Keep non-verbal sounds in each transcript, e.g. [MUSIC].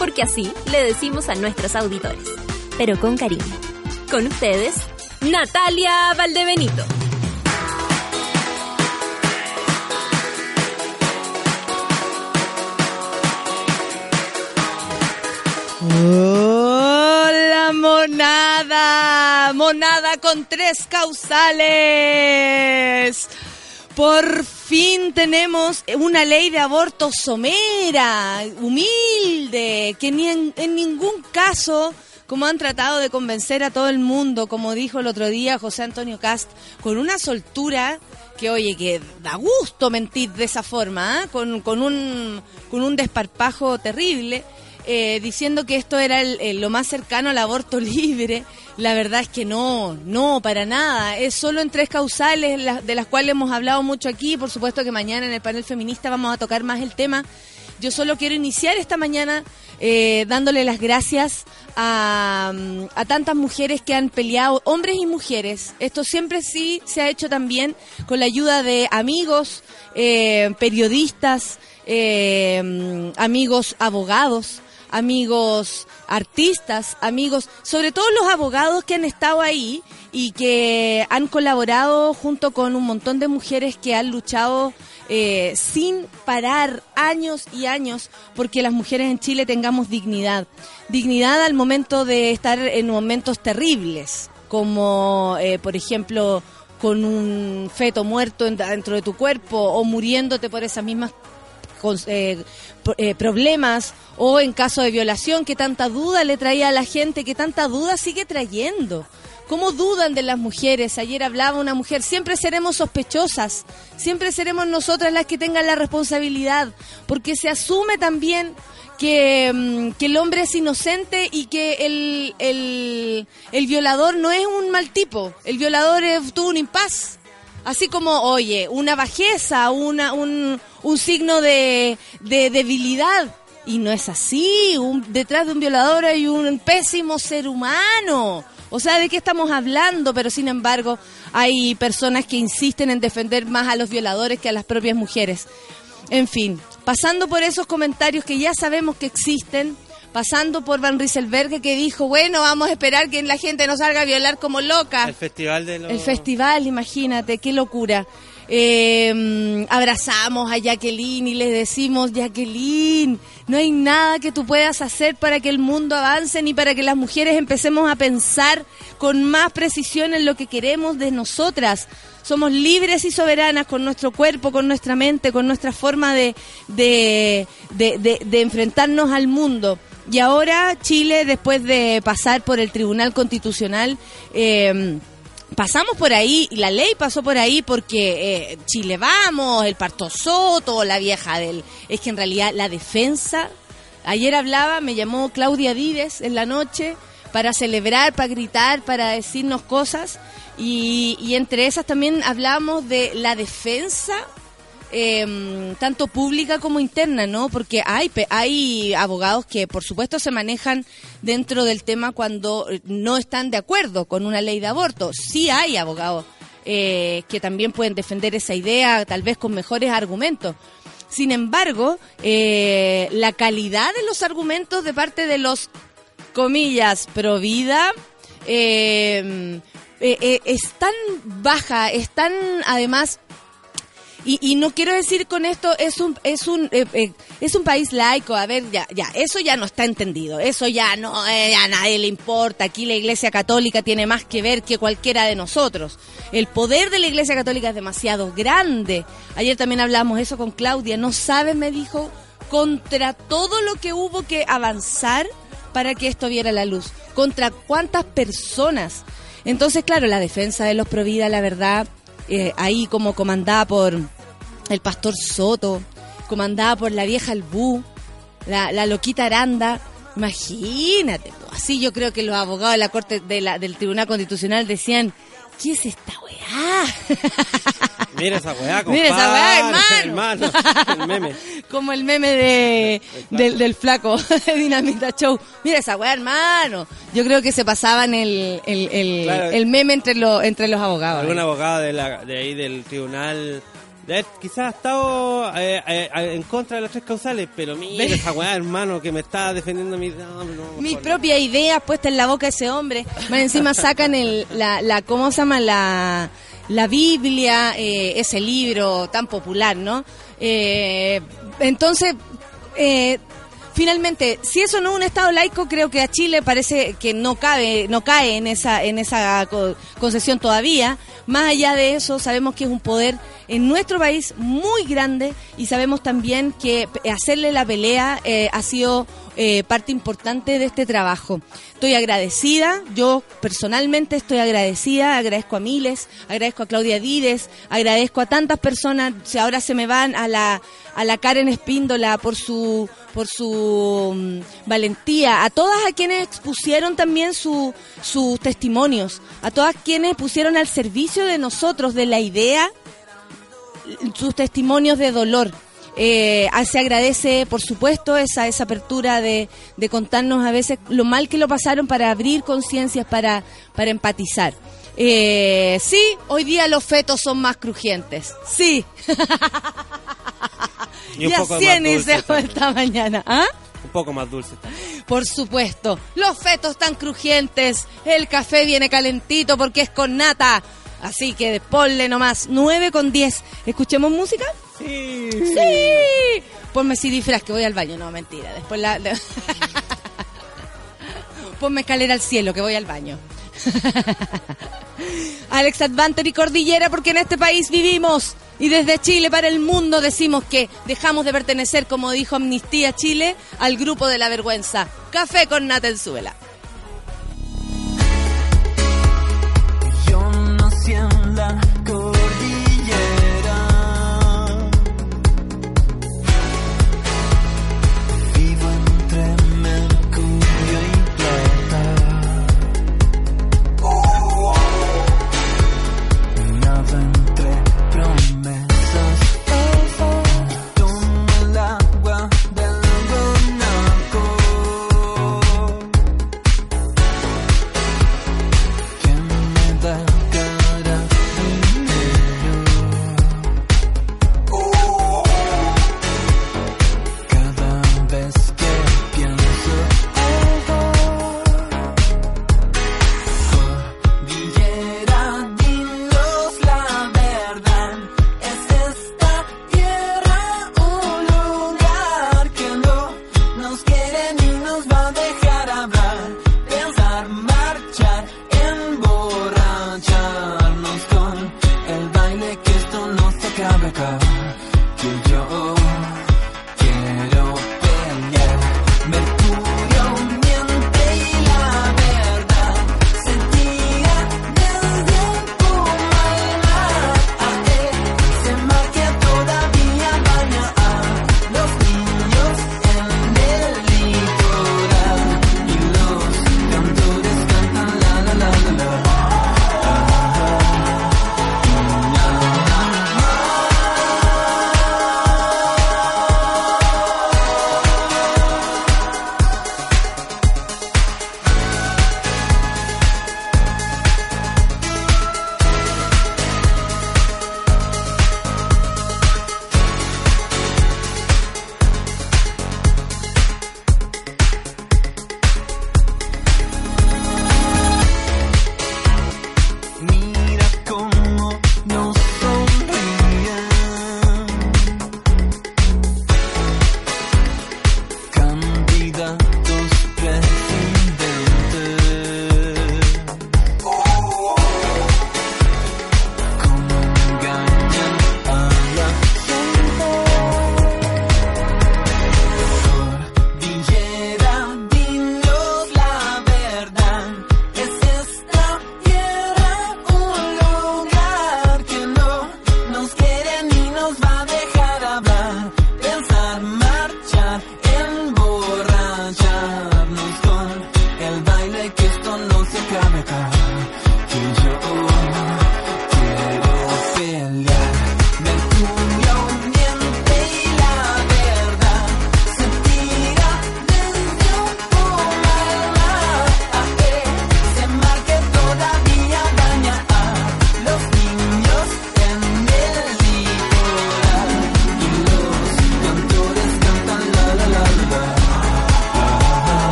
Porque así le decimos a nuestros auditores, pero con cariño. Con ustedes, Natalia Valdebenito. Hola, monada, monada con tres causales. Por fin tenemos una ley de aborto somera, humilde, que ni en, ningún caso como han tratado de convencer a todo el mundo, como dijo el otro día José Antonio Cast, con una soltura que, oye, que da gusto mentir de esa forma, ¿ah? con, con, un, con un desparpajo terrible. Eh, diciendo que esto era el- lo más cercano al aborto [LAUGHS] libre. La verdad es que no, no, para nada. Es solo en tres causales la- de las cuales hemos hablado mucho aquí. Por supuesto que mañana en el panel feminista vamos a tocar más el tema. Yo solo quiero iniciar esta mañana eh, dándole las gracias a, mm, a tantas mujeres que han peleado, hombres y mujeres. Esto siempre sí se ha hecho también con la ayuda de amigos, eh, periodistas, eh, mm, amigos abogados, amigos artistas, amigos, sobre todo los abogados que han estado ahí y que han colaborado junto con un montón de mujeres que han luchado eh, sin parar años y años porque las mujeres en Chile tengamos dignidad. Dignidad al momento de estar en momentos terribles, como eh, por ejemplo con un feto muerto en- dentro de tu cuerpo o muriéndote por esas mismas con- eh, eh, problemas o en caso de violación, que tanta duda le traía a la gente, que tanta duda sigue trayendo. ¿Cómo dudan de las mujeres? Ayer hablaba una mujer, siempre seremos sospechosas, siempre seremos nosotras las que tengan la responsabilidad, porque se asume también que, mm, que el hombre es inocente y que el, el, el violador no es un mal tipo, el violador es- tuvo un impas. Así como, oye, una bajeza, una, un, un signo de, de debilidad. Y no es así. Un, detrás de un violador hay un pésimo ser humano. O sea, ¿de qué estamos hablando? Pero sin embargo, hay personas que insisten en defender más a los violadores que a las propias mujeres. En fin, pasando por esos comentarios que ya sabemos que existen, pasando por Van Rieselberg que dijo, bueno, vamos a esperar que la gente no salga a violar como loca. El festival de los... El festival, imagínate, qué locura. Eh, mm, abrazamos a Jacqueline y le decimos, Jacqueline, no hay nada que tú puedas hacer para que el mundo avance ni para que las mujeres empecemos a pensar con más precisión en lo que queremos de nosotras. Somos libres y soberanas con nuestro cuerpo, con nuestra mente, con nuestra forma de, de- de enfrentarnos al mundo. Y ahora Chile, después de pasar por el Tribunal Constitucional, eh, pasamos por ahí, y la ley pasó por ahí porque eh, Chile Vamos, el Parto Soto, la vieja del... Es que en realidad la defensa... Ayer hablaba, me llamó Claudia Vives en la noche para celebrar, para gritar, para decirnos cosas. Y entre esas también hablamos de la defensa eh, tanto pública como interna, ¿no? Porque hay hay abogados que, por supuesto, se manejan dentro del tema cuando eh, no están de acuerdo con una ley de aborto. Sí hay abogados eh, que también pueden defender esa idea, tal vez con mejores argumentos. Sin embargo, eh, la calidad de los argumentos de parte de los comillas pro vida eh, es tan baja, es tan además y, y no quiero decir con esto es un es un eh, eh, es un país laico a ver ya ya eso ya no está entendido eso ya no eh, a nadie le importa aquí la Iglesia Católica tiene más que ver que cualquiera de nosotros. El poder de la Iglesia Católica es demasiado grande. Ayer también hablamos eso con Claudia no sabes me dijo contra todo lo que hubo que avanzar para que esto viera la luz. Contra cuántas personas. Entonces claro la defensa de los Provida la verdad eh, ahí como comandada por el pastor Soto, comandada por la vieja Albú, la, la loquita Aranda. Imagínate. Así yo creo que los abogados de la Corte de la, del Tribunal Constitucional decían, ¿qué es esta [LAUGHS] weá? Mira esa weá, compadre. Mira esa weá, hermano. el meme. [LAUGHS] Como el meme de, del, del flaco [LAUGHS] de Dinamita Show. Mira esa weá, hermano. Yo creo que se pasaban el, el, el, Claro. meme entre, los entre los abogados. Algún abogado de, la, de ahí del tribunal. Quizás ha estado eh, eh, en contra de las tres causales, pero mira esa weá, hermano, que me está defendiendo mi. No, no, Mis propias ideas puestas en la boca de ese hombre. Más encima sacan el, la, la, ¿cómo se llama? La, la Biblia, eh, ese libro tan popular, ¿no? Entonces, eh, finalmente, si eso no es un Estado laico, creo que a Chile parece que no cabe, no cae en esa, en esa co- concesión todavía. Más allá de eso, sabemos que es un poder en nuestro país muy grande y sabemos también que hacerle la pelea eh, ha sido eh, parte importante de este trabajo. Estoy agradecida, yo personalmente estoy agradecida, agradezco a Miles, agradezco a Claudia Dides, agradezco a tantas personas, si ahora se me van a la, a la Karen Espíndola por su, por su mm, valentía, a todas a quienes expusieron también su, sus testimonios, a todas quienes pusieron al servicio de nosotros, de la idea, sus testimonios de dolor. Eh, ah, se agradece, por supuesto, esa, esa apertura de, de contarnos a veces lo mal que lo pasaron para abrir conciencias, para, para empatizar. Eh, sí, hoy día los fetos son más crujientes. Sí. [LAUGHS] Y un y poco dulce también. esta mañana. ¿Ah? Un poco más dulce. Por supuesto, los fetos tan crujientes, el café viene calentito porque es con nata. Así que ponle nomás 9 con 10. ¿Escuchemos música? Sí. Sí. Ponme si disfraz que voy al baño. No, mentira. Después la... [LAUGHS] Ponme escalera al cielo que voy al baño. [LAUGHS] Alex Advanter y Cordillera porque en este país vivimos y desde Chile para el mundo decimos que dejamos de pertenecer, como dijo Amnistía Chile, al grupo de la vergüenza. Café con Nata en Suela.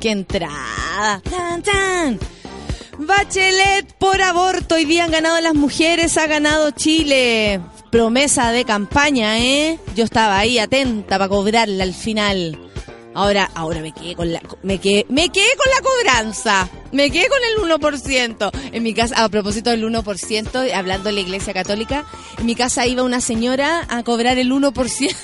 ¡Qué entrada! ¡Tan, tan! Bachelet por aborto. Hoy día han ganado las mujeres, ha ganado Chile. Promesa de campaña, ¿eh? Yo estaba ahí atenta para cobrarla al final. Ahora, ahora me quedé con la, me quedé, me quedé con la cobranza. Me quedé con el 1%. En mi casa, a propósito del 1%, hablando de la iglesia católica, en mi casa iba una señora a cobrar el 1%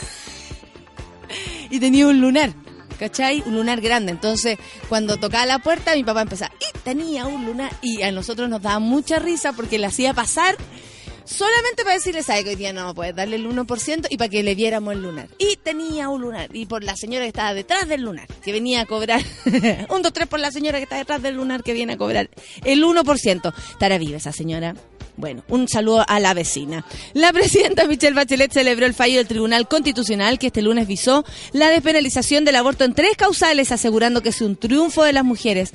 [LAUGHS] y tenía un lunar. ¿Cachai? Un lunar grande. Entonces, cuando tocaba la puerta, mi papá empezaba, y tenía un lunar. Y a nosotros nos daba mucha risa porque le hacía pasar solamente para decirle, ¿sabe que hoy día no puedes darle el 1% y para que le viéramos el lunar? Y tenía un lunar. Y por la señora que estaba detrás del lunar, que venía a cobrar. [LAUGHS] un, dos, tres por la señora que está detrás del lunar que viene a cobrar el 1%. ¿Estará viva esa señora? Bueno, un saludo a la vecina. La presidenta Michelle Bachelet celebró el fallo del Tribunal Constitucional que este lunes visó la despenalización del aborto en tres causales, asegurando que es un triunfo de las mujeres.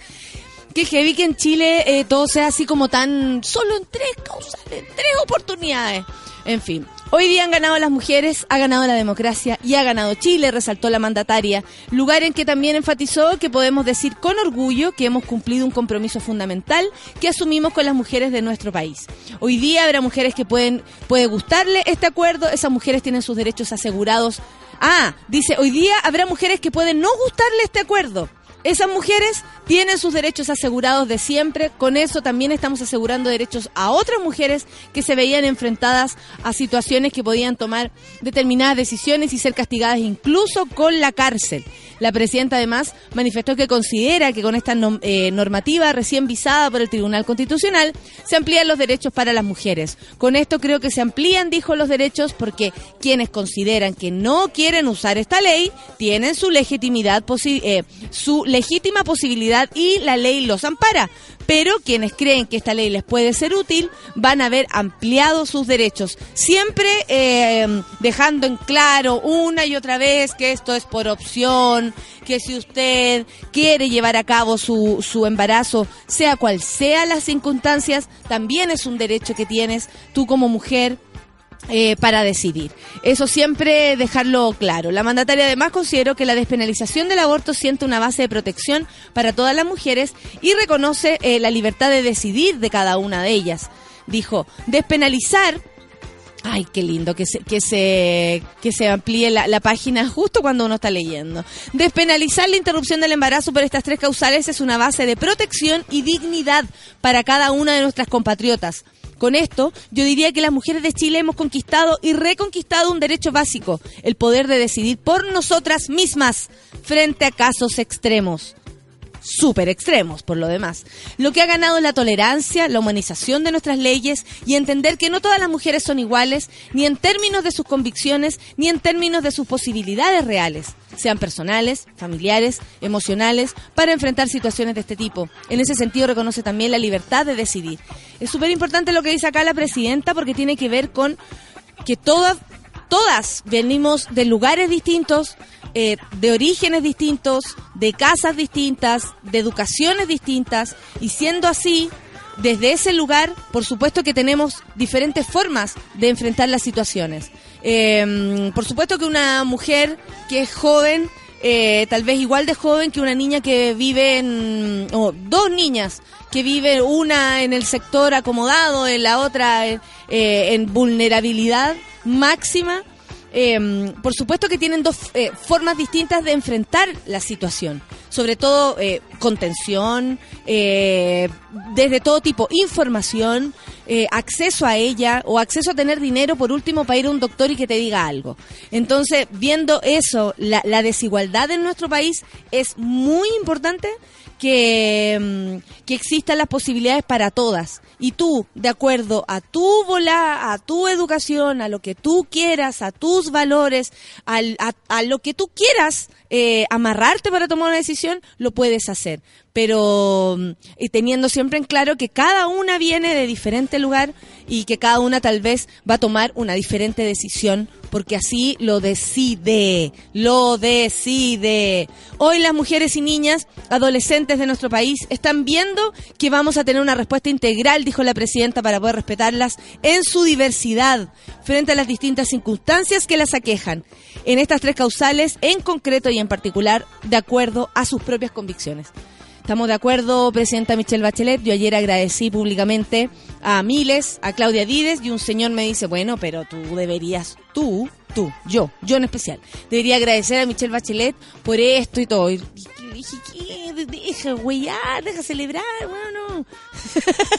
Que heavy que en Chile eh, todo sea así como tan solo en tres causales, en tres oportunidades. En fin, hoy día han ganado las mujeres, ha ganado la democracia y ha ganado Chile, resaltó la mandataria, lugar en que también enfatizó que podemos decir con orgullo que hemos cumplido un compromiso fundamental que asumimos con las mujeres de nuestro país. Hoy día habrá mujeres que pueden puede gustarle este acuerdo, esas mujeres tienen sus derechos asegurados. Ah, dice, hoy día habrá mujeres que pueden no gustarle este acuerdo. Esas mujeres tienen sus derechos asegurados de siempre. Con eso también estamos asegurando derechos a otras mujeres que se veían enfrentadas a situaciones que podían tomar determinadas decisiones y ser castigadas incluso con la cárcel. La presidenta además manifestó que considera que con esta eh, normativa recién visada por el Tribunal Constitucional se amplían los derechos para las mujeres. Con esto creo que se amplían, dijo, los derechos porque quienes consideran que no quieren usar esta ley tienen su legitimidad, posi- eh, su legítima posibilidad y la ley los ampara. Pero quienes creen que esta ley les puede ser útil van a ver ampliado sus derechos. Siempre eh, dejando en claro una y otra vez que esto es por opción, que si usted quiere llevar a cabo su, su embarazo, sea cual sea las circunstancias, también es un derecho que tienes tú como mujer eh, para decidir. Eso siempre dejarlo claro. La mandataria además consideró que la despenalización del aborto siente una base de protección para todas las mujeres y reconoce eh, la libertad de decidir de cada una de ellas. Dijo, despenalizar Ay, qué lindo que se, que se, que se amplíe la, la página justo cuando uno está leyendo. Despenalizar la interrupción del embarazo por estas tres causales es una base de protección y dignidad para cada una de nuestras compatriotas. Con esto, yo diría que las mujeres de Chile hemos conquistado y reconquistado un derecho básico, el poder de decidir por nosotras mismas frente a casos extremos súper extremos, por lo demás. Lo que ha ganado es la tolerancia, la humanización de nuestras leyes y entender que no todas las mujeres son iguales, ni en términos de sus convicciones, ni en términos de sus posibilidades reales, sean personales, familiares, emocionales, para enfrentar situaciones de este tipo. En ese sentido reconoce también la libertad de decidir. Es súper importante lo que dice acá la presidenta porque tiene que ver con que todas, todas venimos de lugares distintos, eh, de orígenes distintos, de casas distintas, de educaciones distintas, y siendo así, desde ese lugar, por supuesto que tenemos diferentes formas de enfrentar las situaciones. Eh, por supuesto que una mujer que es joven, eh, tal vez igual de joven que una niña que vive en, o dos niñas que viven una en el sector acomodado, en la otra eh, en vulnerabilidad máxima, eh, por supuesto que tienen dos eh, formas distintas de enfrentar la situación. Sobre todo eh, contención, eh, desde todo tipo, información, eh, acceso a ella o acceso a tener dinero por último para ir a un doctor y que te diga algo. Entonces, viendo eso, la, la desigualdad en nuestro país es muy importante que, mm, que existan las posibilidades para todas. Y tú, de acuerdo a tu bola, a tu educación, a lo que tú quieras, a tus valores, al- a, lo que tú quieras eh, amarrarte para tomar una decisión, lo puedes hacer. Pero mm, teniendo siempre en claro que cada una viene de diferente lugar y que cada una tal vez va a tomar una diferente decisión porque así lo decide, lo decide. Hoy las mujeres y niñas, adolescentes de nuestro país, están viendo que vamos a tener una respuesta integral, dijo la presidenta, para poder respetarlas en su diversidad frente a las distintas circunstancias que las aquejan. en estas tres causales, en concreto y en particular, de acuerdo a sus propias convicciones. Estamos de acuerdo, Presidenta Michelle Bachelet. Yo ayer agradecí públicamente a Miles, a Claudia Dides, y un señor me dice, bueno, pero tú deberías, tú, tú, yo, yo en especial, debería agradecer a Michelle Bachelet por esto y todo. Y dije, ¿qué? Deja, ya, deja celebrar, bueno.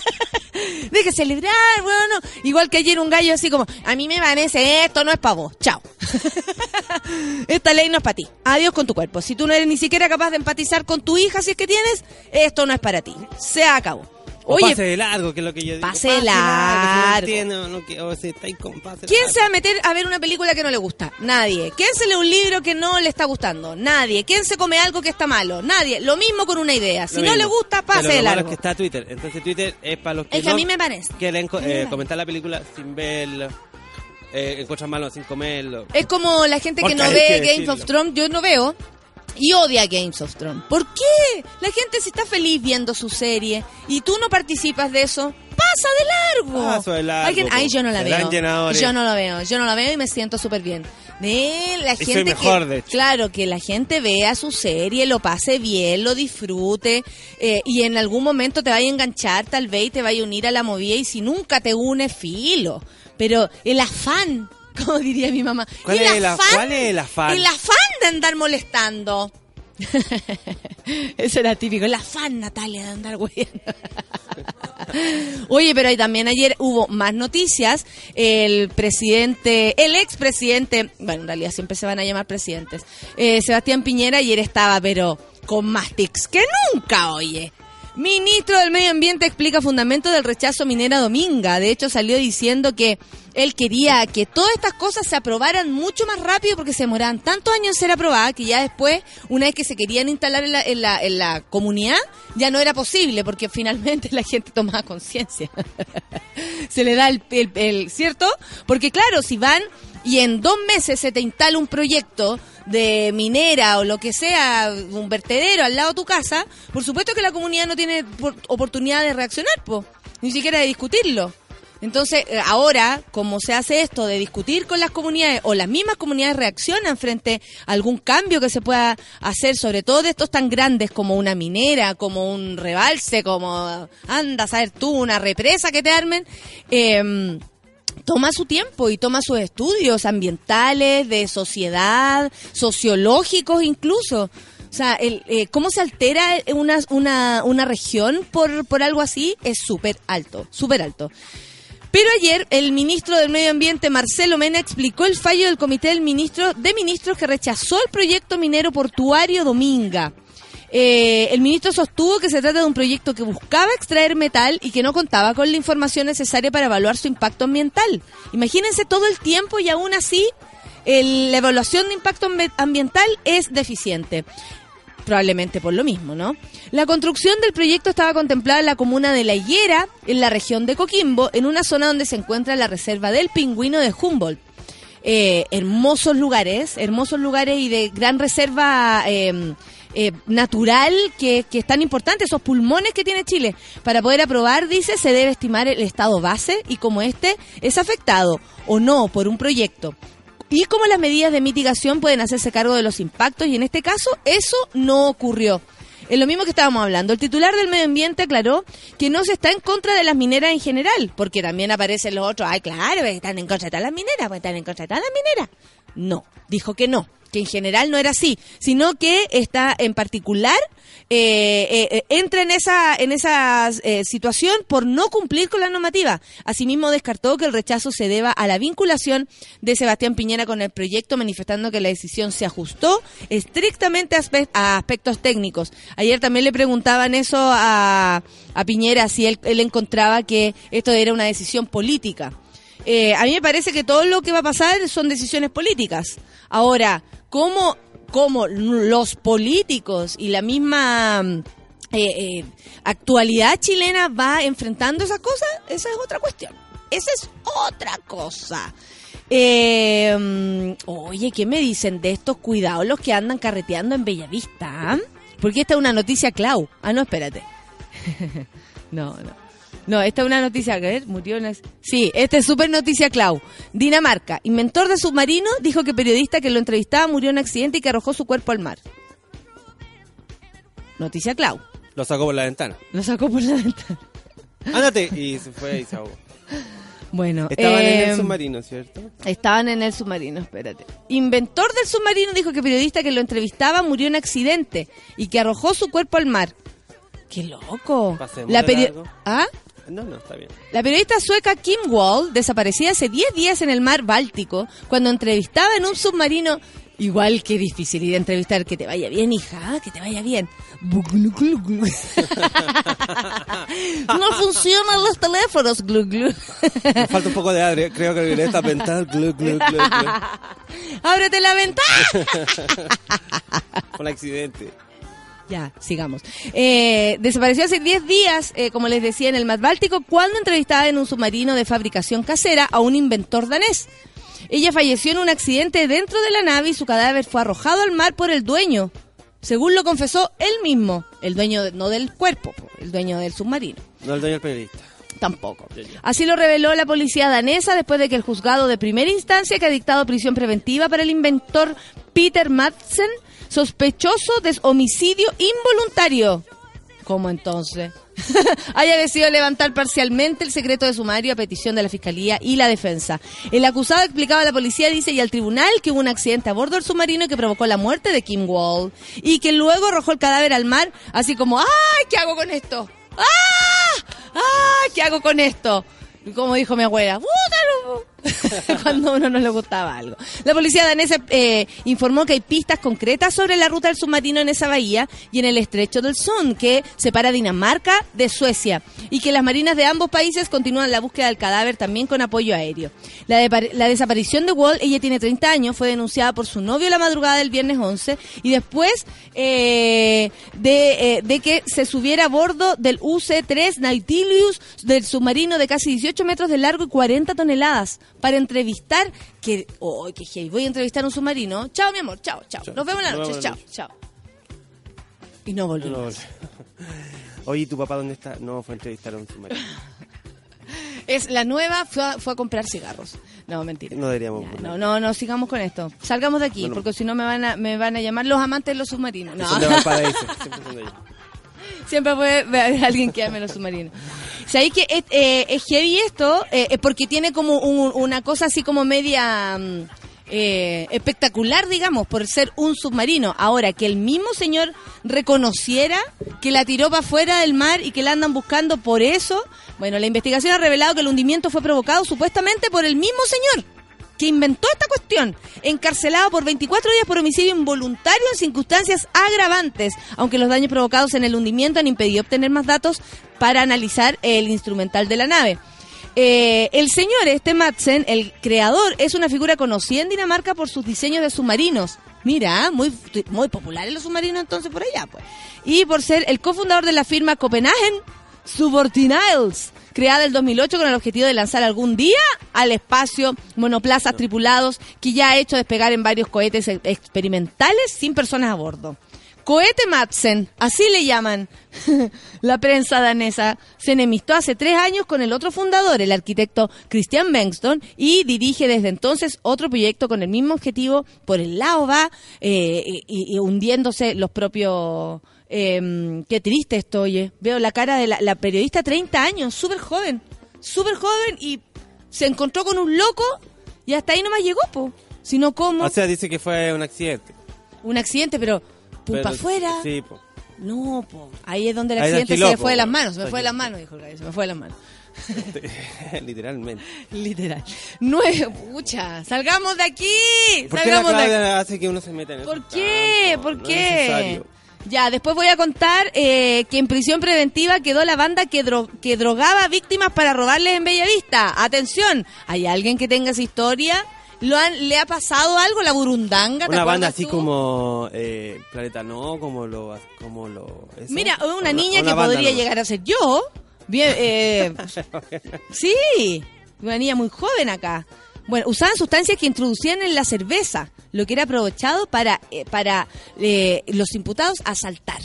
[LAUGHS] deja celebrar, bueno. Igual que ayer un gallo así como, a mí me parece, esto no es para vos, chao. [LAUGHS] Esta ley no es para ti. Adiós con tu cuerpo. Si tú no eres ni siquiera capaz de empatizar con tu hija, si es que tienes, esto no es para ti. Se acabó. O Oye, pase de largo, que es lo que yo digo. Pase de si largo. no entiendo, no, o estáis con pase ¿Quién largo. se va a meter a ver una película que no le gusta? Nadie. ¿Quién se lee un libro que no le está gustando? Nadie. ¿Quién se come algo que está malo? Nadie. Lo mismo con una idea. Si Lo no mismo. le gusta, Pero pase lo de malo largo. es que está Twitter. Entonces Twitter es para los que, Es que a mí me parece. quieren me eh, comentar la película sin verla, eh, encuentran malo sin comerlo. Es como la gente que Porque no ve decirlo. of Thrones. Yo no veo. Y odia Games of Thrones. ¿Por qué? La gente se está feliz viendo su serie y tú no participas de eso. Pasa de largo. Paso de largo, Alguien- Ay, yo no la veo. Yo no la veo. Yo no la veo y me siento súper bien. De la gente soy mejor, que, de hecho. claro, que la gente vea su serie, lo pase bien, lo disfrute eh, y en algún momento te vaya a enganchar, tal vez y te vaya a unir a la movida y si nunca te une, filo. Pero el afán, [LAUGHS] como diría mi mamá. ¿Cuál el es el af- cuál es el afán? El afán de andar molestando. [LAUGHS] Eso era típico, el afán, Natalia, de andar güeyando. [LAUGHS] Oye, pero ahí también ayer hubo más noticias. El presidente, el expresidente, bueno, en realidad siempre se van a llamar presidentes, eh, Sebastián Piñera ayer estaba, pero con más tics que nunca, oye. Ministro del Medio Ambiente explica fundamentos del rechazo minera Dominga. De hecho, salió diciendo que él quería que todas estas cosas se aprobaran mucho más rápido porque se demoraban tantos años en ser aprobadas que ya después, una vez que se querían instalar en la, en la, en la comunidad, ya no era posible porque [LAUGHS] finalmente la gente tomaba conciencia. [LAUGHS] se le da el, el- el- ¿cierto? Porque claro, si van y en dos meses se te instala un proyecto de minera o lo que sea, un vertedero al lado de tu casa, por supuesto que la comunidad no tiene por- oportunidad de reaccionar, po, ni siquiera de discutirlo. Entonces, eh, ahora, como se hace esto de discutir con las comunidades o las mismas comunidades reaccionan frente a algún cambio que se pueda hacer, sobre todo de estos tan grandes como una minera, como un rebalse, como anda a saber tú, una represa que te armen, eh, toma su tiempo y toma sus estudios ambientales, de sociedad, sociológicos incluso. O sea, el, eh, cómo se altera una, una, una región por, por algo así es súper alto, súper alto. Pero ayer el ministro del Medio Ambiente, Marcelo Mena, explicó el fallo del Comité del ministro, de Ministros que rechazó el proyecto minero portuario Dominga. Eh, el ministro sostuvo que se trata de un proyecto que buscaba extraer metal y que no contaba con la información necesaria para evaluar su impacto ambiental. Imagínense todo el tiempo y aún así la evaluación de impacto ambi- ambiental es deficiente. Probablemente por lo mismo, ¿no? La construcción del proyecto estaba contemplada en la comuna de La Higuera, en la región de Coquimbo, en una zona donde se encuentra la reserva del pingüino de Humboldt. Eh, hermosos lugares, hermosos lugares y de gran reserva eh, eh, natural que, que es tan importante, esos pulmones que tiene Chile. Para poder aprobar, dice, se debe estimar el estado base y como este es afectado o no por un proyecto y cómo las medidas de mitigación pueden hacerse cargo de los impactos y en este caso eso no ocurrió. Es lo mismo que estábamos hablando. El titular del medio ambiente aclaró que no se está en contra de las mineras en general, porque también aparecen los otros, ay claro, están en contra de todas las mineras, pues, están en contra de todas las mineras. No, dijo que no, que en general no era así, sino que está en particular eh, eh, eh, entra en esa en esa eh, situación por no cumplir con la normativa. Asimismo descartó que el rechazo se deba a la vinculación de Sebastián Piñera con el proyecto, manifestando que la decisión se ajustó estrictamente a, aspe- a aspectos técnicos. Ayer también le preguntaban eso a, Piñera si él encontraba que esto era una decisión política. Eh, a mí me parece que todo lo que va a pasar son decisiones políticas. Ahora, ¿cómo, cómo los políticos y la misma mm, eh, eh, actualidad chilena va enfrentando esas cosas? Esa es otra cuestión. Esa es otra cosa. Eh, mm, oye, ¿qué me dicen de estos cuidados los que andan carreteando en Bellavista? ah? Porque esta es una noticia clau. Ah, no, espérate. [LAUGHS] no, no. No, esta es una noticia, a ver, murió en... Sí, esta es súper noticia, Clau. Dinamarca, inventor de submarino, dijo que periodista que lo entrevistaba murió en accidente y que arrojó su cuerpo al mar. Noticia, Clau. Lo sacó por la ventana. Lo sacó por la ventana. Ándate. Y se fue y se ahogó. Bueno, Estaban en eh, el submarino, ¿cierto? Estaban en el submarino, espérate. Inventor del submarino dijo que periodista que lo entrevistaba murió en accidente y que arrojó su cuerpo al mar. ¡Qué loco! Pasemos La, de largo. ¿Ah? No, no, está bien. La periodista sueca Kim Wall desaparecía hace 10 días en el mar Báltico cuando entrevistaba en un submarino. Igual que difícil ir a entrevistar. Que te vaya bien, hija, que te vaya bien. [LAUGHS] No funcionan los teléfonos. Glu, glu. Me falta un poco de aire. Creo que. Glu, glu, glu, glu. [LAUGHS] ¡Ábrete la ventana! [LAUGHS] Un accidente. Ya, sigamos. Eh, desapareció hace 10 días, eh, como les decía, en el mar Báltico, cuando entrevistaba en un submarino de fabricación casera a un inventor danés. Ella falleció en un accidente dentro de la nave y su cadáver fue arrojado al mar por el dueño, según lo confesó él mismo, el dueño de- no del cuerpo, po, el dueño del submarino. No el dueño del periodista. Tampoco. Así lo reveló la policía danesa después de que el juzgado de primera instancia que ha dictado prisión preventiva para el inventor Peter Madsen, sospechoso de homicidio involuntario. ¿Cómo entonces? [LAUGHS] haya decidido levantar parcialmente el secreto de sumario a petición de la fiscalía y la defensa. El acusado explicaba a la policía, dice, y al tribunal que hubo un accidente a bordo del submarino que provocó la muerte de Kim Wall y que luego arrojó el cadáver al mar, así como, ¡ay, qué hago con esto! ¡Ah! ¡Ah! ¿Qué hago con esto? Como dijo mi abuela, ¡bútalo! [LAUGHS] Cuando a uno no le gustaba algo. La policía danesa eh, informó que hay pistas concretas sobre la ruta del submarino en esa bahía y en el estrecho del Son, que separa Dinamarca de Suecia, y que las marinas de ambos países continúan la búsqueda del cadáver también con apoyo aéreo. La desaparición de Wall, ella tiene 30 años, fue denunciada por su novio la madrugada del viernes 11 y después eh, de, eh, de que se subiera a bordo del UC-3 Nautilus del submarino de casi 18 metros de largo y 40 toneladas para entrevistar que oh, qué heavy, voy a entrevistar un submarino. Chao, mi amor, chao, chao. Chao. Nos vemos en la noche, chao, chao. Y no volvió. No, no. [LAUGHS] Oye, ¿y tu papá dónde está? No, fue a entrevistar a un submarino. [LAUGHS] Es la nueva, fue a, fue a comprar cigarros. No, mentira. No deberíamos Ya, no, no, no, sigamos con esto. Salgamos de aquí, Bueno. porque si no me van a, me van a llamar los amantes de los submarinos. No. Son de Valparaíso. [LAUGHS] Siempre son de ellos. Siempre puede haber [LAUGHS] alguien que ame los submarinos. ¿Sabéis que es, eh, es heavy esto? Eh, porque tiene como un- una cosa así como media mm, eh, espectacular, digamos, por ser un submarino. Ahora, que el mismo señor reconociera que la tiró para afuera del mar y que la andan buscando por eso. Bueno, la investigación ha revelado que el hundimiento fue provocado supuestamente por el mismo señor que inventó esta cuestión, encarcelado por 24 días por homicidio involuntario en circunstancias agravantes, aunque los daños provocados en el hundimiento han impedido obtener más datos para analizar el instrumental de la nave. Eh, el señor este Madsen, el creador, es una figura conocida en Dinamarca por sus diseños de submarinos. Mira, muy, muy populares los submarinos entonces por allá, pues. Y por ser el cofundador de la firma Copenhagen Subordinails, creada el 2008 con el objetivo de lanzar algún día al espacio monoplazas tripulados que ya ha hecho despegar en varios cohetes experimentales sin personas a bordo. Cohete Madsen, así le llaman. [LAUGHS] la prensa danesa se enemistó hace tres años con el otro fundador, el arquitecto Christian Bengston, y dirige desde entonces otro proyecto con el mismo objetivo. Por el lado va eh, y, y hundiéndose los propios... eh, qué triste esto, oye. Veo la cara de la, la periodista, 30 años, súper joven, súper joven, y se encontró con un loco y hasta ahí nomás llegó, po. Sino como O sea, dice que fue un accidente. un accidente, pero para afuera. Sí, po. No, po. Ahí es donde el accidente se le fue de las manos, se me fue de las manos, dijo el gallo, se me fue de las manos. [LAUGHS] Literalmente. Literal. Nueve, pucha, salgamos de aquí. ¿Por qué la salgamos de aquí. Hace que uno se meta en? ¿Por qué? ¿Por No qué? Ya, después voy a contar eh, que en prisión preventiva quedó la banda que, dro- que drogaba víctimas para robarles en Bellavista. Atención, ¿hay alguien que tenga esa historia? ¿Lo han, ¿Le ha pasado algo? ¿La burundanga? ¿te Una banda así tú? como eh, Planeta No, como lo... Como lo eso. Mira, una niña una que podría no. llegar a ser yo. Bien, eh, [LAUGHS] sí, una niña muy joven acá. Bueno, usaban sustancias que introducían en la cerveza, lo que era aprovechado para, eh, para eh, los imputados asaltar.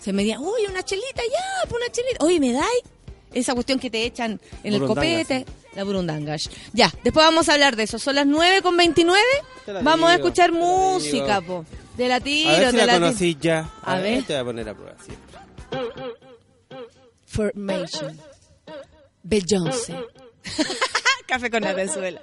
Se me decían, uy, una chelita, ya, pues una chelita. Oye, ¿me dais? esa cuestión que te echan en el copete, la burundangash. Ya, después vamos a hablar de eso. Son las 9 con 29. Te la Vamos a escuchar te música, po. De la tiro, A ver si la la conocí ya. A ver. Te voy a poner a prueba siempre. Formation. Beyoncé. [LAUGHS] Café con la Venezuela.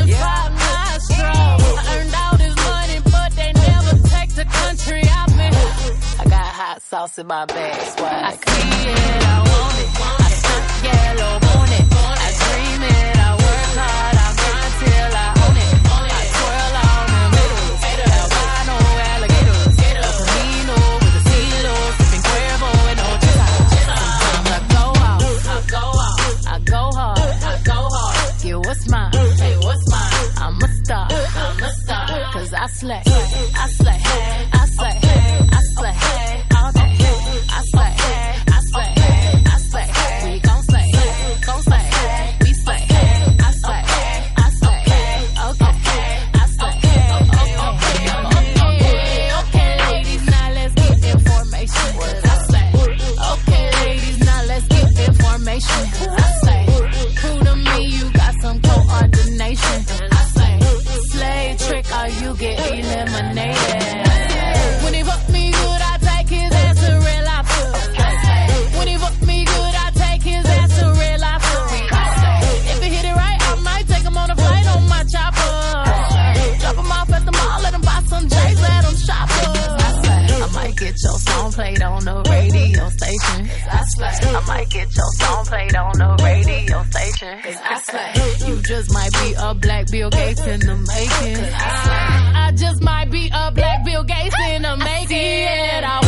with Jackson 5 nostrils. I earned all this money, but they never take the country out me. I got hot sauce in my bag, swag. I see it, I want it. I stunt yellow, want it. I dream it, I slay, I slay, I slay, played on the radio station. I slay. I might get your song played on the radio station. I slay. You just might be a black Bill Gates in the making. I. I just might be a black Bill Gates in the making. I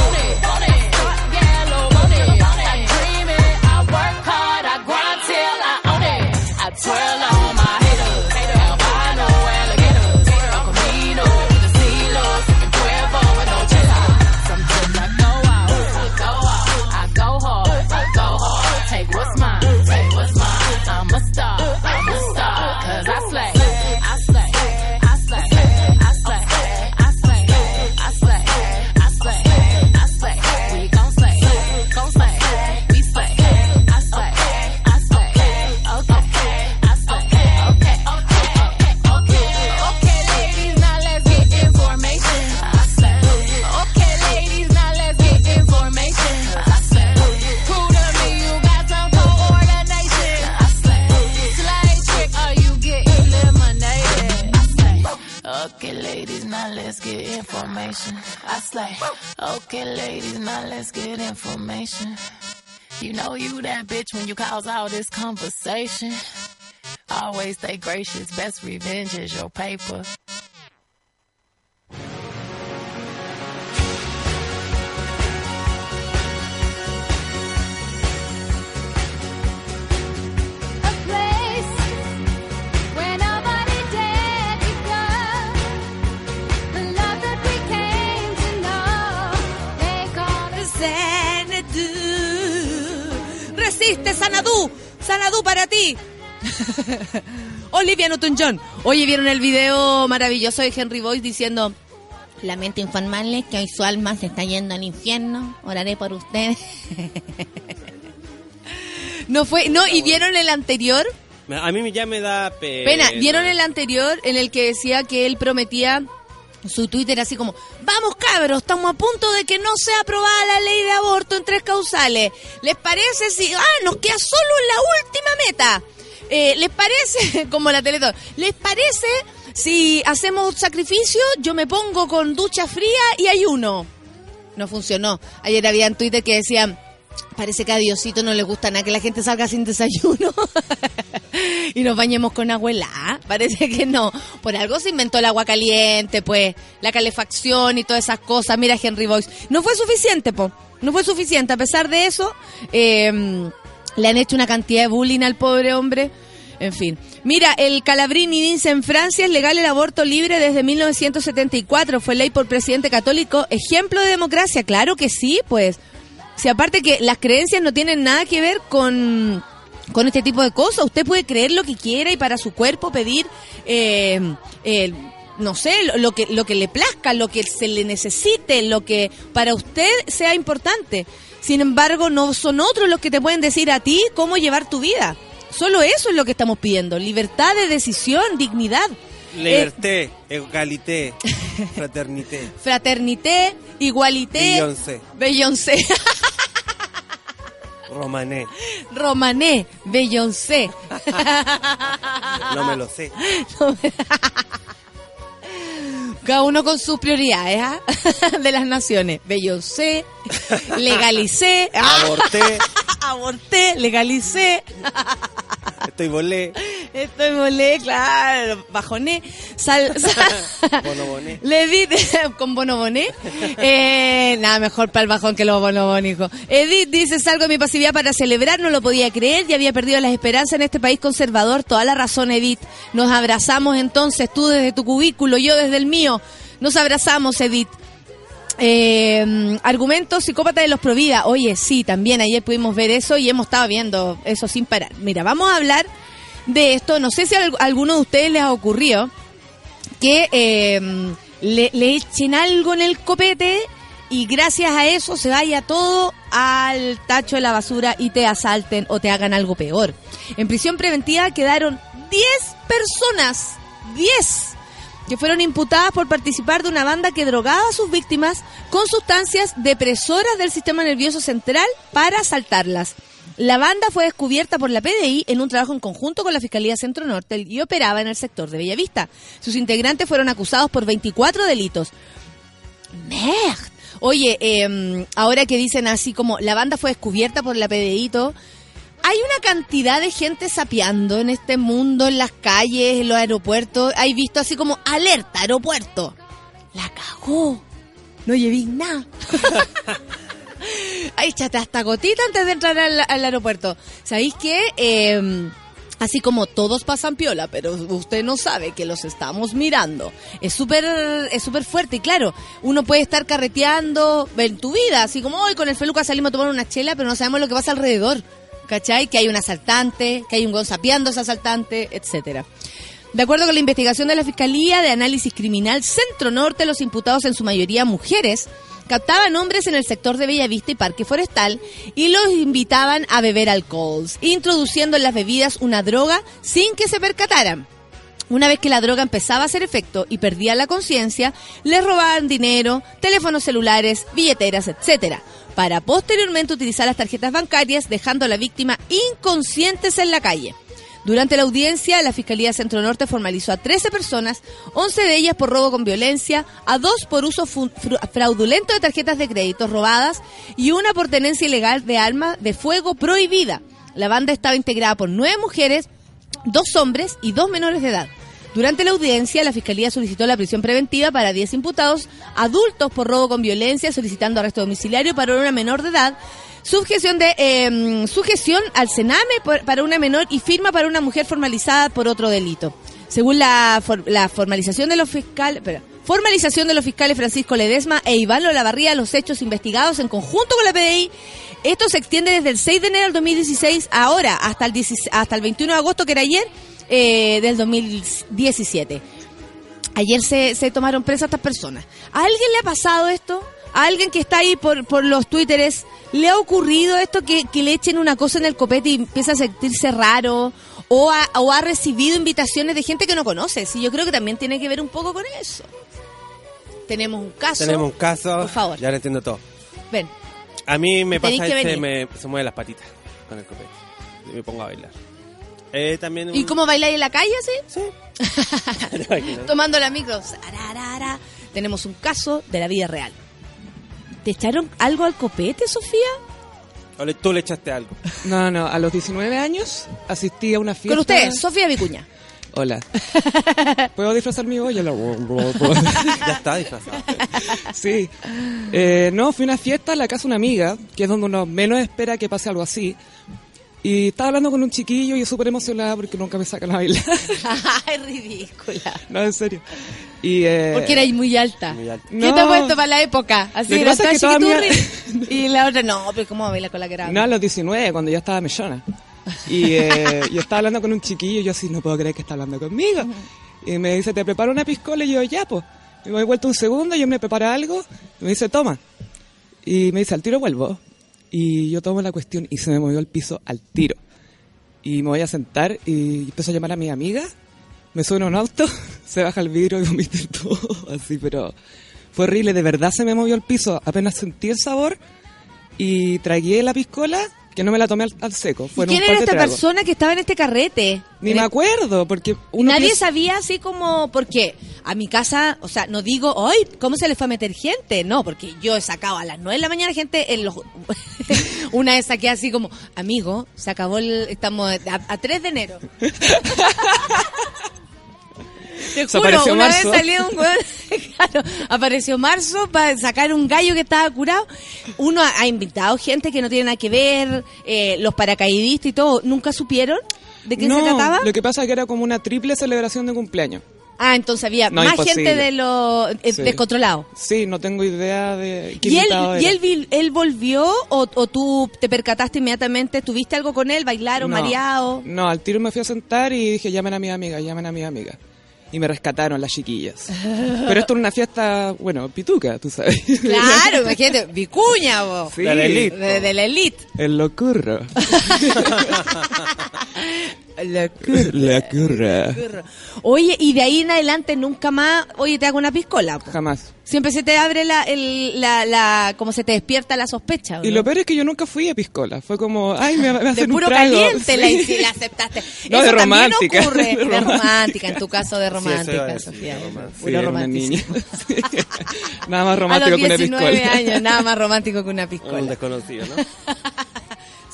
Slay, okay, ladies, now let's get information. You know you that bitch when you cause all this conversation. Always stay gracious. Best revenge is your paper. Para ti. [LAUGHS] Olivia Newton-John. Oye, ¿vieron el video maravilloso de Henry Boyce diciendo... Lamento informarles que hoy su alma se está yendo al infierno. Oraré por ustedes. [LAUGHS] no fue... No, ¿y vieron el anterior? A mí ya me da pena. Pena, ¿vieron el anterior en el que decía que él prometía su Twitter así como, vamos cabros, estamos a punto de que no sea aprobada la ley de aborto en tres causales. ¿Les parece si... Ah, nos queda solo la última meta. Eh, ¿Les parece, [LAUGHS] como la Teletón, ¿les parece si hacemos sacrificio? Yo me pongo con ducha fría y ayuno. No funcionó. Ayer había en Twitter que decían, parece que a Diosito no le gusta nada que la gente salga sin desayuno [LAUGHS] y nos bañemos con abuela. Parece que no. Por algo se inventó el agua caliente, pues, la calefacción y todas esas cosas. Mira Henry Boyce. No fue suficiente, po. No fue suficiente. A pesar de eso, eh, Le han hecho una cantidad de bullying al pobre hombre. En fin. Mira, el Calabrini dice en Francia es legal el aborto libre desde 1974. Fue ley por presidente católico. Ejemplo de democracia. Claro que sí, pues. Si aparte que las creencias no tienen nada que ver con, con este tipo de cosas. Usted puede creer lo que quiera y para su cuerpo pedir, eh, eh, no sé, lo, que, lo que le plazca, lo que se le necesite, lo que para usted sea importante. Sin embargo, no son otros los que te pueden decir a ti cómo llevar tu vida. Solo eso es lo que estamos pidiendo. Libertad de decisión, dignidad. Eh, Liberté, egalité, [LAUGHS] fraternité. fraternité, igualité, Beyoncé, Beyoncé, [LAUGHS] romané. Romané, Beyoncé. No me lo sé. [LAUGHS] Cada uno con sus prioridades ¿ah? de las naciones. Beyoncé, legalicé, Aborté, aborté, legalicé, estoy volé, estoy molé, claro, bajoné, sal, sal- [LAUGHS] bonoboné. Le di con bonoboné. Eh, nada mejor para el bajón que los bonobón, hijo. Edith dice, salgo de mi pasividad para celebrar, no lo podía creer, ya había perdido las esperanzas en este país conservador. Toda la razón, Edith. Nos abrazamos entonces, tú desde tu cubículo, yo desde el mío. Nos abrazamos, Edith. Eh, argumentos psicópata de los Provida. Oye, sí, también ayer pudimos ver eso y hemos estado viendo eso sin parar. Mira, vamos a hablar de esto. No sé si a al- alguno de ustedes les ha ocurrido que eh, le echen algo en el copete y gracias a eso se vaya todo al tacho de la basura y te asalten o te hagan algo peor. En prisión preventiva quedaron 10 personas, 10, que fueron imputadas por participar de una banda que drogaba a sus víctimas con sustancias depresoras del sistema nervioso central para asaltarlas. La banda fue descubierta por la PDI en un trabajo en conjunto con la Fiscalía Centro Norte y operaba en el sector de Bellavista. Sus integrantes fueron acusados por 24 delitos. Merd. Oye, eh, ahora que dicen así como la banda fue descubierta por la PDI, todo, hay una cantidad de gente sapeando en este mundo, en las calles, en los aeropuertos. Hay visto así como alerta, aeropuerto. La cagó. No llevé nada. [LAUGHS] Ay, échate hasta gotita antes de entrar al, aeropuerto. ¿Sabéis qué? Eh, así como todos pasan piola, pero usted no sabe que los estamos mirando. Es súper es súper fuerte. Y claro, uno puede estar carreteando en tu vida, así como hoy con el Feluca salimos a tomar una chela, pero no sabemos lo que pasa alrededor. ¿Cachai? Que hay un asaltante, que hay un gonzapeando ese asaltante, etcétera. De acuerdo con la investigación de la Fiscalía de Análisis Criminal Centro Norte, los imputados en su mayoría mujeres captaban hombres en el sector de Bellavista y Parque Forestal y los invitaban a beber alcohol, introduciendo en las bebidas una droga sin que se percataran. Una vez que la droga empezaba a hacer efecto y perdía la conciencia, les robaban dinero, teléfonos celulares, billeteras, etcétera, para posteriormente utilizar las tarjetas bancarias, dejando a la víctima inconscientes en la calle. Durante la audiencia, la Fiscalía Centro Norte formalizó a 13 personas, 11 de ellas por robo con violencia, a dos por uso fraudulento de tarjetas de crédito robadas y una por tenencia ilegal de arma de fuego prohibida. La banda estaba integrada por nueve mujeres, dos hombres y dos menores de edad. Durante la audiencia, la Fiscalía solicitó la prisión preventiva para 10 imputados, adultos por robo con violencia, solicitando arresto domiciliario para una menor de edad, sujeción de eh, sujeción al cename por- para una menor y firma para una mujer formalizada por otro delito. Según la, for- la formalización de los fiscales, formalización de los fiscales Francisco Ledesma e Iván Olavarría, los hechos investigados en conjunto con la PDI, esto se extiende desde el 6 de enero del 2016 ahora hasta el 16 hasta el 21 de agosto que era ayer eh, del 2017. Ayer se, se tomaron presas estas personas. ¿A alguien le ha pasado esto? ¿A alguien que está ahí por, por los twitteres le ha ocurrido esto que, que le echen una cosa en el copete y empieza a sentirse raro? ¿O ha, o ha recibido invitaciones de gente que no conoce? Sí, yo creo que también tiene que ver un poco con eso. Tenemos un caso. Tenemos un caso. Por favor. Ya lo entiendo todo. Ven, A mí me pasa que venir. me se mueven las patitas con el copete. Y me pongo a bailar. Eh, también ¿y un- cómo bailáis en la calle así? Sí. [LAUGHS] Tomando la micro. Sararara. Tenemos un caso de la vida real. ¿Te echaron algo al copete, Sofía? O le- tú le echaste algo. No, no, a los 19 años asistí a una fiesta. Con ustedes, Sofía Vicuña. Hola. [LAUGHS] ¿Puedo disfrazar mi olla? [LAUGHS] ya está disfrazado. sí. Eh, no, fui a una fiesta en la casa de una amiga, que es donde uno menos espera que pase algo así. Y estaba hablando con un chiquillo y yo súper emocionada porque nunca me sacan a bailar. [LAUGHS] Ay, ridícula. no, en serio. Y, eh, Porque erais muy alta. Muy alta. ¿Qué No. te ha puesto para la época? Así que era es que. [LAUGHS] Y la otra, no, pero ¿cómo baila con la grande? No, a los 19, cuando ya estaba mellona. Y [LAUGHS] eh, yo estaba hablando con un chiquillo y yo así, no puedo creer que está hablando conmigo. Y me dice, ¿te preparo una piscola? Y yo, ya, pues. Y me doy vuelta un segundo, yo me preparo algo. Y me dice, toma. Y me dice, al tiro vuelvo. Y yo tomo la cuestión y se me movió el piso al tiro. Y me voy a sentar y empiezo a llamar a mi amiga. Me suena un auto, [LAUGHS] se baja el vidrio y vomité todo. [LAUGHS] Así, pero fue horrible. De verdad se me movió el piso. Apenas sentí el sabor y tragué la piscola, que no me la tomé al, al seco. ¿Y Fueron ¿Quién un par era de esta tragos. persona que estaba en este carrete? Ni En me acuerdo, porque uno nadie piensa- sabía así como, porque a mi casa, o sea, no digo, ¡ay! ¿Cómo se le fue a meter gente? No, porque yo he sacado a las 9 de la mañana gente en los... [LAUGHS] Una vez saqué así como, amigo, se acabó el... Estamos a, a 3 de enero. [LAUGHS] Te juro, apareció una marzo. vez salió un [LAUGHS] claro, apareció marzo para sacar un gallo que estaba curado. Uno ha, ha invitado gente que no tiene nada que ver, eh, los paracaidistas y todo. ¿Nunca supieron de qué no, se trataba? lo que pasa es que era como una triple celebración de cumpleaños. Ah, entonces había No, más imposible. gente de lo eh, Sí. descontrolado. Sí, no tengo idea de ¿Y él, y él, él volvió o, o tú te percataste inmediatamente? ¿Tuviste algo con él? ¿Bailaron, no, mareado? No, al tiro me fui a sentar y dije, llamen a mi amiga, llamen a mi amiga. Y me rescataron las chiquillas. Pero esto era una fiesta, bueno, pituca, tú sabes. Claro, [LAUGHS] imagínate, vicuña, vos. Sí, De la elite. De, de la elite. El locurro. [LAUGHS] La cur- Locurro. curro. Oye, y de ahí en adelante nunca más, oye, te hago una piscola. po. Jamás. Siempre se te abre la, el, la, la, como se te despierta la sospecha. ¿o Y no? lo peor es que yo nunca fui a piscola. Fue como, ay, me, me [LAUGHS] de hacen un puro trago. caliente la, [LAUGHS] Sí. y la aceptaste. No, Eso de también romántica. ocurre. [LAUGHS] De De romántica. en tu caso de a romántica, decir, Sofía. de romántica. Sí, era una niña. Sí. Nada más A romántico los que una 19 piscola. años, nada más romántico que una Un piscola. desconocido, ¿no?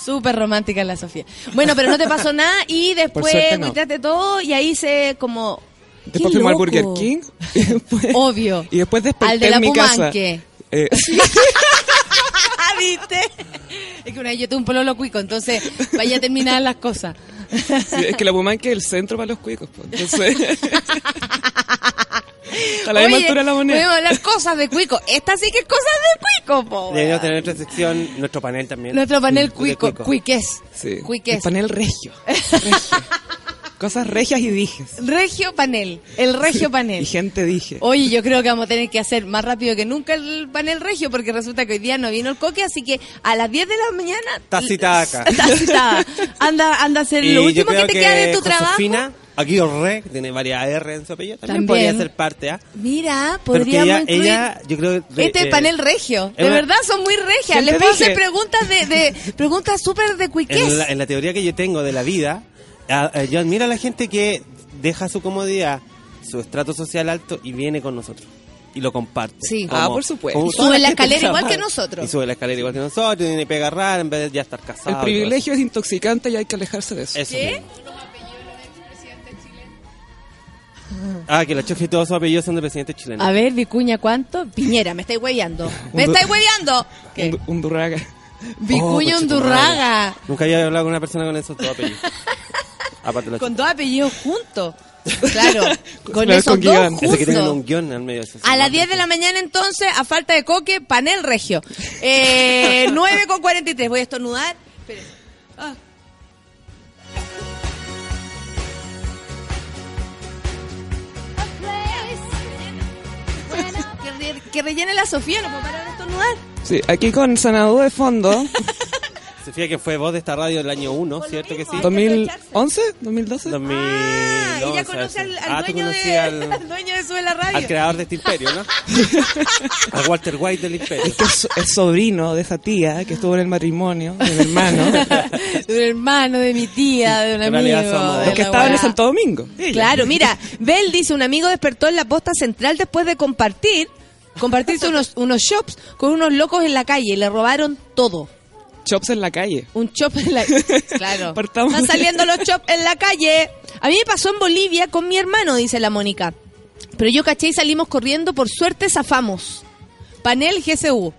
Súper romántica la Sofía. Bueno, pero no te pasó [LAUGHS] nada y después no. cuitaste todo y ahí se como... ¡Qué Después fuimos al! Burger King. Y después, Obvio. y después desperté Al de la en mi casa. Pumanque. Eh, Ah, [LAUGHS] ¿Viste? Es que una vez yo tuve un pololo cuico, entonces vaya a terminar las cosas. sí, es que la Pumanque es el centro para los cuicos. pues. Entonces, a la misma Oye, altura de la moneda. Podemos hablar cosas de cuico. Esta sí que es cosas de cuico, po. Deberíamos tener nuestra sección, nuestro panel también. Nuestro panel cuico, cuiques. Sí, el Cuiques. panel regio. [LAUGHS] regio. Cosas regias y dijes. Regio panel. El regio Y panel. gente dije. Oye, yo creo que vamos a tener que hacer más rápido que nunca el panel regio porque resulta que hoy día no vino el coque, así que a las 10 de la mañana... Está citada acá. [LAUGHS] Está citada. Anda, anda a hacer Y lo último que te queda de tu trabajo. Josefina Aguirre, que tiene varias R en su apellido, también, También. podría ser parte, ¿ah? Mira, Pero que podríamos ella, incluir... ella, yo creo que... Este es eh, panel regio. De una- verdad, son muy regias. ¿Quién Les puedo dije? hacer preguntas de, de preguntas súper de cuiques. en, la, en la teoría que yo tengo de la vida, a- a- yo admiro a la gente que deja su comodidad, su estrato social alto y viene con nosotros. Y lo comparte. Sí. Ah, por supuesto. Y sube la escalera igual que nosotros. Y sube la escalera igual que nosotros, y tiene pega rara en vez de ya estar casado. El privilegio es intoxicante y hay que alejarse de eso. eso. ¿Qué? Ah, que la chofe y todos sus apellidos son de presidente chileno. A ver, Vicuña, ¿cuánto? Piñera, me estáis hueveando. [LAUGHS] ¡Me estáis hueveando! ¿Qué? Un, un durraga. Vicuña Oh, Undurraga. Nunca había hablado con una persona con esos dos apellidos. [LAUGHS] Aparte de la Con dos apellidos juntos. [LAUGHS] Claro, con Claro, esos con dos. Ese que tienen un juntos. guion al medio. sí, A las ¿no? 10 de la mañana entonces, a falta de coque, panel regio. Eh, [LAUGHS] 9 con 43. Voy a estornudar. Ah. Que rellene la Sofía, no puedo parar de estornudar. Sí, aquí con Sanadú de fondo. [LAUGHS] Sofía, que fue voz de esta radio del año 1, ¿cierto que sí? mismo. ¿2011? ¿2012? 2000, Ah, ella no, conoce al, al Ah, dueño, de, al, [LAUGHS] al dueño de Sube la Radio. al creador de este imperio, ¿no? [LAUGHS] Al Walter White del imperio. Es que es, es sobrino de esa tía que estuvo en el matrimonio de mi hermano. [LAUGHS] de un hermano, de mi tía, de un amigo. somos- de Porque la estaba en. Santo Domingo. ella. Claro, mira, Bel dice, un amigo despertó en la posta central después de compartir, compartirse unos, unos shops con unos locos en la calle y le robaron todo. Chops en la calle. Un chop en la [LAUGHS] Claro. Partamos Están saliendo los chops en la calle. A mí me pasó en Bolivia con mi hermano, dice la Mónica. Pero yo caché y salimos corriendo, por suerte zafamos. Panel GSU.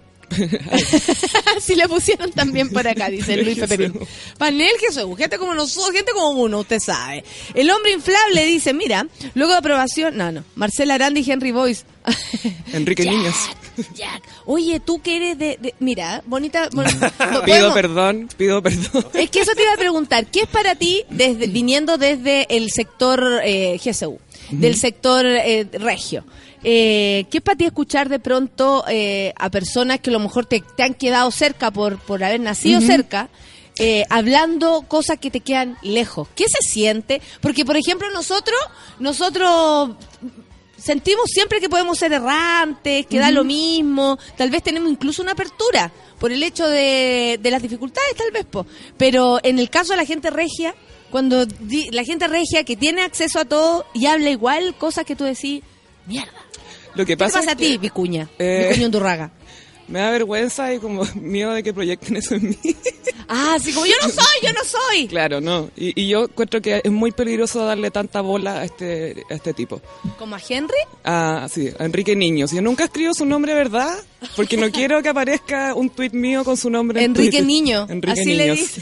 Así [LAUGHS] le pusieron también por acá, dice [LAUGHS] Luis Peperín. Panel Jesús, gente como nosotros, gente como uno, usted sabe. El hombre inflable dice, mira, luego de aprobación, no, no, Marcela Arandi y Henry Boyce. Enrique Niños. Jack. Oye, tú que eres de, de- mira, bonita, [LAUGHS] no, Pido perdón, pido perdón. Es que eso te iba a preguntar, ¿qué es para ti, desde, viniendo desde el sector eh, GSU, del sector eh, regio? Eh, ¿Qué es para ti escuchar de pronto eh, a personas que a lo mejor te, te han quedado cerca por, por haber nacido cerca? eh, hablando cosas que te quedan lejos. ¿Qué se siente? Porque, por ejemplo, nosotros, nosotros sentimos siempre que podemos ser errantes, que da lo mismo, tal vez tenemos incluso una apertura por el hecho de, de las dificultades, tal vez, po. pero en el caso de la gente regia, cuando di- la gente regia que tiene acceso a todo y habla igual cosas que tú decís, mierda. Lo que ¿Qué te pasa, pasa a ti, Vicuña? Eh. Vicuña Undurraga. Me da vergüenza y como [LAUGHS] miedo de que proyecten eso en mí. [LAUGHS] Ah, así como yo no [LAUGHS] soy, yo no soy. claro, no. Y, y yo encuentro que es muy peligroso darle tanta bola a este, a este tipo. ¿Como a Henry? Ah, sí, a Enrique Niños. Yo nunca escribo su nombre, ¿verdad? Porque no quiero que aparezca un tuit mío con su nombre. en Enrique. Niño. Enrique Así le dice.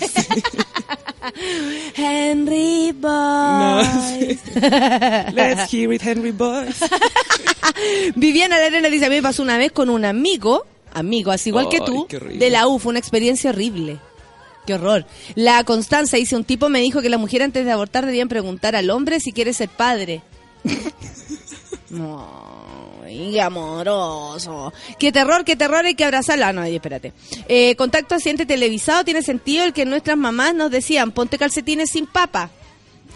Henry Boy. No, sí. Let's hear it, Henry Boys. Viviana Lerena dice, a mí me pasó una vez con un amigo, amigo, así igual que tú, de la U, fue una experiencia horrible. Qué horror. La Constanza dice, un tipo me dijo que la mujer antes de abortar debían preguntar al hombre si quiere ser padre. [LAUGHS] Ay, qué amoroso. Qué terror, qué terror, hay que abrazarla. Ah, no, espérate. Eh, contacto accidente televisado, tiene sentido el que nuestras mamás nos decían, ponte calcetines sin papa.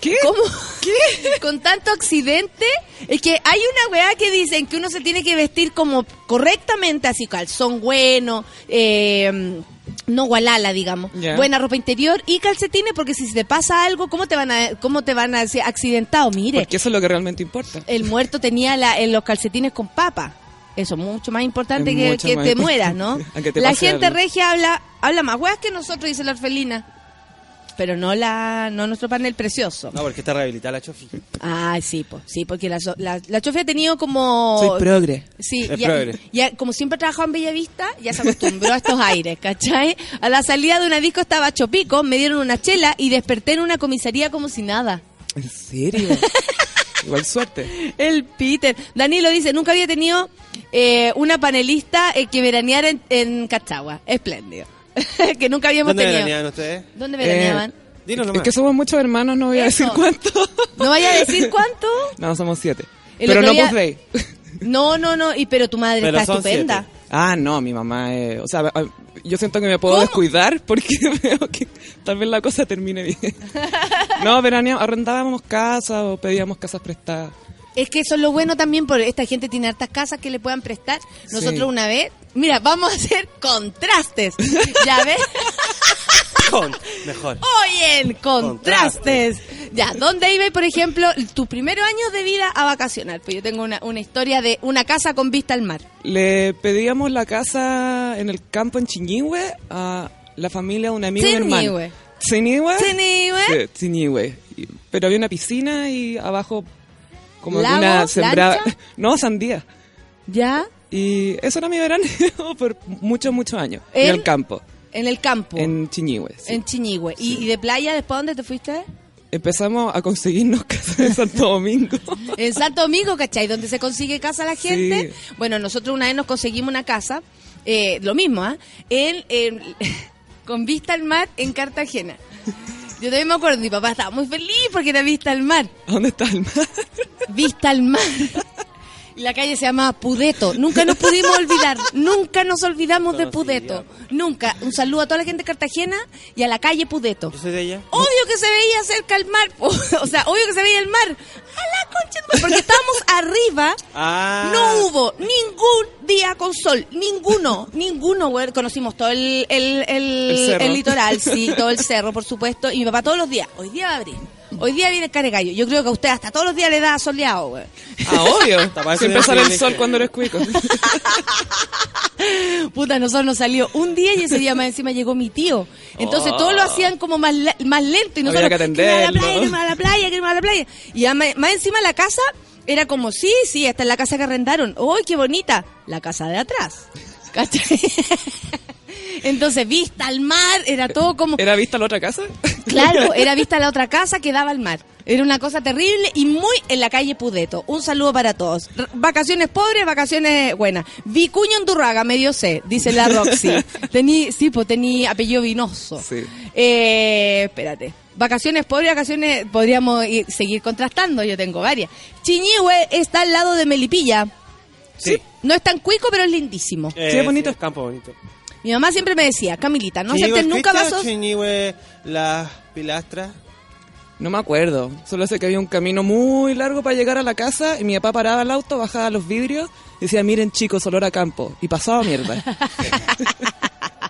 ¿Qué? ¿Cómo? ¿Qué? [LAUGHS] Con tanto accidente, es que hay una weá que dicen que uno se tiene que vestir como correctamente, así calzón bueno, eh, no gualala, digamos, buena ropa interior y calcetines, porque si se te pasa algo, ¿cómo te van a, cómo te van a decir accidentado? Mire, Porque eso es lo que realmente importa. el muerto tenía la, en los calcetines con papa. Eso es mucho más importante Es que, que más te importante. mueras, ¿no? [LAUGHS] La gente algo. regia habla, habla más weas que nosotros, dice la orfelina. Pero no la, no nuestro panel precioso. No, porque está rehabilitada la chofi. Ay, sí, po, sí, porque la, la, la chofe ha tenido como... Soy progre. Sí, Es ya, progre. ya, como siempre ha trabajado en Bellavista, ya se acostumbró a estos aires, ¿cachai? A la salida de una disco estaba Chopico, me dieron una chela y desperté en una comisaría como si nada. ¿En serio? [LAUGHS] Igual suerte. El Peter. Danilo dice, nunca había tenido eh, una panelista eh, que veraneara en, en Cachagua. Espléndido. [LAUGHS] que nunca habíamos ¿Dónde tenido. veranean ustedes? ¿Dónde veraneaban? Dinos Es nomás. que somos muchos hermanos, no voy a Eso. decir cuánto. No vaya a decir [LAUGHS] cuánto. No, somos siete. El Pero no día- day. [LAUGHS] No, no, no. Y pero tu madre Pero está estupenda. siete. Ah, no, mi mamá es... O sea, yo siento que me puedo ¿Cómo? descuidar porque veo que tal vez la cosa termine bien. No, veraneamos, arrendábamos casas o pedíamos casas prestadas. Es que eso es lo bueno también, porque esta gente tiene hartas casas que le puedan prestar. Nosotros Sí. una vez, mira, vamos a hacer contrastes. ¿Ya ves? [LAUGHS] Con- Mejor. Oye, contrastes. Ya, ¿dónde iba, por ejemplo, tus primeros años de vida a vacacionar? Pues yo tengo una, una historia de una casa con vista al mar. Le pedíamos la casa en el campo en Chiñihue a la familia de un amigo. Chiñihue. ¿Chiñihue? Chiñihue. Sí, Chiñihue. Pero había una piscina y abajo como ¿Lago? una sembrada... [LAUGHS] No, sandía. ¿Ya? Y eso era mi verano [LAUGHS] por muchos, muchos años. En ¿En? el campo, En el campo. En, en Chiñihue. sí. Chiñigüe. ¿Y, y de playa después dónde te fuiste? Empezamos a conseguirnos [LAUGHS] casas en Santo Domingo. [LAUGHS] En Santo Domingo, ¿cachai? Donde se consigue casa la gente. Sí. Bueno, nosotros una vez nos conseguimos una casa, eh, lo mismo, ¿ah? En, en- con vista al mar en Cartagena. Yo también me acuerdo, mi papá estaba muy feliz porque era vista al mar. ¿A dónde está el mar? Vista al mar. La calle se llamaba Pudeto. Nunca nos pudimos olvidar. Nunca nos olvidamos de Pudeto. Nunca. Un saludo a toda la gente de Cartagena y a la calle Pudeto. Yo soy de ella. Obvio que se veía cerca el mar. [LAUGHS] O sea, obvio que se veía el mar. A la concha Porque estábamos arriba. Ah. No hubo ningún día con sol. Ninguno. Ninguno, güey. Conocimos todo el, el, el, El el litoral, sí, [LAUGHS] todo el cerro, por supuesto. Y mi papá todos los días. Hoy día va a abrir. Hoy día viene el caregallo. Yo creo que a usted hasta todos los días le da soleado, güey. Ah, obvio. [LAUGHS] Siempre sale el sol cuando eres cuico. [LAUGHS] Puta, a nosotros nos salió un día y ese día más encima llegó mi tío. Entonces todos lo hacían como más, más lento y nosotros Había que "Queremos ir a la atenderlo". ir a la playa, ir a la playa. Y ya más, más encima la casa era como, sí, sí, esta es la casa que arrendaron. ¡Uy, qué bonita! La casa de atrás. ¿Cachai? [LAUGHS] Entonces, vista al mar, era todo como... ¿Era vista la otra casa? Claro, era vista la otra casa que daba al mar. Era una cosa terrible y muy en la calle Pudeto. Un saludo para todos. R- vacaciones pobres, vacaciones buenas. Vicuña Undurraga, medio C, dice la Roxy. [LAUGHS] Tení, sí, pues tení apellido vinoso. Sí. Eh, espérate. Vacaciones pobres, vacaciones, podríamos ir- seguir contrastando, yo tengo varias. Chiñihue está al lado de Melipilla. Sí. No es tan cuico, pero es lindísimo. Eh, Sí, es bonito. es campo bonito. Mi mamá siempre me decía, Camilita, no aceptes nunca vasos. Las pilastras. No me acuerdo. Solo sé que había un camino muy largo para llegar a la casa y mi papá paraba el auto, bajaba los vidrios y decía, miren chicos, olor a campo. Y pasaba mierda. [LAUGHS]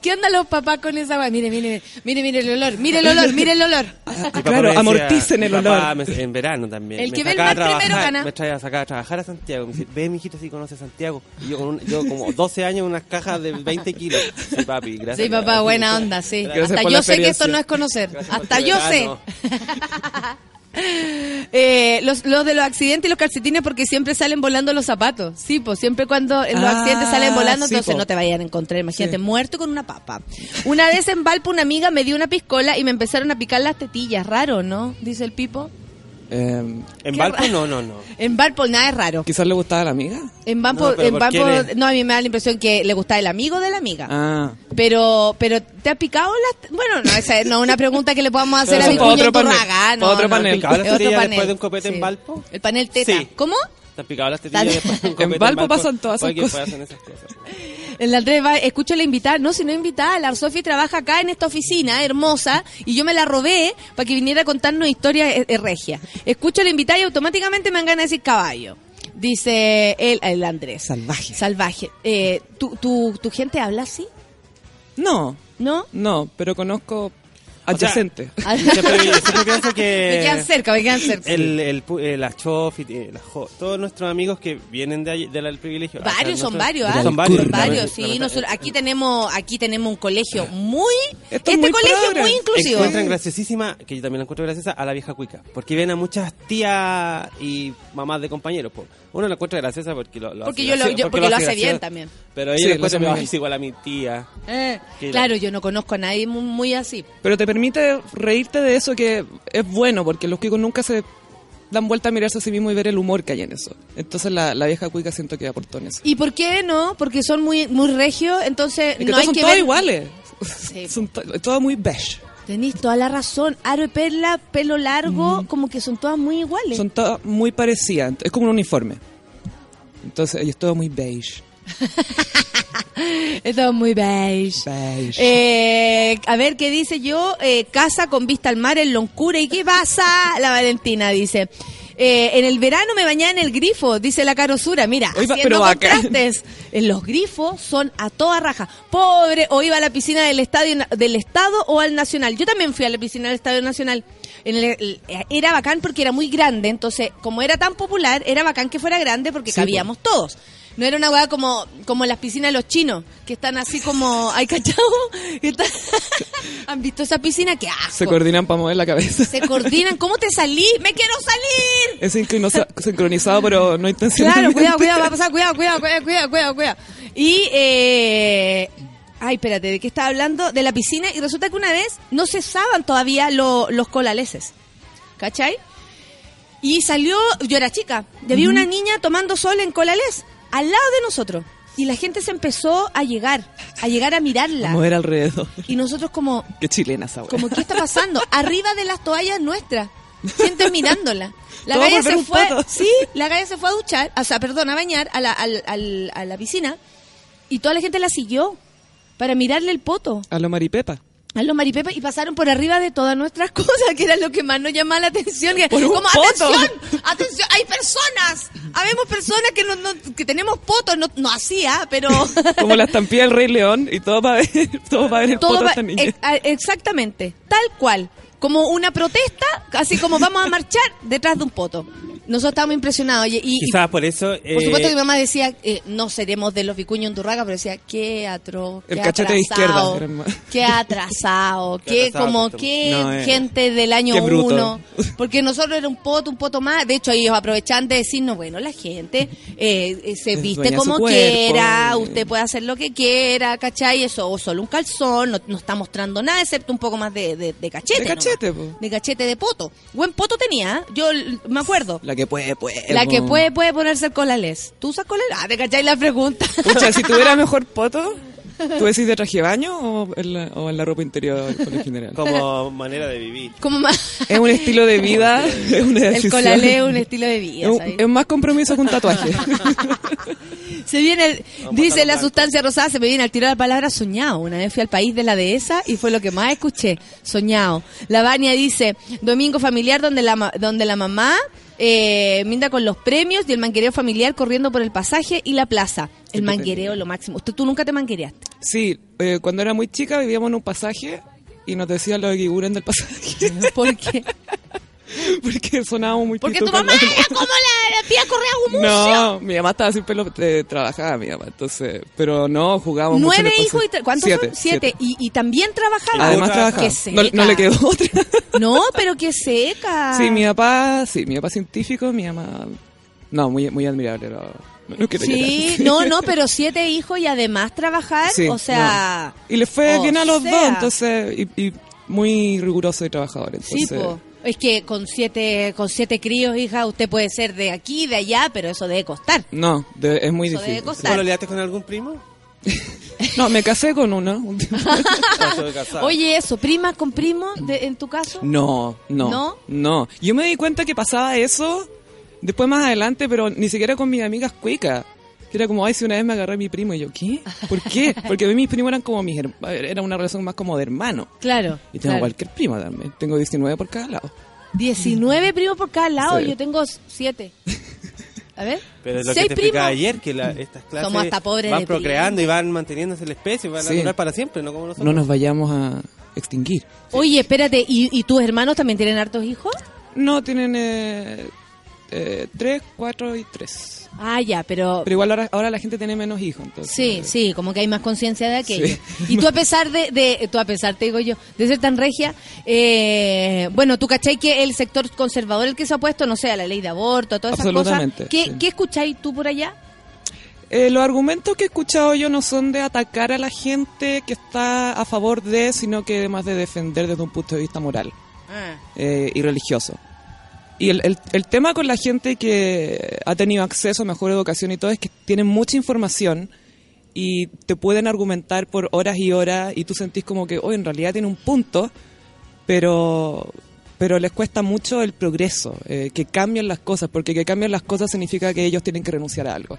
¿Qué onda los papás con esa weá? Mire, mire, mire, mire el olor, mire el olor, mire el olor. [LAUGHS] Papá claro, decía- amorticen el olor. me- en verano también. El me que ve el mar a primero gana. Me traía a sacar a trabajar a Santiago. Me dice, ve, mijito, si conoce Santiago. Y yo, con un- yo como 12 años, unas cajas de 20 kilos. Sí, papi, gracias. Sí, papá, buena onda, sí. Gracias Hasta yo sé que esto no es conocer. Gracias Hasta yo sé. [LAUGHS] [LAUGHS] Eh, los, los de los accidentes y los calcetines porque siempre salen volando los zapatos. Sí, pues siempre cuando en los Ah, accidentes salen volando, sí, entonces po. no te vayan a encontrar. Imagínate, Sí. muerto con una papa. Una vez en Valpo una amiga me dio una piscola y me empezaron a picar las tetillas. Raro, ¿no? Dice el Pipo. Eh, En Valpo, no, no, no. En Valpo nada es raro. Quizás le gustaba la amiga. En Valpo, No, en ¿por qué Valpo- no, a mí me da la impresión que le gustaba el amigo de la amiga. Ah. Pero, pero ¿te ha picado las? Bueno, no, esa no es una pregunta que le podamos hacer a mi eso es cuño otro panel, Turraga, no, otro no, panel. es ¿Picado las otro tetillas panel. después de un copete en Sí. Valpo? El panel teta. Sí. ¿Cómo? ¿Te han picado las tetillas después de un [LAUGHS] copete Valpo pasan todas esas cosas. pues hacen esas cosas. El Andrés va, escucho la invitada. No, si no invitada, la Sofi trabaja acá en esta oficina hermosa y yo me la robé para que viniera a contarnos historias eh, eh, regia. Escucho la invitada y automáticamente me dan ganas de decir caballo. Dice el, el Andrés. Salvaje. Salvaje. Eh, ¿tu, tu, ¿Tu gente habla así? No, ¿No? no, pero conozco O sea, adyacente. Siempre, [LAUGHS] siempre pienso que... me quedan cerca, me quedan cerca. El, el, pu- eh, la Chofi, eh, la Jo- todos nuestros amigos que vienen de del privilegio. o sea, Varios, son varios, ¿ah? Son varios. Son varios, la- sí. Nosotros, aquí tenemos aquí tenemos un colegio muy... Esto es este muy colegio progre. muy inclusivo. Encuentran graciosísima, que yo también la encuentro graciosa, a la vieja cuica. Porque ven a muchas tías y mamás de compañeros. po. Uno la encuentra graciosa porque lo, lo Porque hace yo lo- yo- porque lo hace bien también. Pero ella Sí, lo lo encuentra hace muy "Ay, bien. es igual a mi tía. Eh, la- claro, yo no conozco a nadie muy, muy así. Pero te permite reírte de eso que es bueno, porque los cuicos nunca se dan vuelta a mirarse a sí mismos y ver el humor que hay en eso. Entonces la, la vieja cuica siento que aportó en eso. ¿Y por qué no? Porque son muy muy regios, entonces que no todos hay son que todos ver... iguales. Sí. [LAUGHS] Son to- todo muy beige. Tenís toda la razón. Aro y perla, pelo largo, como que son todas muy iguales. Son todas muy parecidas. Es como un uniforme. Entonces, es todo muy beige. [LAUGHS] Es todo muy beige. Beige. Eh, a ver, ¿qué dice yo? Eh, casa con vista al mar en Loncura. ¿Y qué pasa? La Valentina dice. Eh, en el verano me bañaba en el grifo, dice la carosura. Mira, Oiga, haciendo pero contrastes. En los grifos son a toda raja. Pobre, o iba a la piscina del estadio del estado o al nacional. Yo también fui a la piscina del estadio nacional. En el- el- era bacán porque era muy grande, entonces como era tan popular, era bacán que fuera grande porque Sí, cabíamos todos. No era una weá como, como las piscinas de los chinos, que están así como, ¿hay cachado? [LAUGHS] Está- [LAUGHS] ¿Han visto esa piscina? ¡Qué asco! Se coordinan para mover la cabeza. Se coordinan. ¿Cómo te salí? ¡Me quiero salir! Es sincroniza- sincronizado, pero no intencionalmente. Claro, cuidado, cuidado, va a pasar, cuidado, cuidado, cuidado, cuidado, cuidado. Y, eh... Ay, espérate, ¿de qué estaba hablando? De la piscina. Y resulta que una vez no cesaban todavía lo- los colaleses. ¿Cachai? Y salió, yo era chica, y había una niña tomando sol en Colales, al lado de nosotros. Y la gente se empezó a llegar, a llegar a A mirarla. mover alrededor. Y nosotros como, Qué chilena esa como, ¿qué está pasando? [LAUGHS] Arriba de las toallas nuestras. Gente mirándola. La galla se fue, sí, la galla se fue a duchar, o sea, perdón, a bañar a la, al- al- a la piscina y toda la gente la siguió para mirarle el poto A lo maripepa. A los y pasaron por arriba de todas nuestras [LAUGHS] cosas, que era lo que más nos llamaba la atención. Que, como, poto. atención, atención, hay personas, habemos personas que no, no- que tenemos potos, no, no hacía, pero... [LAUGHS] Como la estampilla del Rey León y todo para ver, [LAUGHS] todo para ver el Todo poto va- esta niña. ex- a- exactamente, tal cual. Como una protesta, así como vamos a marchar detrás de un poto. Nosotros estábamos impresionados. Y, y- Quizás por eso... por eh, supuesto que mi mamá decía, eh, no seremos de los vicuños en Turraga, pero decía, qué atroz, El qué cachete de izquierda, atrasado, era más- qué atrasado, [LAUGHS] Qué atrasado como, qué. No, eh, gente del año uno. [LAUGHS] Porque nosotros era un poto, un poto más. De hecho, ellos aprovechan de decirnos, bueno, la gente eh, eh, se viste de como quiera, eh. usted puede hacer lo que quiera, ¿cachai? Eso, o solo un calzón, no, no está mostrando nada, excepto un poco más de, de, de cachete. De cachete, po. De cachete de poto. Buen poto tenía, ¿eh? yo me acuerdo. La que puede, puede. La que puede, puede ponerse el colales. ¿Tú usas colales? Ah, ¿te cacháis la pregunta? Pucha, si tuviera [LAUGHS] mejor poto, ¿tú decís de traje de baño o en la, o en la ropa interior por lo general? Como manera de vivir. Como más... Es un estilo de [LAUGHS] vida, es una El colalé es un estilo de vida, Es un- ¿sabes? es más compromiso que un tatuaje. [LAUGHS] Se viene, el- dice la sustancia rosada, se me viene al tiro la palabra soñado. Una vez fui al país de la dehesa y fue lo que más escuché, soñado. La Vania dice, domingo familiar donde la, ma- donde la mamá eh, minda con los premios y el manguereo familiar corriendo por el pasaje y la plaza. El manguereo, lo máximo. Usted, tú nunca te manguereaste. Sí, eh, cuando era muy chica vivíamos en un pasaje y nos decían los eguiguren del pasaje. [LAUGHS] ¿Por qué? [LAUGHS] Porque sonábamos muy Porque tu mamá era [LAUGHS] como la, la tía correa Gumucio. No, mi mamá estaba siempre lo, eh, trabajaba, mi mamá, entonces, pero no, jugábamos Nueve hijos y ¿cuántos siete, son? Siete. Y, y también trabajaba. Además trabajaba. seca. No, no le quedó otra. [LAUGHS] No, pero qué seca. Sí, mi papá, sí, mi papá científico, mi mamá... No, muy, muy admirable. No, no, Sí, llorar. no, no, pero siete hijos y además trabajar, Sí, o sea... no. Y le fue bien a los sea. dos, entonces, y, y muy riguroso y trabajador. Sí, Entonces, po. Es que con siete, con siete críos, hija, usted puede ser de aquí, de allá, pero eso debe costar. No, de- es muy Eso debe difícil. costar. ¿Tú lo liaste con algún primo? [LAUGHS] No, me casé con [LAUGHS] casado. Oye, eso, prima con primo, de- en tu caso. No, no, ¿No? no. Yo me di cuenta que pasaba eso después más adelante, pero ni siquiera con mis amigas cuicas. Era como, ay, si una vez me agarré a mi primo y yo, ¿qué? ¿Por qué? [LAUGHS] Porque a mí mis primos eran como mis hermanos, era una relación más como de hermano. Claro. Y tengo claro. cualquier prima también. Tengo 19 por cada lado. 19 primos por cada lado, Sí. yo tengo siete. [LAUGHS] A ver. Pero es lo seis que te explicaba primos. ayer, que la- estas clases Somos hasta pobres van procreando y van manteniéndose la especie, van Sí. a durar para siempre, no como nosotros. No nos vayamos a extinguir. Oye, espérate, ¿y, y tus hermanos también tienen hartos hijos? No, tienen eh, eh, tres, cuatro y tres. Ah, ya, pero... Pero igual ahora, ahora la gente tiene menos hijos, entonces. Sí, sí, como que hay más conciencia de aquello. Sí. [LAUGHS] Y tú a pesar de, de, tú a pesar, te digo yo, de ser tan regia, eh, bueno, tú cachai que el sector conservador el que se ha puesto, no sé, a la ley de aborto, a todas esas cosas. Absolutamente, ¿Qué, sí. ¿Qué escucháis tú por allá? Eh, los argumentos que he escuchado yo no son de atacar a la gente que está a favor de, sino que más de defender desde un punto de vista moral eh, y religioso. Y el, el- tema con la gente que ha tenido acceso a mejor educación y todo es que tienen mucha información y te pueden argumentar por horas y horas y tú sentís como que, oh, en realidad tiene un punto, pero pero les cuesta mucho el progreso, eh, que cambien las cosas, porque que cambien las cosas significa que ellos tienen que renunciar a algo.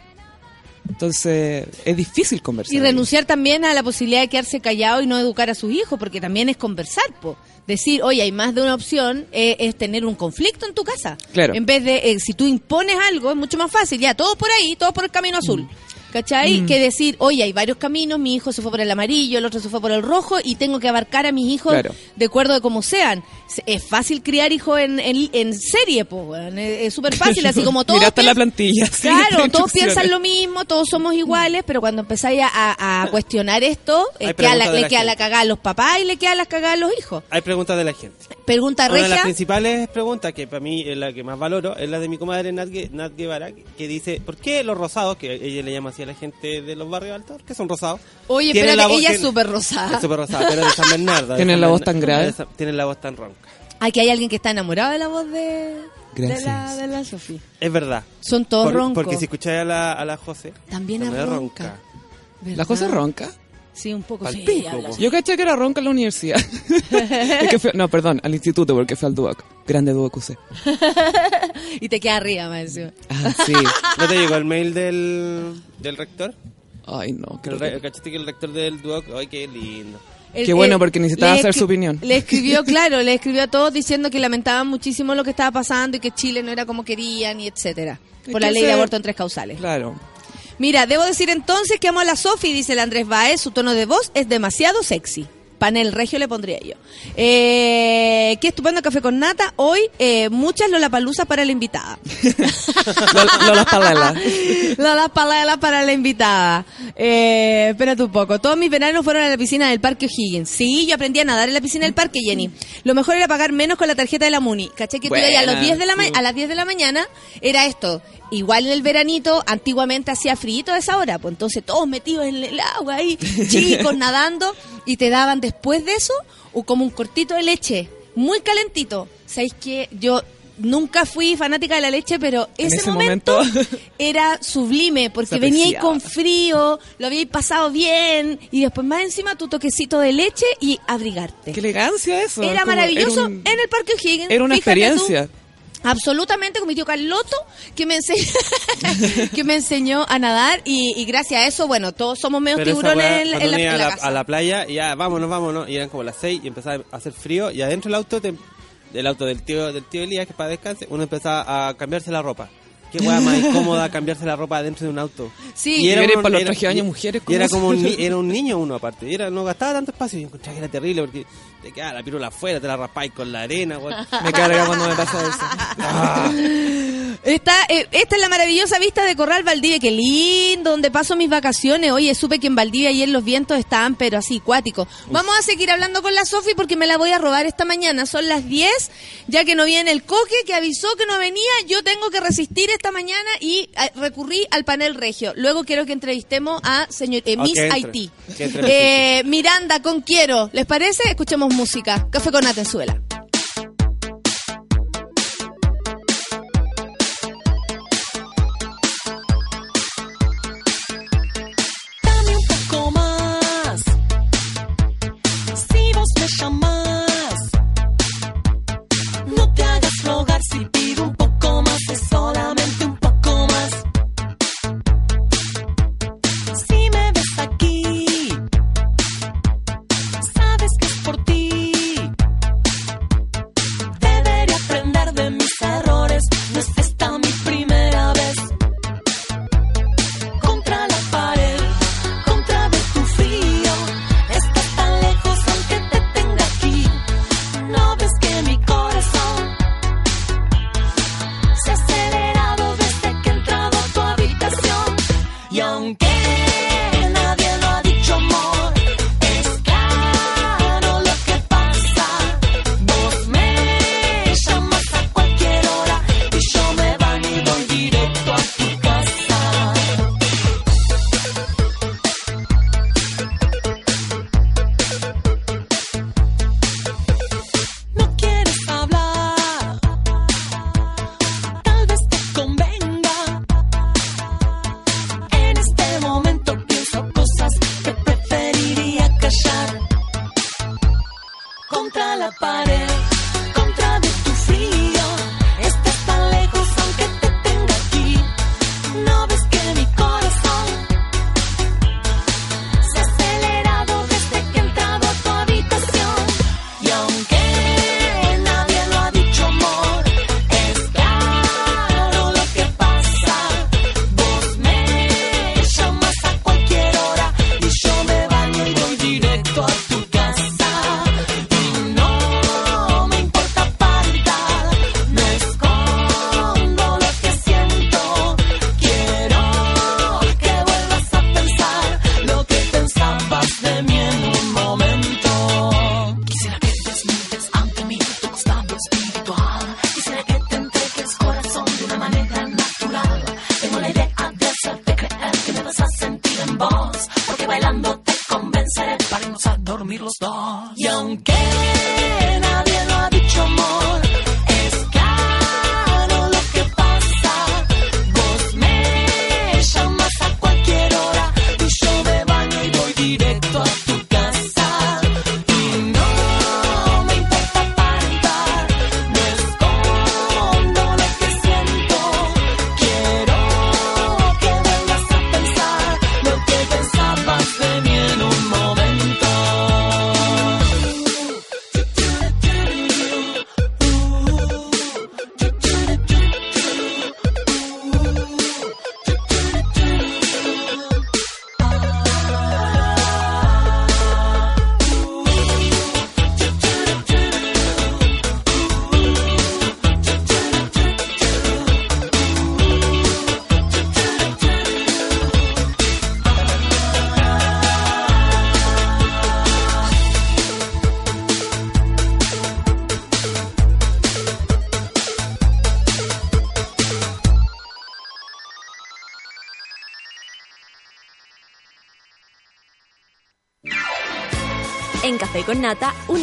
Entonces, es difícil conversar. Y renunciar también a la posibilidad de quedarse callado y no educar a sus hijos, porque también es conversar, po. Decir, oye, hay más de una opción, eh, es tener un conflicto en tu casa. Claro. En vez de, eh, si tú impones algo, es mucho más fácil, ya, todos por ahí, todos por el camino azul. Mm. ¿Cachai? Que decir, oye, hay varios caminos, mi hijo se fue por el amarillo, el otro se fue por el rojo, y tengo que abarcar a mis hijos Claro. de acuerdo de cómo sean. Se- Es fácil criar hijos en, en, en serie, po, es súper fácil, así como [LAUGHS] todos Miraste la piensan- plantilla. [LAUGHS] sí, Claro, todos piensan lo mismo, todos somos iguales, pero cuando empezáis a, a- a [LAUGHS] cuestionar esto, eh, queda la- le la queda la cagada a los papás y le queda la cagada a los hijos. Hay preguntas de la gente. Pregunta Una de las regia. principales preguntas, que para mí es la que más valoro, es la de mi comadre Nat, Gue- Nat Guevara, que dice, ¿por qué los rosados, que ella le llama así a la gente de los barrios altos, que son rosados? Oye, voz- ella es súper rosada. Es súper rosada, pero de San Bernardo. ¿Tienen la voz tan grave? Tienen la voz tan ronca. Aquí hay alguien que está enamorado de la voz de, de la, de la Sofía. Es verdad. Son todos Por- roncos. Porque si escucháis a la, a la José, También es ronca. ¿La cosa ronca? Sí, un poco. Sí, así. Yo caché que era ronca en la universidad. [LAUGHS] Es que fue- no, perdón, al instituto porque fue al Duoc. Grande Duoc UC. [LAUGHS] y te queda arriba, más encima. Ah, sí. [LAUGHS] ¿no te llegó el mail del, del rector? Ay, no. Que el, creo re- que- ¿Cachaste que el rector del Duoc? Ay, qué lindo. El- Qué bueno, porque necesitaba hacer su opinión. Le escribió, claro, le escribió a todos diciendo que lamentaban muchísimo lo que estaba pasando y que Chile no era como querían y etcétera. Por la ley de aborto en tres causales. Claro. Mira, debo decir entonces que amo a la Sofi, dice el Andrés Baez, su tono de voz es demasiado sexy. Panel regio le pondría yo. Eh, qué estupendo café con nata. Hoy, eh, muchas Lollapaloozas para la invitada. [LAUGHS] Lo- Lolas Palelas. Lolas Palelas para la invitada. Eh, espérate un poco. Todos mis veranos fueron a la piscina del Parque O'Higgins. Sí, yo aprendí a nadar en la piscina del parque, Jenny. Lo mejor era pagar menos con la tarjeta de la Muni. ¿Caché que tú a, los Buena. 10 de la ma- a las 10 de la mañana? Era esto. Igual en el veranito, antiguamente hacía frío a esa hora. Pues entonces todos metidos en el agua ahí, [LAUGHS] chicos nadando. Y te daban después de eso o como un cortito de leche. Muy calentito. ¿Sabéis que Yo nunca fui fanática de la leche, pero ese, ese momento, momento. [LAUGHS] era sublime, porque venía ahí con frío, lo habíais pasado bien, y después más encima tu toquecito de leche y abrigarte. Qué elegancia eso. Era Como- maravilloso era un- en el Parque O'Higgins. Era una tú, experiencia. Absolutamente, con mi tío Carloto, que me, enseñó, [LAUGHS] que me enseñó a nadar, y, y gracias a eso, bueno, todos somos medio Pero tiburones en, en la, en la a, la, casa. a la playa, y ya, vámonos, vámonos. Y eran como las 6 y empezaba a hacer frío. Y adentro del auto, te- del auto del tío del tío Elías, que para descanse, uno empezaba a cambiarse la ropa. Qué weá más [LAUGHS] incómoda cambiarse la ropa dentro de un auto. Sí. Y era uno- para los trajes de baño mujeres, Y ¿cómo era como un, era un niño uno aparte. Y era, no gastaba tanto espacio. Y yo encontraba que era terrible porque te quedaba la pirula afuera, te la raspáis con la arena. weón. Me carga cuando me pasa eso. [LAUGHS] Esta, eh, esta es la maravillosa vista de Corral Valdivia, qué lindo, donde paso mis vacaciones. Oye, supe que en Valdivia ayer los vientos estaban, pero así, cuáticos. Vamos a seguir hablando con la Sofi porque me la voy a robar esta mañana. Son las 10, ya que no viene el coque, que avisó que no venía. Yo tengo que resistir esta mañana y eh, recurrí al panel regio. Luego quiero que entrevistemos a señor, eh, Ah, Miss Haití. Eh, Miranda con Quiero. ¿Les parece? Escuchemos música. Café con Atenzuela.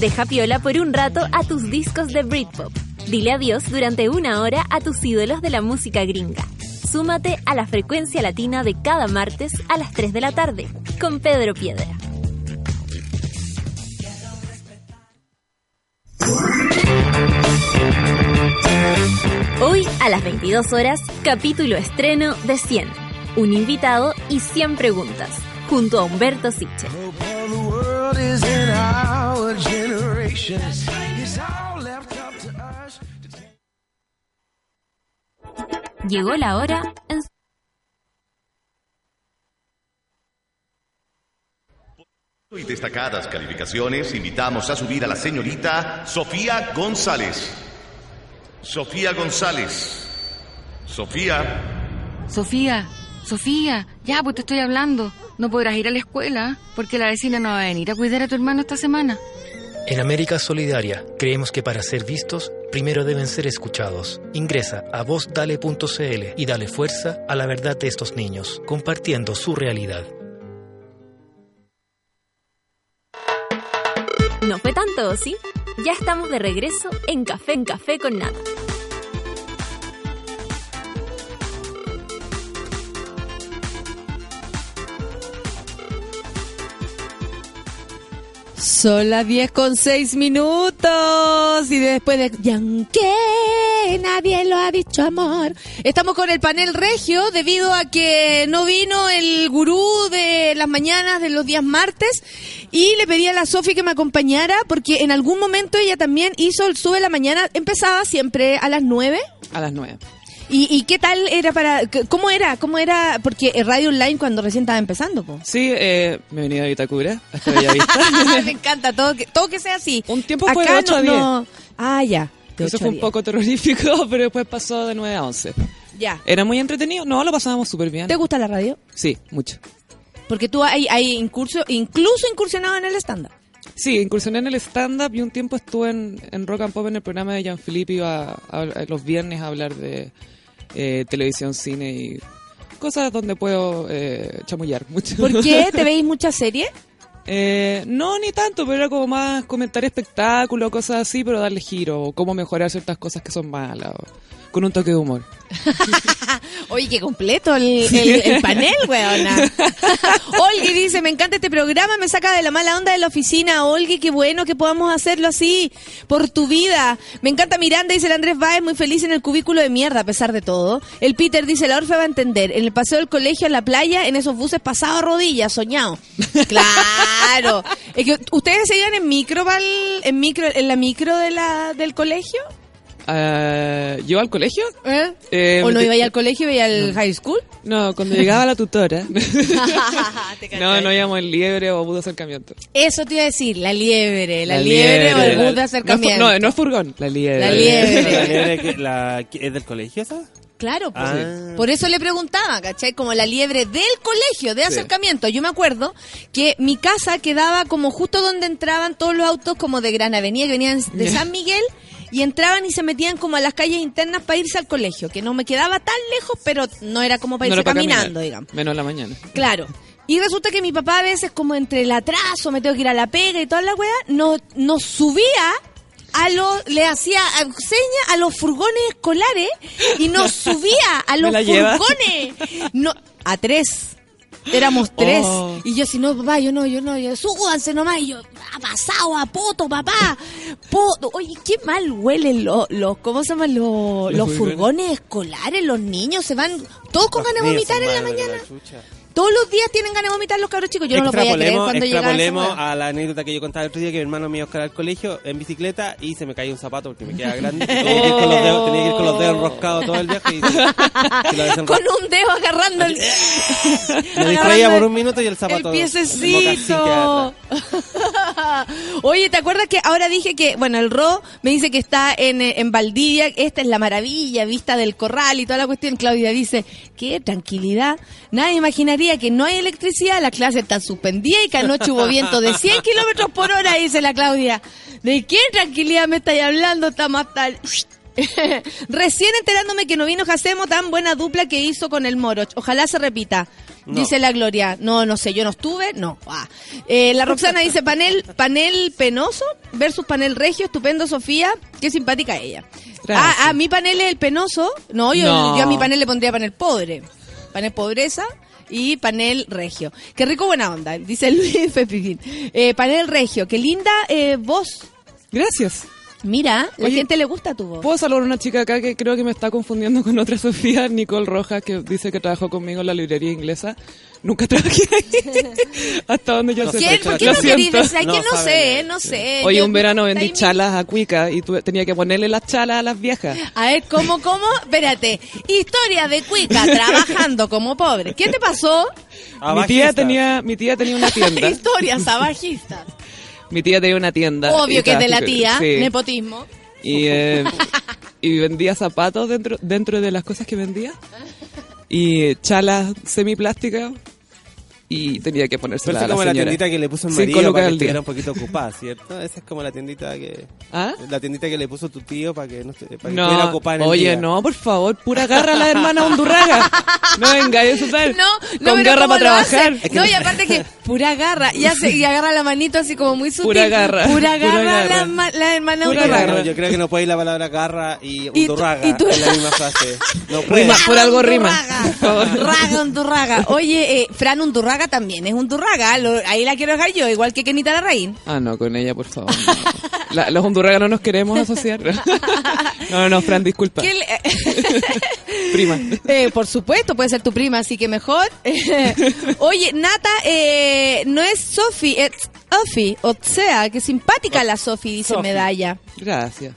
Deja piola por un rato a tus discos de Britpop. Dile adiós durante una hora a tus ídolos de la música gringa. Súmate a la frecuencia latina de cada martes a las 3 de la tarde con Pedro Piedra. Hoy a las 22 horas, capítulo estreno de 100. Un invitado y 100 preguntas, junto a Humberto Siche. It's all left up to us. Llegó la hora en y destacadas calificaciones, invitamos a subir a la señorita Sofía González. Sofía González. Sofía, Sofía, Sofía, ya pues te estoy hablando. No podrás ir a la escuela porque la vecina no va a venir a cuidar a tu hermano esta semana. En América Solidaria creemos que para ser vistos, primero deben ser escuchados. Ingresa a vozdale.cl y dale fuerza a la verdad de estos niños, compartiendo su realidad. No fue tanto, ¿sí? Ya estamos de regreso en Café en Café con Nada. Son las 10 con 6 minutos y después de... Y aunque nadie lo ha dicho amor. Estamos con el panel regio debido a que no vino el gurú de las mañanas de los días martes y le pedí a la Sofi que me acompañara porque en algún momento ella también hizo el sube la mañana. Empezaba siempre a las 9. A las 9. ¿Y, y qué tal era para... ¿Cómo era? ¿Cómo era? Porque radio online cuando recién estaba empezando, po. Sí, eh, me he venido a Vitacura, hasta Bellavista. [LAUGHS] Me encanta todo que, todo que sea así. Un tiempo fue de Acá 8 a no- 10. no- Ah, ya. de Eso 8 a fue un 10. poco terrorífico, [LAUGHS] pero después pasó de 9 a 11. Ya. Era muy entretenido. No, lo pasábamos súper bien. ¿Te gusta la radio? Sí, mucho. Porque tú hay, hay incurso, incluso incursionado en el estándar. Sí, incursioné en el stand-up y un tiempo estuve en, en Rock and Pop en el programa de Jean-Philippe. Iba a- a- a los viernes a hablar de eh, televisión, cine y cosas donde puedo eh, chamullar mucho. ¿Por qué? [LAUGHS] ¿Te veis muchas series? Eh, no, ni tanto, pero era como más comentar espectáculos, cosas así, pero darle giro, o cómo mejorar ciertas cosas que son malas, o con un toque de humor. [LAUGHS] Oye, qué completo el, el- el panel, weona. [LAUGHS] Olgi dice, me encanta este programa, me saca de la mala onda de la oficina. Olgi, qué bueno que podamos hacerlo así, por tu vida. Me encanta Miranda, dice el Andrés Báez, muy feliz en el cubículo de mierda, a pesar de todo. El Peter dice, la Orfe va a entender, en el paseo del colegio, en la playa, en esos buses pasado a rodillas, soñado. Claro. [LAUGHS] Es que, ¿Ustedes se iban en micro, pa'l- en micro, en la micro de la, del colegio? Ah, ¿Yo al colegio? ¿Eh? Eh, ¿O no te- iba al colegio, iba al high school? No, cuando llegaba la tutora. [LAUGHS] [LAUGHS] Te no, no íbamos en liebre o bus de acercamiento. Eso te iba a decir, la liebre, la, liebre, o el bus de acercamiento. no, no es furgón, la liebre. La liebre. ¿La [LAUGHS] liebre que- la- que ¿Es del colegio esa? Claro, pues. Ah. por eso le preguntaba, ¿cachai? Como la liebre del colegio, de acercamiento. Yo me acuerdo que mi casa quedaba como justo donde entraban todos los autos como de Gran Avenida, que venían de. San Miguel, y entraban y se metían como a las calles internas para irse al colegio, que no me quedaba tan lejos, pero no era como para irse para caminando, caminar, digamos. Menos en la mañana. Claro. Y resulta que mi papá a veces, como entre el atraso, me tengo que ir a la pega y toda la weá, no, nos subía a los, le hacía a- seña a los furgones escolares y nos [LAUGHS] subía a ¿Me los furgones. No, a tres. Éramos tres. Oh. Y yo, si no, papá, yo no, yo no, yo, súbanse nomás. Y yo, ha pasado a poto, papá. Po- Oye, qué mal huelen los, los ¿cómo se llaman? Los, Los los furgones. escolares, los niños se van todos con ganas de vomitar en la mañana. la. Todos los días tienen ganas de vomitar los cabros chicos. Yo no lo podía creer Extrapolemos, cuando extrapolemos weá. a la anécdota que yo contaba el otro día que mi hermano me iba a buscar al colegio en bicicleta y se me cayó un zapato porque me queda grande. Tenía que ir con los dedos, tenía que ir con los dedos enroscados todo el viaje y, y lo. Con un dedo agarrando el... [LAUGHS] Me distraía por un minuto y el zapato. El piececito. [LAUGHS] Oye, ¿te acuerdas que ahora dije que, bueno, el Ro me dice que está en, en Valdivia, esta es la maravilla, vista del corral y toda la cuestión. Claudia dice, qué tranquilidad. Nadie imaginaría que no hay electricidad, la clase está suspendida y que anoche hubo viento de 100 [LAUGHS] kilómetros por hora, dice la Claudia. ¿De qué tranquilidad me estáis hablando? Estamos hasta... el- [LAUGHS] Recién enterándome que no vino Jacemo tan buena dupla que hizo con el Moroch. Ojalá se repita. No. Dice la Gloria. No, no sé, yo no estuve. No. Ah. Eh, la Roxana dice panel, panel penoso versus panel regio. Estupendo, Sofía. Qué simpática ella. Ah, ah, mi panel es el penoso. No, yo, No. yo a mi panel le pondría panel pobre. Panel pobreza y panel regio. Qué rico buena onda, dice [LAUGHS] Luis Pepifín. Eh, panel regio, qué linda eh, voz. Gracias. Mira, la Oye, gente le gusta tu voz. Puedo saludar a una chica acá que creo que me está confundiendo con otra [LAUGHS] Sofía, Nicole Rojas, que dice que trabajó conmigo en la librería inglesa. Nunca trabajé ahí. [LAUGHS] Hasta donde yo No sé. ¿Quién? ¿Por qué Lo no querís decir? Ay, que No no sabe sé, no sé. Hoy Yo- un verano vendí chalas a Cuica y tuve- tenía que ponerle las chalas a las viejas. A ver, ¿cómo, cómo? Espérate. Historia de Cuica trabajando como pobre. ¿Qué te pasó? Mi tía tenía, mi tía tenía una tienda. [LAUGHS] Historias abajistas. mi tía tenía una tienda. Obvio que es de la tía. sí. Nepotismo. Y, eh, y vendía zapatos dentro, dentro de las cosas que vendía. Y chalas semiplásticas. Y tenía que Pero ponérsela a es la como la tiendita que le puso el marido para que estuviera un poquito ocupada, ¿cierto? Esa es como la tiendita que... ¿Ah? La tiendita que le puso tu tío para que no esté- para que estuviera No, ocupada en el oye, día. no, por favor, pura garra a la hermana Undurraga. No venga, eso tal. No, no, Con pero garra ¿cómo para lo hace? trabajar. No, y aparte que pura garra. Y, hace, y agarra la manito así como muy sutil. Pura garra. Pura Pura garra, La, garra. ma- la hermana Pura. No, yo creo que no puede ir la palabra garra y Y undurraga tú- y tú- en la misma frase. No puede. Rima, por algo rima. Undurraga. Por favor. Raga Undurraga. Oye, eh, Fran Undurraga también es Undurraga. Lo- ahí la quiero dejar yo, igual que Kenita Larraín. Ah, no, con ella, por favor. no. La- los hondurragas no nos queremos asociar. [LAUGHS] No, no, Fran, disculpa. ¿Qué le- [LAUGHS] Prima. Eh, por supuesto, puede ser tu prima, así que mejor. [LAUGHS] Oye, Nata, eh, no es Sofi, es Ofi. O sea, que simpática la Sofi, dice. Medalla. Gracias.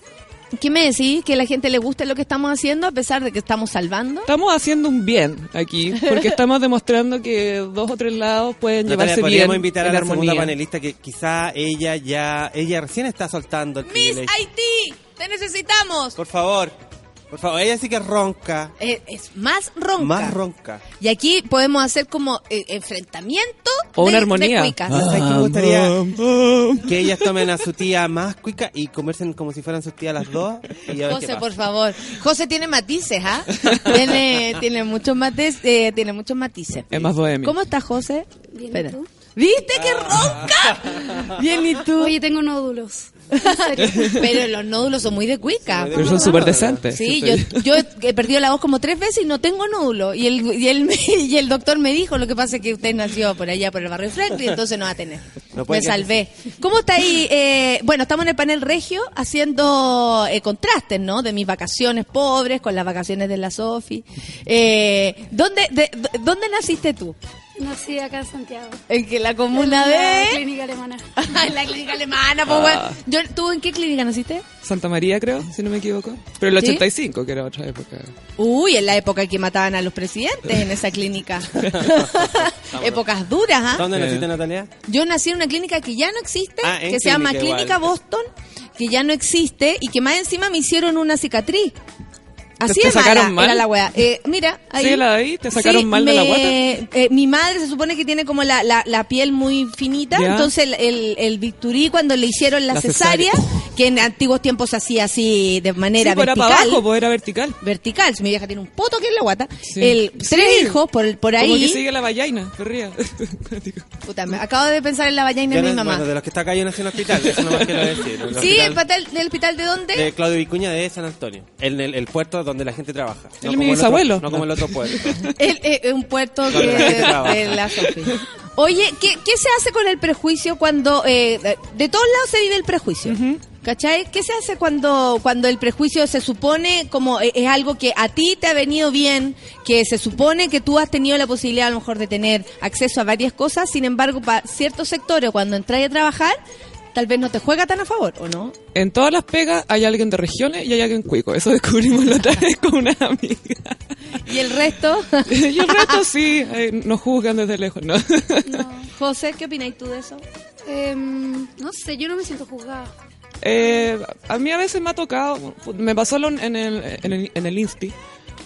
¿Qué me decís? ¿Que a la gente le gusta lo que estamos haciendo a pesar de que estamos salvando? Estamos haciendo un bien aquí, porque estamos demostrando que dos o tres lados pueden Natalia, llevarse podríamos bien invitar a la segunda armonía. panelista que quizá ella ya, ella recién está soltando el Miss. Haití, te necesitamos. Por favor, por favor, ella sí que es ronca, Eh, es más ronca. más ronca. Y aquí podemos hacer como eh, enfrentamiento O una de- armonía. de cuicas. ¿Sabes qué me gustaría? Que ellas tomen a su tía más cuica y conversen como si fueran sus tías las dos. Y a ver qué José, pasa. por favor. José tiene matices, ¿ah? [LAUGHS] tiene, tiene muchos matices, eh, tiene muchos matices. Es más bohemio. ¿Cómo está José? Bien. ¿y tú? ¿Viste qué ronca? [LAUGHS] Bien, ¿y tú? Oye, tengo nódulos. [LAUGHS] Pero los nódulos son muy de cuica. Pero son súper decentes. Sí, yo, yo he perdido la voz como tres veces y no tengo nódulo. Y el, y, el, [LAUGHS] y el doctor me dijo, lo que pasa es que usted nació por allá, por el barrio Franklin, entonces no va a tener. No me salvé. ¿Cómo está ahí? Eh, bueno, estamos en el panel regio haciendo eh, contrastes, ¿no? De mis vacaciones pobres con las vacaciones de la Sofi. Eh, ¿dónde, de- ¿Dónde naciste tú? Nací acá en Santiago. En que la comuna En la de... clínica alemana. [LAUGHS] en la clínica alemana, pues, bueno. Yo, ¿Tú en qué clínica naciste? Santa María, creo, si no me equivoco. Pero el ¿Sí? 85, que era otra época. Uy, en la época en que mataban a los presidentes en esa clínica. [LAUGHS] Épocas duras, ¿ah? ¿Dónde naciste, Natalia? Yo nací en una clínica que ya no existe, Ah, que se llama clínica Clínica igual. Boston, que ya no existe y que más encima me hicieron una cicatriz. Así ¿Te de mala mal? era la wea. Eh, mira, ahí. Sí, la de ahí, ¿te sacaron mal de la guata? eh, mi madre se supone que tiene como la, la, la piel muy finita, Ya. entonces el, el, el bisturí cuando le hicieron la, La cesárea, cesárea. que en antiguos tiempos se hacía así de manera Sí, era vertical. para abajo, pues era vertical. vertical, si mi vieja tiene un poto que es la guata, Sí. el, Sí. tres hijos por, por Como que ahí. sigue la vallaina, perría. [LAUGHS] Puta, me acabo de pensar en la vallaina de mi mamá. Bueno, de los que está nací en un hospital, eso no más quiero decir. [LAUGHS] El Sí, el hospital patal del hospital de dónde? de Claudio Vicuña de San Antonio, en el, el puerto donde la gente trabaja. Es como mi el otro- bisabuelo. no como el otro puerto. [LAUGHS] El, eh, un puerto que, Donde de la Sofi. Oye, ¿qué, ¿qué se hace con el prejuicio cuando... eh, de todos lados se vive el prejuicio? ¿Cachai? ¿Qué se hace cuando, cuando el prejuicio se supone como e- es algo que a ti te ha venido bien, que se supone que tú has tenido la posibilidad a lo mejor de tener acceso a varias cosas, sin embargo, para ciertos sectores cuando entras a trabajar, tal vez no te juega tan a favor, ¿o no? En todas las pegas hay alguien de regiones y hay alguien cuico. Eso descubrimos la otra [LAUGHS] vez con una amiga. ¿Y el resto? [LAUGHS] y el resto sí, eh, nos juzgan desde lejos, ¿no? José, ¿qué opináis tú de eso? Em, no sé, yo no me siento juzgada. Eh, a mí a veces me ha tocado, me pasó lo- en el, en el, en el Insti,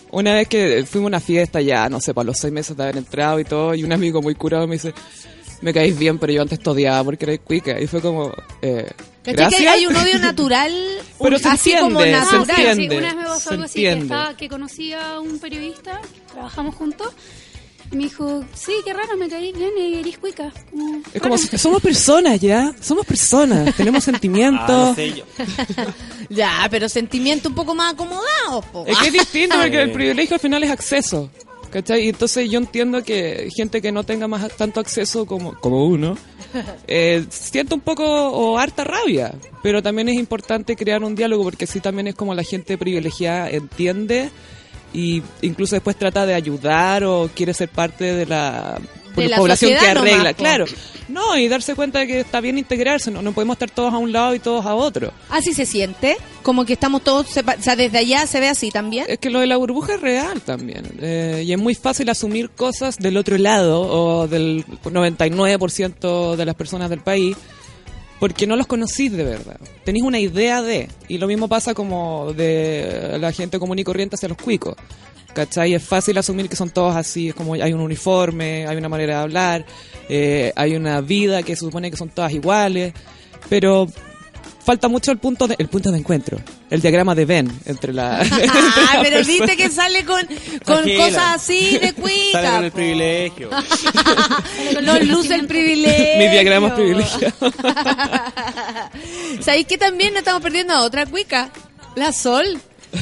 una vez que fuimos a una fiesta ya, no sé, para los seis meses de haber entrado y todo, y un amigo muy curado me dice, me caís bien, pero yo antes te odiaba porque eres cuica. Y fue como, eh, ¿Cachai gracias. que hay un odio natural? [LAUGHS] Pero un- se así como entiende, se natural. Sí, entiende. una vez me pasó algo así, que, entiende. estaba, que conocí a un periodista, trabajamos juntos, y me dijo, sí, qué raro, me caí bien y eres cuica. Como, Es como, si- somos personas ya, somos personas, tenemos [LAUGHS] sentimientos. Ah, no sé yo. [LAUGHS] Ya, pero sentimiento un poco más acomodado. po. Es que es distinto porque el privilegio al final es acceso. ¿Cachai? Y entonces yo entiendo que gente que no tenga más tanto acceso como, como uno, [LAUGHS] eh, siente un poco o harta rabia. Pero también es importante crear un diálogo porque así también es como la gente privilegiada entiende y incluso después trata de ayudar o quiere ser parte de la, De la población que nomás, arregla. claro. No, y darse cuenta de que está bien integrarse, no, no podemos estar todos a un lado y todos a otro. Así se siente, como que estamos todos, o sea, desde allá se ve así también. Es que lo de la burbuja es real también. eh, y es muy fácil asumir cosas del otro lado o del 99% de las personas del país porque no los conocís de verdad. Tenéis una idea de. Y lo mismo pasa como de la gente común y corriente hacia los cuicos. ¿Cachai? Es fácil asumir que son todos así, es como hay un uniforme, hay una manera de hablar, eh, hay una vida que se supone que son todas iguales, pero falta mucho el punto de, el punto de encuentro, el diagrama de Venn entre la... [LAUGHS] entre Ah, la pero persona. viste que sale con, [LAUGHS] con cosas así de [LAUGHS] cuica. Sale con el po. privilegio. No luce el privilegio. Mi diagrama privilegiado. ¿Sabéis que también nos estamos perdiendo a otra cuica? La Sol.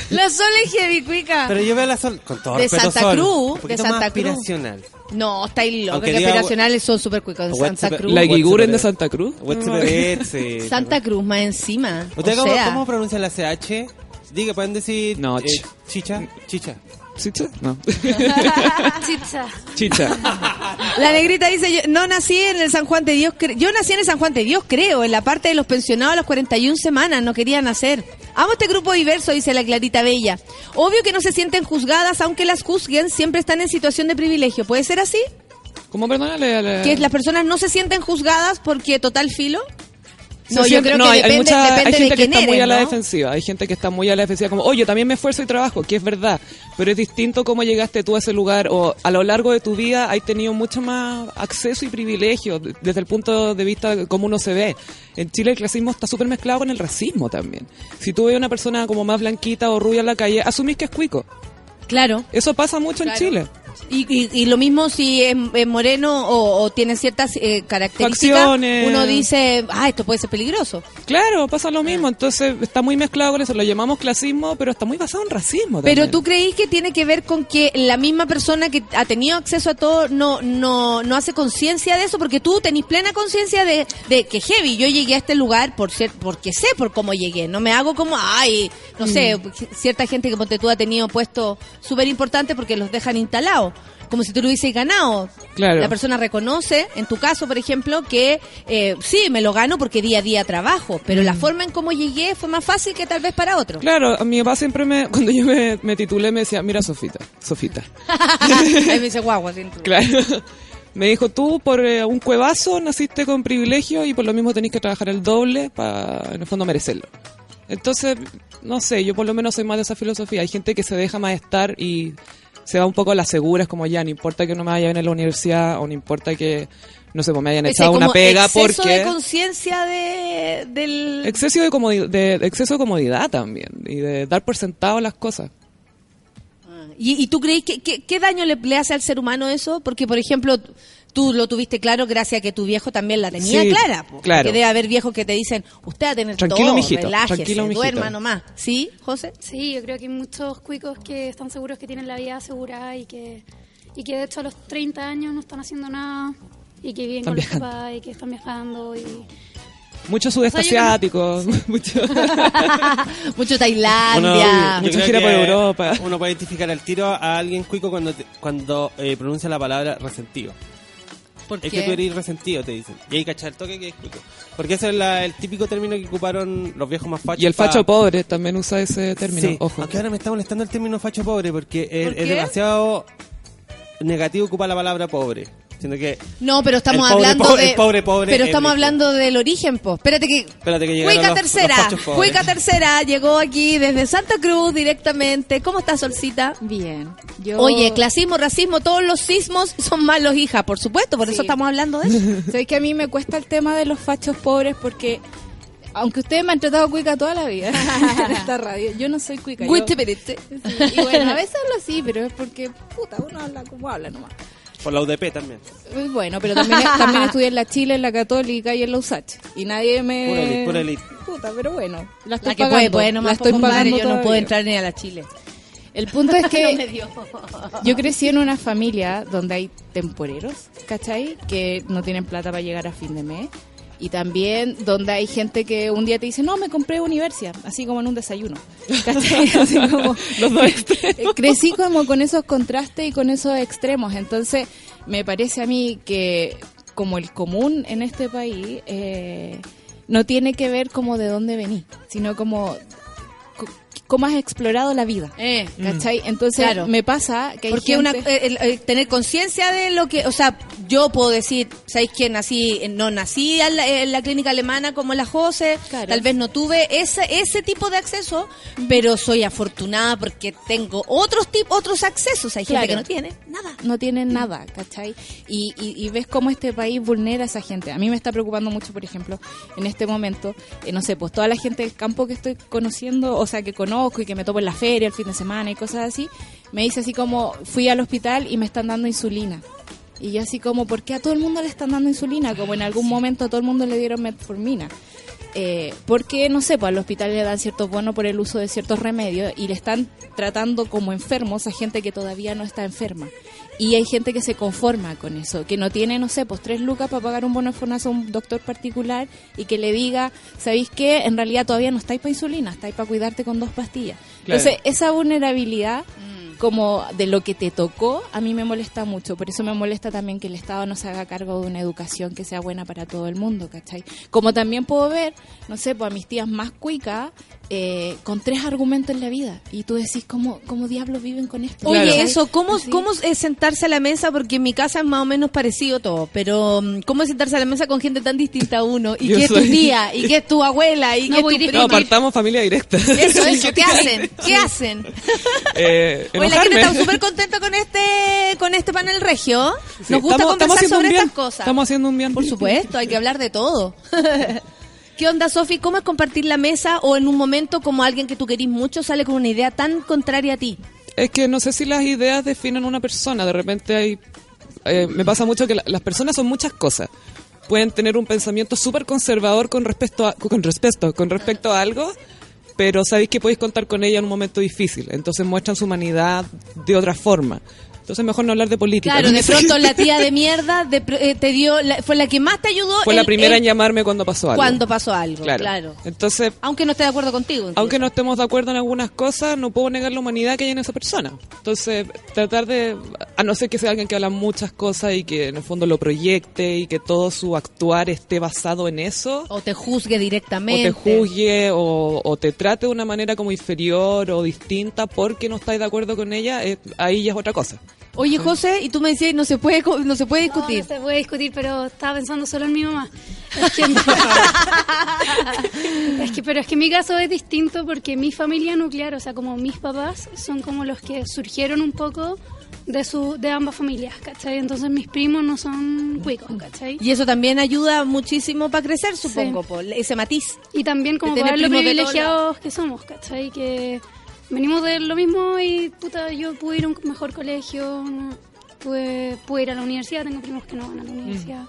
La Sol es heavy cuica. Pero yo veo la sol con todo De respeto, Santa Sol, Cruz, un de Santa más Cruz. aspiracional. No, estáis locos. Aunque Que diga- aspiracionales son súper cuicos. De What's Santa up- Cruz. La Guiguren de Santa Cruz. What's. Santa Cruz más encima. ¿Usted o cómo, sea, cómo pronuncia la CH? Diga, pueden decir No, eh, ch- chicha, chicha. ¿Chicha? No. [LAUGHS] Chicha. Chicha. La negrita dice, yo no nací en el San Juan de Dios, yo nací en el San Juan de Dios, creo, en la parte de los pensionados a las 41 semanas, no quería nacer. Amo este grupo diverso, dice la Clarita Bella. Obvio que no se sienten juzgadas, aunque las juzguen, siempre están en situación de privilegio. ¿Puede ser así? ¿Cómo perdónale? Le- Que las personas no se sienten juzgadas porque total filo. No, yo creo no, que hay, depende, mucha- hay gente de que está muy a la ¿no? defensiva. Hay gente que está muy a la defensiva, como, oye, también me esfuerzo y trabajo, que es verdad. Pero es distinto cómo llegaste tú a ese lugar o a lo largo de tu vida has tenido mucho más acceso y privilegio de- desde el punto de vista de cómo uno se ve. En Chile el clasismo está súper mezclado con el racismo también. Si tú ves a una persona como más blanquita o rubia en la calle, asumís que es cuico. Claro. Eso pasa mucho Claro. en Chile. Y, y, y lo mismo si es, es moreno o, o tiene ciertas eh, características, Facciones. uno dice, ah, esto puede ser peligroso. Claro, pasa lo mismo. Entonces está muy mezclado con eso. Lo llamamos clasismo, pero está muy basado en racismo. Pero tú creís que tiene que ver con que la misma persona que ha tenido acceso a todo no no no hace conciencia de eso porque tú tenés plena conciencia de, de que heavy yo llegué a este lugar por ser porque sé por cómo llegué no me hago como ay no sé cierta gente que ponte tú ha tenido puestos súper importantes porque los dejan instalados como si tú lo hubieses ganado Claro. la persona reconoce en tu caso por ejemplo que eh, sí me lo gano porque día a día trabajo pero la forma en cómo llegué fue más fácil que tal vez para otro Claro, a mi papá siempre me, [LAUGHS] cuando yo me, me titulé me decía, mira Sofita, Sofita. [LAUGHS] Ahí me dice guagua. [LAUGHS] Claro. Me dijo, tú por eh, un cuevazo naciste con privilegio y por lo mismo tenés que trabajar el doble para, en el fondo, merecerlo. Entonces, no sé, yo por lo menos soy más de esa filosofía. Hay gente que se deja más estar y se va un poco a las seguras, como ya, no importa que no me vaya bien en la universidad o no importa que, no sé, pues me hayan echado una como pega exceso porque... de conciencia de, del... Exceso de, comodi- de, exceso de comodidad también y de dar por sentado las cosas. ¿Y, y tú crees que, que- qué daño le, le hace al ser humano eso? Porque, por ejemplo, tú lo tuviste claro gracias a que tu viejo también la tenía Sí, clara. po. claro. Que debe haber viejos que te dicen, usted va a tener Tranquilo, todo, mijito, relájese, tranquilo, mijito. duerma nomás. ¿Sí, José? Sí, yo creo que hay muchos cuicos que están seguros que tienen la vida asegurada y que, y que de hecho a los 30 años no están haciendo nada y que viven Están con viajando. los papás y que están viajando y, Mucho sudeste O sea, asiático, [LAUGHS] mucho... [LAUGHS] Mucho Tailandia. creo gira por Europa. Uno puede identificar al tiro a alguien cuico cuando te- cuando eh, pronuncia la palabra resentido. ¿Por Es qué? que tú eres resentido, te dicen. Y ahí cachar el toque que es cuico. Porque ese es la- el típico término que ocuparon los viejos más fachos. Y el facho pa- pobre también usa ese término, Sí, ojo. aunque ahora me está molestando el término facho pobre porque es, ¿Por es demasiado negativo ocupar la palabra pobre. Siendo que No, pero estamos El pobre hablando pobre- de. el pobre pobre pero es estamos hablando del origen, po. Espérate que. Espérate que Cuica los- Tercera, los. Cuica Tercera llegó aquí desde Santa Cruz directamente. ¿Cómo estás, Solcita? Bien. Yo... Oye, clasismo, racismo, todos los sismos son malos, hija, por supuesto, por eso estamos hablando de eso. [LAUGHS] Sabes que a mí me cuesta el tema de los fachos pobres porque, aunque ustedes me han tratado cuica toda la vida [LAUGHS] en esta radio, yo no soy cuica. yo-. Sí, y bueno, a veces hablo así, pero es porque, puta, uno habla como habla nomás. Por la UDP también. Y Bueno, pero también, [LAUGHS] también estudié en la Chile, en la Católica y en la USACH. Y nadie me... Pura elite, pura elite. Puta, pero bueno, la estoy La que puede, pagando. puede nomás, la estoy pagando yo no puedo entrar ni a la Chile. El punto es [LAUGHS] que No yo crecí en una familia donde hay temporeros, ¿cachai? Que no tienen plata para llegar a fin de mes. Y también donde hay gente que un día te dice, no, me compré Universia, así como en un desayuno. [LAUGHS] ¿Cachai? Así como, [LAUGHS] crecí como con esos contrastes y con esos extremos. Entonces, me parece a mí que como el común en este país eh, no tiene que ver como de dónde vení, sino como co- cómo has explorado la vida. Eh, ¿Cachai? Entonces Claro. me pasa que hay Porque gente... una, eh, el- el tener conciencia de lo que, o sea, yo puedo decir, ¿sabéis que nací, eh, no nací en la, en la clínica alemana como la Jose? Claro. Tal vez no tuve ese, ese tipo de acceso, pero soy afortunada porque tengo otros tip, otros accesos. Hay gente Claro. que no tiene nada. no tienen nada, ¿cachai? Y, y, y ves cómo este país vulnera a esa gente. A mí me está preocupando mucho, por ejemplo, en este momento, eh, no sé, pues toda la gente del campo que estoy conociendo, o sea, que conozco y que me topo en la feria el fin de semana y cosas así, me dice así como, fui al hospital y me están dando insulina. Y yo así como, ¿por qué a todo el mundo le están dando insulina? Como en algún momento a todo el mundo le dieron metformina. Eh, porque, no sé, pues al hospital le dan ciertos bonos por el uso de ciertos remedios y le están tratando como enfermos a gente que todavía no está enferma. Y hay gente que se conforma con eso, que no tiene, no sé, pues tres lucas para pagar un bono de a un doctor particular y que le diga, ¿sabéis qué? En realidad todavía no estáis para insulina, estáis para cuidarte con dos pastillas. Claro. Entonces, esa vulnerabilidad como de lo que te tocó, a mí me molesta mucho. Por eso me molesta también que el Estado no se haga cargo de una educación que sea buena para todo el mundo, ¿cachai? Como también puedo ver, no sé, pues a mis tías más cuicas, eh, con tres argumentos en la vida. Y tú decís, ¿cómo, cómo diablos viven con esto? Oye, eso, ¿cómo, Sí. ¿cómo es sentarse a la mesa? Porque en mi casa es más o menos parecido todo, pero mm, ¿cómo es sentarse a la mesa con gente tan distinta a uno? ¿Y Yo qué es tu tía? ¿Y qué es tu abuela? ¿Y [LAUGHS] No qué voy es tu. No, partamos familia directa. Eso, [LAUGHS] eso, ¿qué hacen? ¿Qué hacen? [LAUGHS] Eh, Oye, la gente está súper contenta con este, con este panel regio. Sí, Nos gusta estamos- conversar sobre estas cosas. Estamos haciendo un bien. Por supuesto, hay que hablar de todo. ¿Qué onda, Sofi? ¿Cómo es compartir la mesa o en un momento como alguien que tú querís mucho sale con una idea tan contraria a ti? Es que no sé si las ideas definen una persona. De repente hay... eh, me pasa mucho que la- las personas son muchas cosas. Pueden tener un pensamiento súper conservador con respecto a, con respecto, con respecto a algo, pero sabéis que podéis contar con ella en un momento difícil. Entonces muestran su humanidad de otra forma. Entonces mejor no hablar de política. Claro, de [LAUGHS] pronto la tía de mierda de eh, te dio, la- fue la que más te ayudó. Fue la primera en en- llamarme cuando pasó algo. Cuando pasó algo, claro. Claro. Entonces, Aunque no esté de acuerdo contigo. aunque no estemos de acuerdo en algunas cosas, no puedo negar la humanidad que hay en esa persona. Entonces, tratar de, a no ser que sea alguien que habla muchas cosas y que en el fondo lo proyecte y que todo su actuar esté basado en eso, O te juzgue o directamente. te juzgue o, o te trate de una manera como inferior o distinta porque no estáis de acuerdo con ella, eh, ahí ya es otra cosa. Oye, José, y tú me decías, no se puede, co- no se puede No, discutir. no se puede discutir, pero estaba pensando solo en mi mamá. [LAUGHS] Es que, es que- pero es que mi caso es distinto porque mi familia nuclear, o sea, como mis papás, son como los que surgieron un poco de su de ambas familias, ¿cachai? Entonces mis primos no son cuicos, ¿cachai? Y eso también ayuda muchísimo para crecer, supongo, por ese matiz. Y también como para ver lo privilegiados que somos, ¿cachai? Que venimos de lo mismo y puta, yo pude ir a un mejor colegio, pude, pude ir a la universidad, tengo primos que no van a la universidad.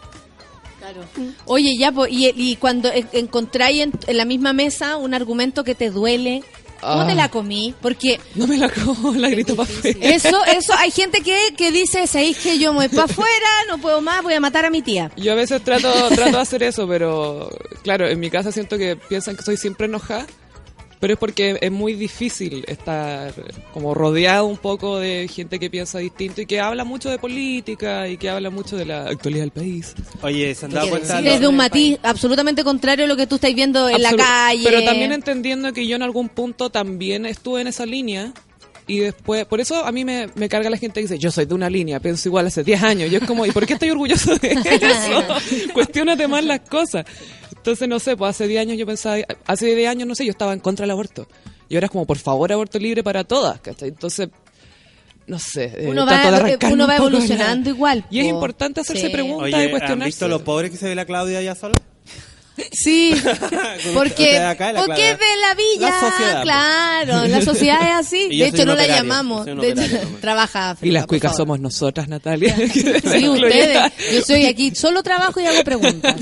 Oye, ya, po, y, y cuando en- encontráis en, en la misma mesa un argumento que te duele, ¿Cómo Ah. te la comí? Porque No me la como, [LAUGHS] la grito para afuera. eso, eso, hay gente que, que dice, ¿sabéis que yo me voy para [LAUGHS] afuera, no puedo más, voy a matar a mi tía? Yo a veces trato, trato de hacer eso, pero claro, en mi casa siento que piensan que soy siempre enojada, pero es porque es muy difícil estar como rodeado un poco de gente que piensa distinto y que habla mucho de política y que habla mucho de la actualidad del país. Oye, ¿se han dado cuenta? Desde un matiz absolutamente contrario a lo que tú estás viendo en la calle. Pero también entendiendo que yo en algún punto también estuve en esa línea. Y después, por eso a mí me, me carga la gente que dice, yo soy de una línea, pienso igual hace 10 años. Yo es como, ¿y por qué estoy orgulloso de [LAUGHS] eso? Cuestiónate más las cosas. Entonces, no sé, pues hace 10 años yo pensaba, hace 10 años, no sé, yo estaba en contra del aborto. Y ahora es como, por favor, aborto libre para todas, ¿cachai? Entonces, no sé, eh, Uno va, arrancarme uno un va evolucionando igual. Y es po. importante hacerse Sí. preguntas Oye, y ¿han cuestionarse. visto lo pobre que se ve la Claudia allá sola? Sí, [LAUGHS] porque, Usted acá, la porque Claudia. de la villa, La sociedad, po. claro, [LAUGHS] la sociedad es así. Y De hecho, no la llamamos. De hecho, trabaja. Y Frida, las cuicas favor. somos nosotras, Natalia. Sí, [LAUGHS] ustedes. Yo soy aquí, solo trabajo y hago preguntas.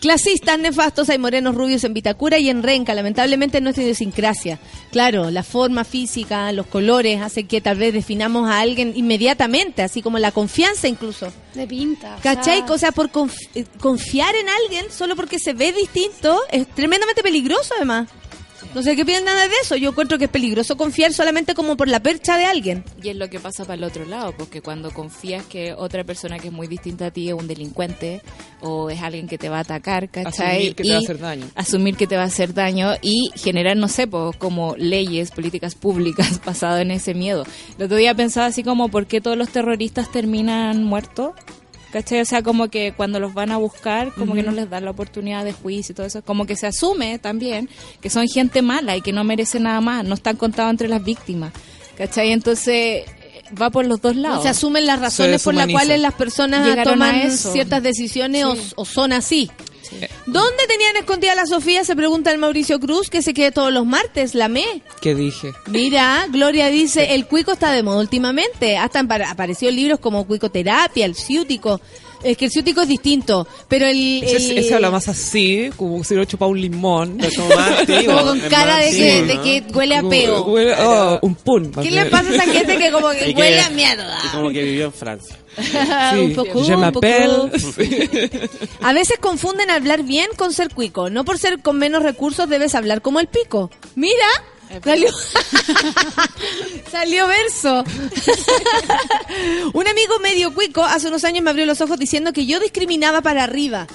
Clasistas, nefastos, hay morenos rubios en Vitacura y en Renca. Lamentablemente nuestra idiosincrasia. Claro, la forma física, los colores hacen que tal vez definamos a alguien inmediatamente, así como la confianza incluso. De pinta. o ¿Cachai? sea, O sea, por conf- eh, confiar en alguien solo porque se ve distinto es tremendamente peligroso además. No sé qué piensan de eso. Yo encuentro que es peligroso confiar solamente como por la percha de alguien. Y es lo que pasa para el otro lado, porque cuando confías que otra persona que es muy distinta a ti es un delincuente o es alguien que te va a atacar, ¿cachai? Asumir que te va a hacer daño. Asumir que te va a hacer daño y generar, no sé, pues, como leyes, políticas públicas [LAUGHS] basado en ese miedo. El otro día pensaba así como, ¿por qué todos los terroristas terminan muertos? ¿Cachai? O sea, como que cuando los van a buscar, como que no les dan la oportunidad de juicio y todo eso. Como que se asume también que son gente mala y que no merece nada más. No están contados entre las víctimas. ¿Cachai? Entonces, eh, va por los dos lados. Se asumen las razones por las cuales las personas Llegaron toman ciertas decisiones o- o, son así. ¿Dónde tenían escondida la Sofía? Se pregunta el Mauricio Cruz, que se quede todos los martes, la me. ¿Qué dije? Mira, [LAUGHS] Gloria dice, el cuico está de moda últimamente. Hasta han pa- aparecido libros como Cuicoterapia, el ciútico. Es que el ciútico es distinto, pero el... Ese, el- ese habla más así, como si hubiera chupado un limón. [LAUGHS] como más activo, como con cara más de que, huele a peo. Huele- oh, un pun. ¿Qué le pasa a esa gente que como que [LAUGHS] Y que- huele a mierda? Y como que vivió en Francia. [LAUGHS] un poco, je un m'appelle. poco. A veces confunden hablar bien con ser cuico. No por ser con menos recursos debes hablar como el pico. Mira, salió, [LAUGHS] salió verso. [LAUGHS] Un amigo medio cuico hace unos años me abrió los ojos diciendo que yo discriminaba para arriba.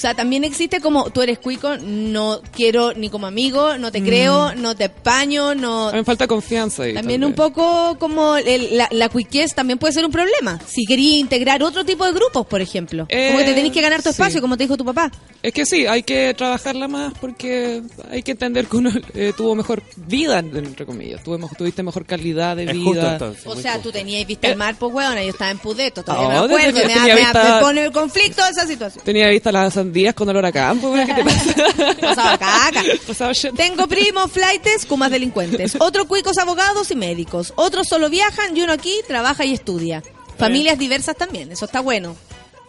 O sea, también existe como tú eres cuico, no quiero ni como amigo, no te Mm. creo, no te paño, no... Me falta confianza ahí. También un poco como el- la, la cuiquez también puede ser un problema. Si quería integrar otro tipo de grupos, por ejemplo. como que te Eh, tenés que ganar tu sí. espacio, como te dijo tu papá. Es que sí, hay que trabajarla más porque hay que entender que uno eh, tuvo mejor vida, entre comillas. Tuve mejor- tuviste mejor calidad de Es vida. justo entonces. O sea, justo. tú tenías vista el mar, pues weona, yo estaba en Pudeto, todavía No, me acuerdo, desde- me, da- tenía me vista- me pone el conflicto esa situación. Tenía vista sandías con olor a campo. ¿qué te pasa? [LAUGHS] Pasaba caca. Pasaba shit. Tengo primos, flightes, cumas delincuentes. Otros cuicos abogados y médicos. Otros solo viajan y uno aquí trabaja y estudia. Familias diversas también, eso está bueno.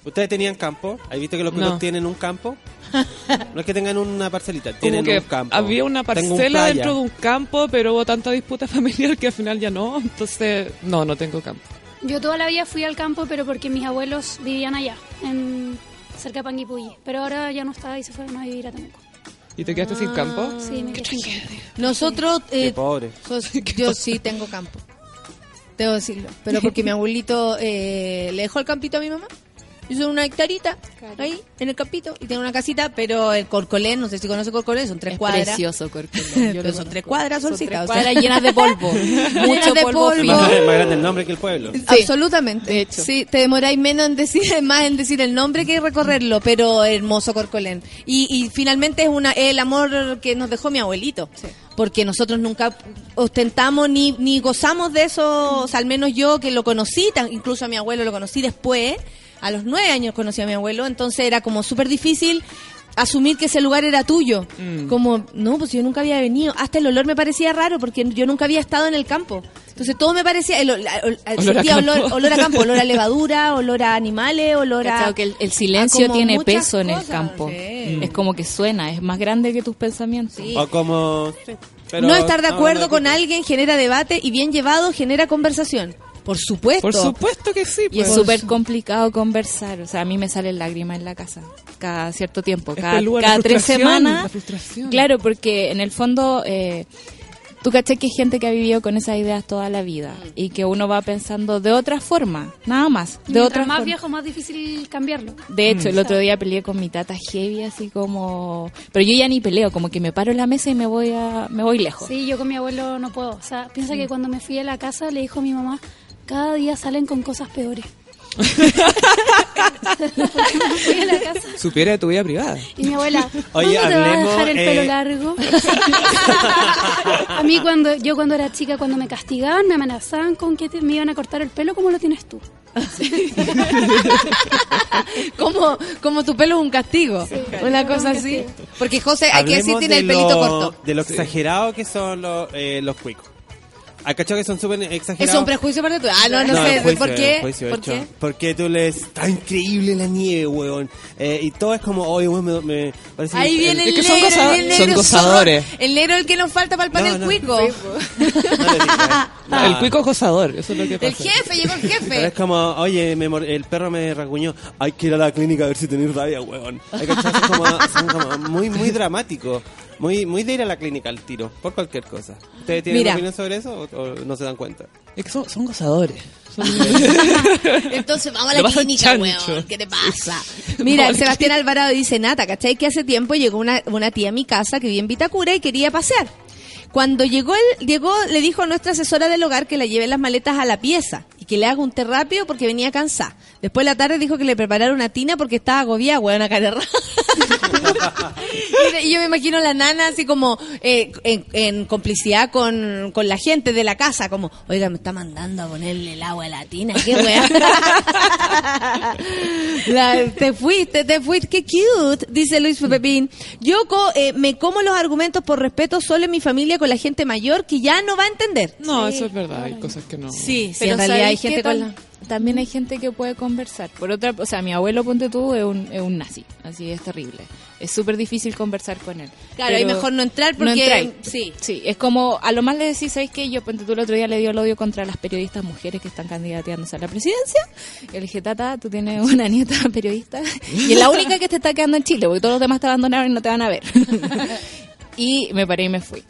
¿Ustedes tenían campo? ¿Has visto que los No. cuicos tienen un campo? [LAUGHS] No es que tengan una parcelita, Como tienen que un campo. había una Tengo un parcela playa. dentro de un campo, pero hubo tanta disputa [LAUGHS] familiar que al final ya no. Entonces, no, no tengo campo. Yo toda la vida fui al campo, pero porque mis abuelos vivían allá, en cerca de Panguipulli. Pero ahora ya no está y se fueron a vivir a Temuco. ¿Y te quedaste sin campo? Sí, me quedé sin campo. Nosotros, Qué eh, pobre. sos- [LAUGHS] yo sí tengo campo. Debo decirlo. Pero porque mi abuelito eh, le dejó el campito a mi mamá. Hizo una hectarita ahí, en el campito, y tiene una casita, pero el Corcolén, no sé si conoce Corcolén, son tres Es cuadras. precioso, Corcolén. [LAUGHS] Yo Pero son tres cuadras, Son Solcita, tres o sea. cuadras llenas de polvo. [LAUGHS] Mucho de polvo. polvo. Más, grande el nombre que el pueblo. Absolutamente. de hecho. Sí, te demoráis menos en decir, [LAUGHS] más en decir el nombre que recorrerlo, pero hermoso Corcolén. Y, y finalmente es una el amor que nos dejó mi abuelito. Porque nosotros nunca ostentamos ni, ni gozamos de eso, o sea, al menos yo que lo conocí, tan- incluso a mi abuelo lo conocí después, a los nueve años conocí a mi abuelo, entonces era como súper difícil asumir que ese lugar era tuyo. Mm. Como, no, pues yo nunca había venido. Hasta el olor me parecía raro porque yo nunca había estado en el campo. Entonces todo me parecía, el, ol- ol- Olor a sentía campo. olor, olor a campo, olor a [LAUGHS] levadura, olor a animales, olor a... Que el, el silencio a tiene peso en el campo. sí. Es como que suena, es más grande que tus pensamientos. O como... sí, pero no estar de acuerdo con alguien genera debate y bien llevado genera conversación. Por supuesto. Por supuesto que sí. Y es pues. súper complicado conversar. O sea, a mí me salen lágrimas en la casa cada cierto tiempo. Es Cada, peluda la cada tres semanas. la frustración. Claro, porque en el fondo. Eh, Tú caché que hay gente que ha vivido con esas ideas toda la vida y que uno va pensando de otra forma, nada más, de mientras otra más forma. viejo, más difícil cambiarlo. De hecho, el Mm. otro día peleé con mi tata heavy, así como... Pero yo ya ni peleo, como que me paro en la mesa y me voy a me voy lejos. Sí, yo con mi abuelo no puedo. O sea, piensa que cuando me fui a la casa le dijo a mi mamá, cada día salen con cosas peores. fui a la casa Supiera de tu vida privada. y mi abuela, Oye, ¿cuándo te vas a dejar el pelo eh, largo? [LAUGHS] a mí cuando yo cuando era chica, cuando me castigaban, me amenazaban con que te- me iban a cortar el pelo como lo tienes tú. como, como tu pelo es un castigo. Una cosa así. Porque José, hay que decir, tiene de el pelito lo- corto. De lo exagerado que son los, eh, los cuicos. ¿Hay cachado que son súper exagerados? Es un prejuicio para tú. Ah, no, no, sé. es juicio, ¿Por qué? juicio ¿Por hecho. qué? Porque tú les... Está increíble la nieve, weón. Eh, y todo es como, oye, weón, me, me parece... Ahí el- viene el, Es que son negro, goza- el negro son gozadores. zorro. El negro es el que nos falta para el panel No, no. cuico. [LAUGHS] No, El cuico es gozador, eso es lo que El pasa. jefe, llegó el Pero jefe. es como, oye, me el perro me rasguñó. Hay que ir a la clínica a ver si tenéis rabia, weón. Hay que son como, son como muy, muy dramáticos. Muy, muy de ir a la clínica al tiro, por cualquier cosa. ¿Ustedes tienen Mira. opinión sobre eso o, o no se dan cuenta? Es que son, son gozadores. Son- [LAUGHS] Entonces vamos a Lo la clínica, chancho. weón. ¿Qué te pasa? Mira, el Sebastián Alvarado dice, Nata, ¿cachai? Que hace tiempo llegó una, una tía a mi casa que vive en Vitacura y quería pasear. Cuando llegó él, llegó, le dijo a nuestra asesora del hogar que la lleve las maletas a la pieza que le haga un té rápido porque venía cansada. Después de la tarde dijo que le preparara una tina porque estaba agobiada, weón, a cara raja. y, y yo me imagino a la nana así como eh, en, en complicidad con, con la gente de la casa, como, oiga, me está mandando a ponerle el agua a la tina, qué weá. [LAUGHS] La- te fuiste, te fuiste, qué cute, dice Luis Pepín. Yo co- eh, me como los argumentos por respeto solo en mi familia con la gente mayor que ya no va a entender. No, eso es verdad, hay cosas que no. Sí, sí, Pero en realidad hay ¿sabéis qué gente con tam- la... También hay gente que puede conversar. Por otra, o sea, mi abuelo, ponte tú, es un, es un nazi. Así es terrible. Es súper difícil conversar con él. Claro, Pero mejor no entrar porque... no sí. Sí, es como, a lo más le decís, ¿sabéis qué? Yo, ponte tú, el otro día le dio el odio contra las periodistas mujeres que están candidateándose a la presidencia. Y le dije, Tata, tú tienes [LAUGHS] una nieta periodista y es la única que te está quedando en Chile, porque todos los demás te abandonaron y no te van a ver. [LAUGHS] y me paré y me fui.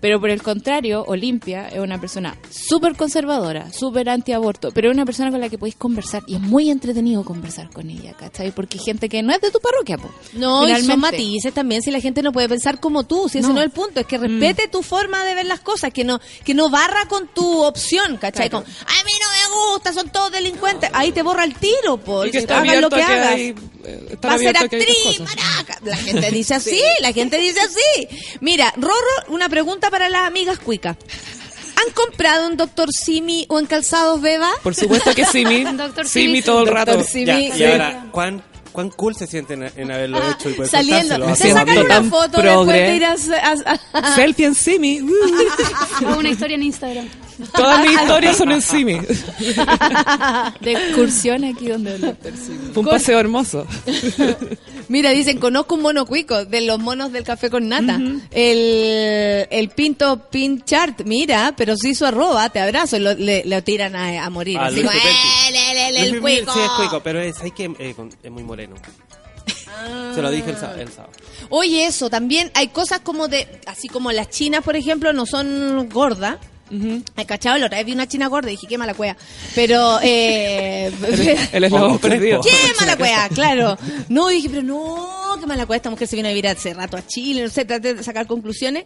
Pero por el contrario, Olimpia es una persona súper conservadora, súper antiaborto, pero es una persona con la que podéis conversar y es muy entretenido conversar con ella, ¿cachai? Porque hay gente que no es de tu parroquia, po. No, y Finalmente. son matices también si la gente no puede pensar como tú, si ese No. no es el punto, es que respete tu forma de ver las cosas, que no que no barra con tu opción, ¿cachai? Claro. Con, a mí no me gusta, son todos delincuentes, ahí te borra el tiro, po, Y que está hagas lo que a que hagas. hay- Va a ser actriz, maraca. La [LAUGHS] gente dice así, la gente dice así. Mira, Rorro, una pregunta para las amigas cuicas. ¿Han comprado un Doctor Simi o en calzados Beba? Por supuesto que Simi. [LAUGHS] Doctor Simi Simi, todo el Doctor rato. Simi. Ya, y ahora, ¿cuán, ¿cuán cool se sienten en, en haberlo hecho y poder Saliendo. a Se sacan una tan foto progre. después de ir a... a- a- Selfie en Simi. Uh. [LAUGHS] Hago una historia en Instagram. Todas mis historias son en Simi. [LAUGHS] De excursión aquí donde el doctor Simi. Fue un paseo hermoso. Mira, dicen, conozco un mono cuico de los monos del café con nata. el, el Pinto Pinchart, mira, pero sí su arroba, te abrazo, y lo, le, lo tiran a, a morir. Ah, Así como. "Eh, el Luis Pepetti cuico. Sí, es cuico, pero es, hay que, eh, con- es muy moreno. Se lo dije el, el sábado. Oye, eso, también hay cosas como de, así como las chinas, por ejemplo, no son gordas. Hay cachado, la otra vez vi una china gorda y dije, qué mala cueva. Pero, eh, [LAUGHS] El eslabón Oh, perdido. ¡Qué mala [LAUGHS] cueva! Claro. No, dije, pero no, qué mala cueva. Esta mujer se vino a vivir hace rato a Chile, no sé, traté de sacar conclusiones.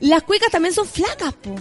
Las cuicas también son flacas, po.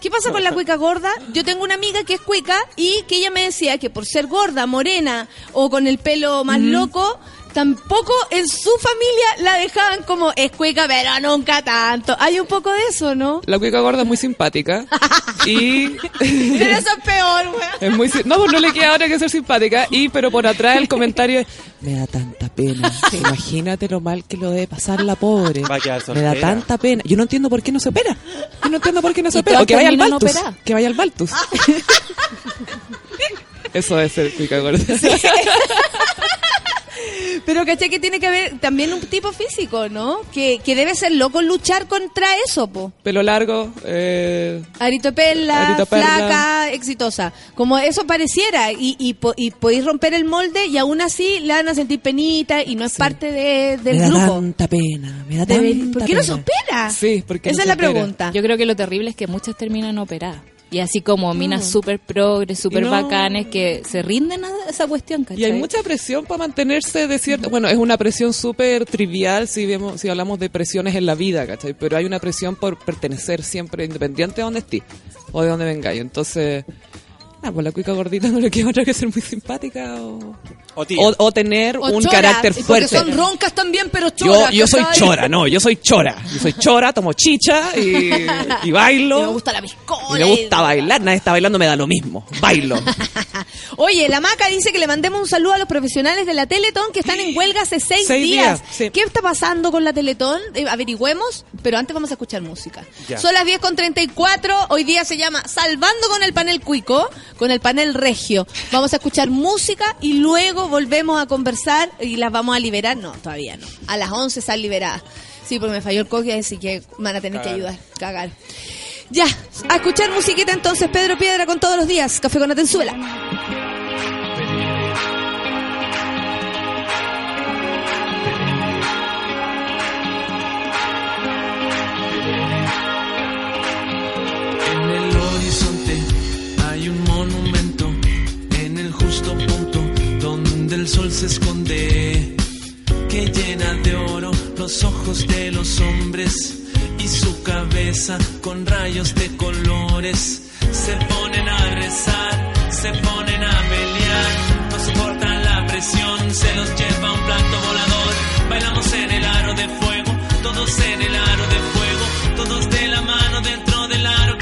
¿Qué pasa con la cuica gorda? Yo tengo una amiga que es cuica y que ella me decía que por ser gorda, morena o con el pelo más loco, tampoco en su familia la dejaban como es cuica, pero nunca tanto. Hay un poco de eso, ¿no? La cuica gorda es muy simpática [LAUGHS] y Pero eso es peor, weón. [LAUGHS] es muy no, pues no le queda ahora que ser simpática y pero por atrás el comentario es me da tanta pena. [LAUGHS] Imagínate lo mal que lo debe pasar la pobre. Va a quedar Me da tanta pena. Yo no entiendo por qué no se opera. Yo no entiendo por qué no se opera. O que vaya al Baltus. operadas. Que vaya al Baltus. Eso es ser cuica gorda. Pero caché que tiene que haber también un tipo físico, ¿no? Que, que debe ser loco luchar contra eso, po. Pelo largo, eh, Aritopela, Aritopela. flaca, exitosa. Como eso pareciera. Y, y, y podéis romper el molde y aún así le van a sentir penita y no es parte de- del me da grupo. tanta pena. Me da tanta ¿Por qué no se opera? Sí, porque Esa no es la opera. pregunta. Yo creo que lo terrible es que muchas terminan operadas. Y así como minas súper progres, súper no. bacanes, que se rinden a esa cuestión, ¿cachai? Y hay mucha presión para mantenerse de cierto... Bueno, es una presión súper trivial si vemos si hablamos de presiones en la vida, ¿cachai? Pero hay una presión por pertenecer siempre, independiente de donde estés o de donde vengáis. Entonces, ah, pues la cuica gordita no le queda otra que ser muy simpática o... O tía. O, o tener O un carácter y porque fuerte. son roncas también, pero Yo, choras. yo soy ¿cachai? chora, no, yo soy chora. Yo soy chora, tomo chicha y, y bailo. [LAUGHS] Y me gusta la piscola. Y me gusta bailar, nadie está bailando, me da lo mismo. Bailo. [LAUGHS] Oye, la Maca dice que le mandemos un saludo a los profesionales de la Teletón que están en huelga hace seis, Seis días. días, sí. ¿Qué está pasando con la Teletón? Eh, averigüemos, pero antes vamos a escuchar música. Ya. Son las 10 con 34, hoy día se llama Salvando con el panel cuico, con el panel regio. Vamos a escuchar música y luego volvemos a conversar y las vamos a liberar. No, todavía no. A las 11 están liberadas. Sí, porque me falló el coque, así que van a tener que ayudar. Cagar. Ya, a escuchar musiquita entonces, Pedro Piedra con todos los días, Café con Atenzuela. Punto donde el sol se esconde, que llena de oro los ojos de los hombres y su cabeza con rayos de colores. Se ponen a rezar, se ponen a pelear, no soportan la presión, se los lleva un plato volador. Bailamos en el aro de fuego, todos en el aro de fuego, todos de la mano dentro del aro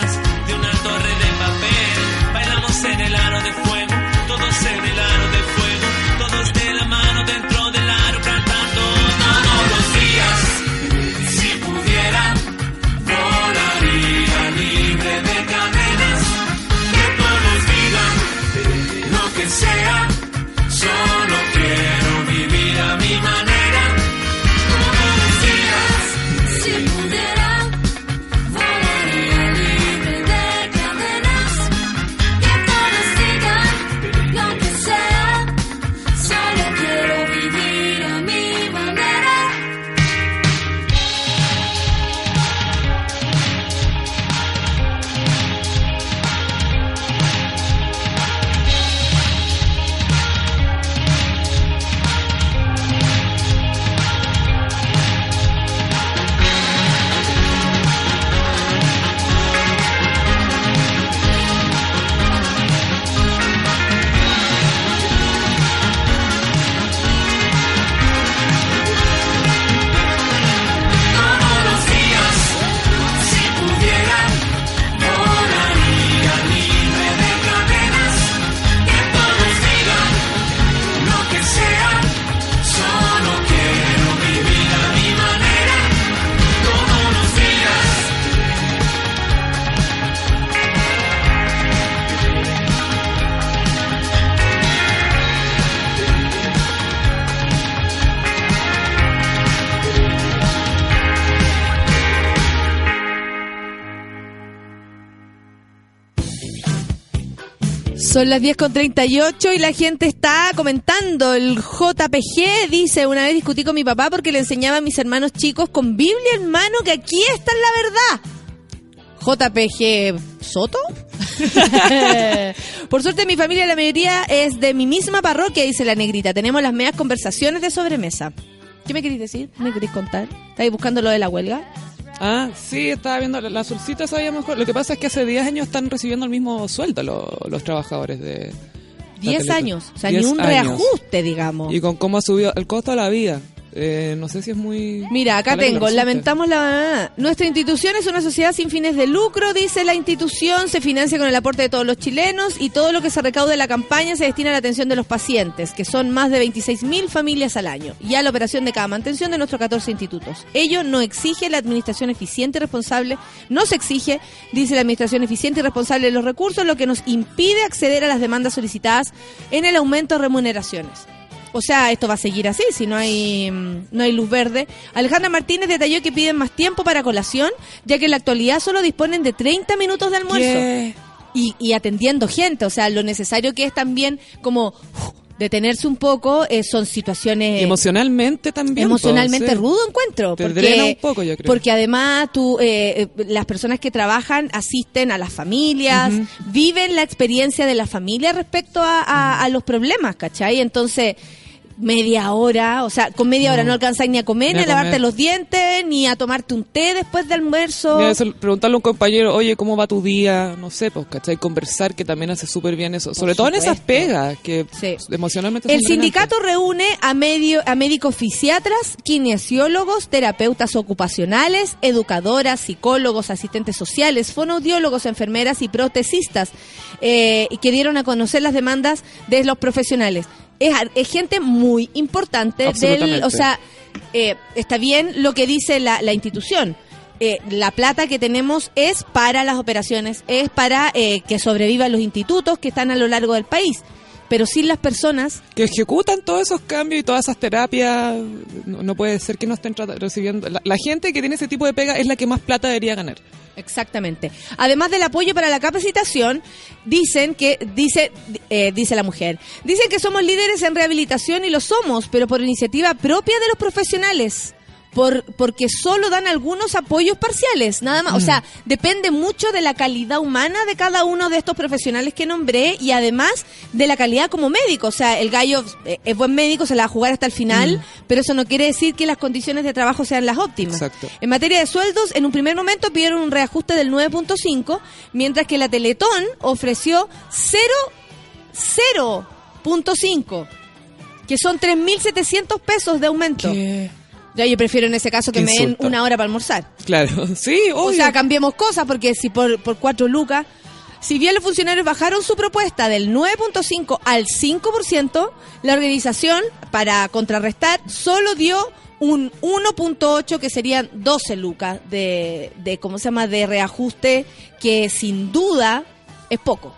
Son las 10 con 38 y la gente está comentando. El JPG dice, una vez discutí con mi papá porque le enseñaba a mis hermanos chicos con Biblia en mano que aquí está la verdad. JPG Soto. [LAUGHS] Por suerte mi familia la mayoría es de mi misma parroquia, dice la negrita. Tenemos las medias conversaciones de sobremesa. ¿Qué me queréis decir? ¿Me queréis contar? ¿Estáis buscando lo de la huelga? Ah, sí, estaba viendo, la, la solcita sabía mejor. Lo que pasa es que hace 10 años están recibiendo el mismo sueldo lo- los trabajadores de... la 10 Teletón. años. O sea, 10 ni un años. reajuste, digamos. Y con cómo ha subido el costo de la vida. Eh, no sé si es muy... Mira, acá tengo, lamentamos la... Nuestra institución es una sociedad sin fines de lucro, dice la institución, se financia con el aporte de todos los chilenos y todo lo que se recaude de la campaña se destina a la atención de los pacientes, que son más de 26.000 familias al año, y a la operación de cada mantención de nuestros 14 institutos. Ello no exige la administración eficiente y responsable, no se exige, dice la administración eficiente y responsable de los recursos, lo que nos impide acceder a las demandas solicitadas en el aumento de remuneraciones. O sea, esto va a seguir así, si no hay, mm, no hay luz verde. Alejandra Martínez detalló que piden más tiempo para colación, ya que en la actualidad solo disponen de 30 minutos de almuerzo. ¿Qué? Y, y atendiendo gente, o sea, lo necesario que es también como detenerse un poco, eh, son situaciones... Y emocionalmente también. emocionalmente pues, sí. rudo encuentro Te porque, drena un poco, yo creo. porque además tú eh, eh, las personas que trabajan asisten a las familias viven la experiencia de la familia respecto a, a- a los problemas ¿cachai? entonces media hora, o sea, con media hora no alcanzas ni a comer, Ni ni a lavarte comer. los dientes, ni a tomarte un té después del almuerzo. Preguntarle a un compañero, oye, ¿cómo va tu día? No sé, pues, ¿cachai? Conversar, que también hace súper bien eso. Sobre todo en esas pegas, que emocionalmente son El sindicato reúne a, medio, a médicos fisiatras, kinesiólogos, terapeutas ocupacionales, educadoras, psicólogos, asistentes sociales, fonoaudiólogos, enfermeras y protesistas, eh, y que dieron a conocer las demandas de los profesionales. Es, gente muy importante del, o sea, eh, está bien lo que dice la, la institución. Eh, la plata que tenemos es para las operaciones, es para eh, que sobrevivan los institutos que están a lo largo del país. Pero sin las personas Que ejecutan todos esos cambios y todas esas terapias, no, no puede ser que no estén recibiendo... La, la gente que tiene ese tipo de pega es la que más plata debería ganar. Exactamente. Además del apoyo para la capacitación, dicen que, dice, eh, dice la mujer, dicen que somos líderes en rehabilitación y lo somos, pero por iniciativa propia de los profesionales. Por, porque solo dan algunos apoyos parciales, nada más. O sea, depende mucho de la calidad humana de cada uno de estos profesionales que nombré y además de la calidad como médico. O sea, el gallo eh, es buen médico, se la va a jugar hasta el final, pero eso no quiere decir que las condiciones de trabajo sean las óptimas. Exacto. En materia de sueldos, en un primer momento pidieron un reajuste del 9.5, mientras que la Teletón ofreció 0 0.5, que son 3.700 pesos de aumento. Ya yo prefiero en ese caso que me den una hora para almorzar. Claro, [LAUGHS] sí, O obvio. sea, cambiemos cosas, porque si por, por 4 lucas... Si bien los funcionarios bajaron su propuesta del 9.5 al 5%, la organización, para contrarrestar, solo dio un 1.8 que serían 12 lucas de, de, ¿cómo se llama?, de reajuste, que sin duda es poco.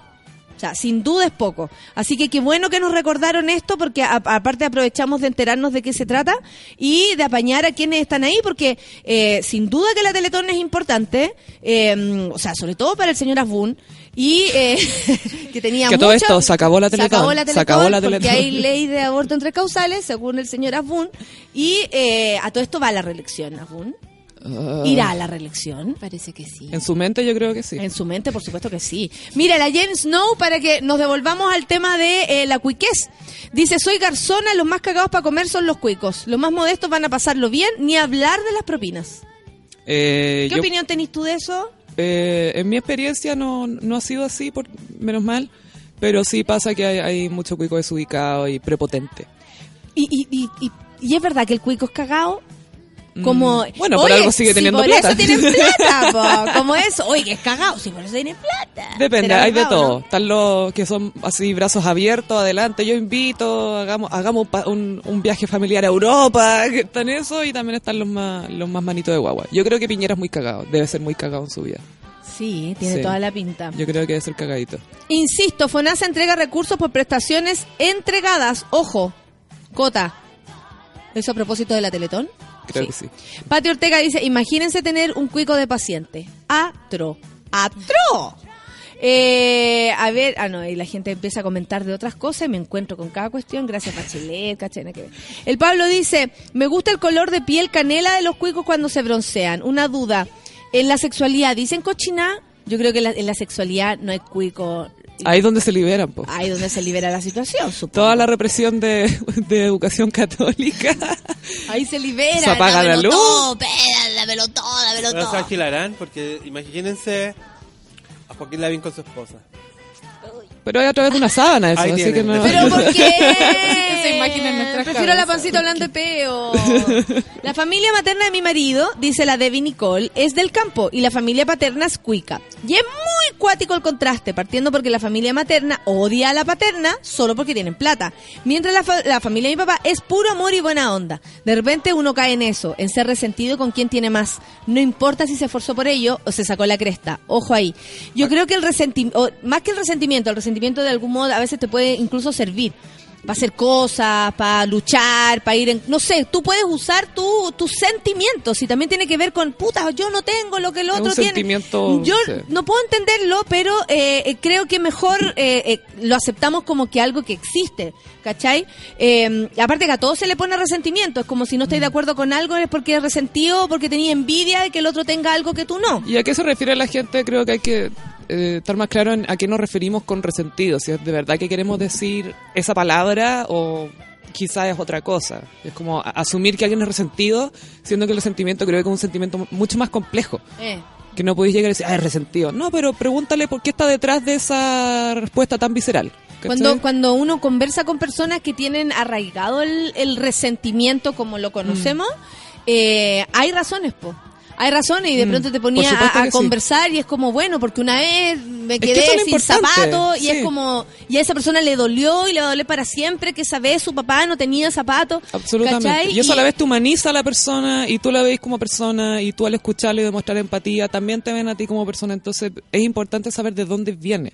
Sea, sin duda es poco. Así que qué bueno que nos recordaron esto porque a- aparte aprovechamos de enterarnos de qué se trata y de apañar a quienes están ahí porque eh, sin duda que la Teletón es importante, eh, o sea, sobre todo para el señor Asbun y eh, [LAUGHS] que tenía Que todo esto, se acabó la se Teletón, acabó la se Teletón acabó la porque Teletón. hay ley de aborto entre causales según el señor Asbun y eh, a todo esto va la reelección Asbun. Ah. ¿Irá a la reelección? Parece que sí. En su mente yo creo que sí. En su mente, por supuesto que sí. Mira, la Jen Snow, para que nos devolvamos al tema de eh, la cuiquez. Dice, soy garzona, los más cagados para comer son los cuicos. Los más modestos van a pasarlo bien, ni hablar de las propinas. Eh, ¿Qué yo- opinión tenés tú de eso? Eh, en mi experiencia no, no ha sido así, por menos mal, pero sí pasa que hay, hay mucho cuico desubicado y prepotente. Y, y, y, y, y es verdad que el cuico es cagado. Como, Mm, bueno, por algo sigue si teniendo por plata. eso tienen [LAUGHS] plata, po. como eso. Oye, que es cagado, si por eso tienen plata. Depende, ¿Será hay de todo. no? Están los que son así, brazos abiertos, adelante, yo invito, hagamos hagamos un, un, un viaje familiar a Europa, [LAUGHS] que están eso, y también están los más, los más manitos de guagua. Yo creo que Piñera es muy cagado, debe ser muy cagado en su vida. Sí, tiene Sí. toda la pinta. Yo creo que debe ser cagadito. Insisto, FONASA entrega recursos por prestaciones entregadas. Ojo, Cota. ¿Eso a propósito de la Teletón? Creo que sí. Pati Ortega dice, imagínense tener un cuico de paciente. Atro. ¡Atro! Eh, a ver, ah, no, y la gente empieza a comentar de otras cosas y me encuentro con cada cuestión. Gracias, Bachelet, ¿cachai? Nada que. El Pablo dice: Me gusta el color de piel canela de los cuicos cuando se broncean. Una duda. En la sexualidad, ¿dicen cochina? Yo creo que la, en la sexualidad no hay cuico. Ahí donde se liberan, po. Ahí donde se libera la situación, supongo. Toda la represión de, de educación católica. Ahí se libera. Se apaga la luz. todo, peda, dámelo todo, dámelo todo. se alquilarán porque imagínense a Joaquín Lavín con su esposa. Pero es a través de una sábana eso, Ahí así tienen. que no... ¿Pero por qué? [LAUGHS] Se imagina en nuestras Prefiero a la cabezas. pancita hablando de peo. La familia materna de mi marido, dice la Debbie Nicole, es del campo y la familia paterna es cuica. Y es muy cuático el contraste, partiendo porque la familia materna odia a la paterna solo porque tienen plata. Mientras la, fa- la familia de mi papá es puro amor y buena onda. De repente uno cae en eso, en ser resentido con quien tiene más. No importa si se esforzó por ello o se sacó la cresta. Ojo ahí. Yo creo que el resentimiento, más que el resentimiento, el resentimiento de algún modo a veces te puede incluso servir para hacer cosas, para luchar, para ir en... No sé, tú puedes usar tu, tus sentimientos y también tiene que ver con, puta, yo no tengo lo que el Es otro un tiene. sentimiento, Yo sí. no puedo entenderlo, pero eh, eh, creo que mejor eh, eh, lo aceptamos como que algo que existe, ¿cachai? Eh, aparte que a todos se le pone resentimiento, es como si no estáis Mm. de acuerdo con algo, es porque es resentido, porque tenía envidia de que el otro tenga algo que tú no. ¿Y a qué se refiere la gente? Creo que hay que eh, estar más claro en a qué nos referimos con resentido. Si es de verdad que queremos decir esa palabra o quizás es otra cosa. Es como asumir que alguien es resentido, siendo que el resentimiento creo que es un sentimiento mucho más complejo. Eh. Que no podéis llegar y decir, ah, es resentido. No, pero pregúntale por qué está detrás de esa respuesta tan visceral. Cuando, cuando uno conversa con personas que tienen arraigado el, el resentimiento como lo conocemos, eh, hay razones, po. Hay razones y de Mm, pronto te ponía a, a que sí. conversar y es como, bueno, porque una vez me que quedé es lo sin importante, zapatos y sí. es como, y a esa persona le dolió y le doler para siempre que esa vez su papá no tenía zapatos. Absolutamente. ¿cachai? Y eso a la vez te humaniza a la persona y tú la ves como persona y tú al escucharle y demostrar empatía también te ven a ti como persona. Entonces es importante saber de dónde viene.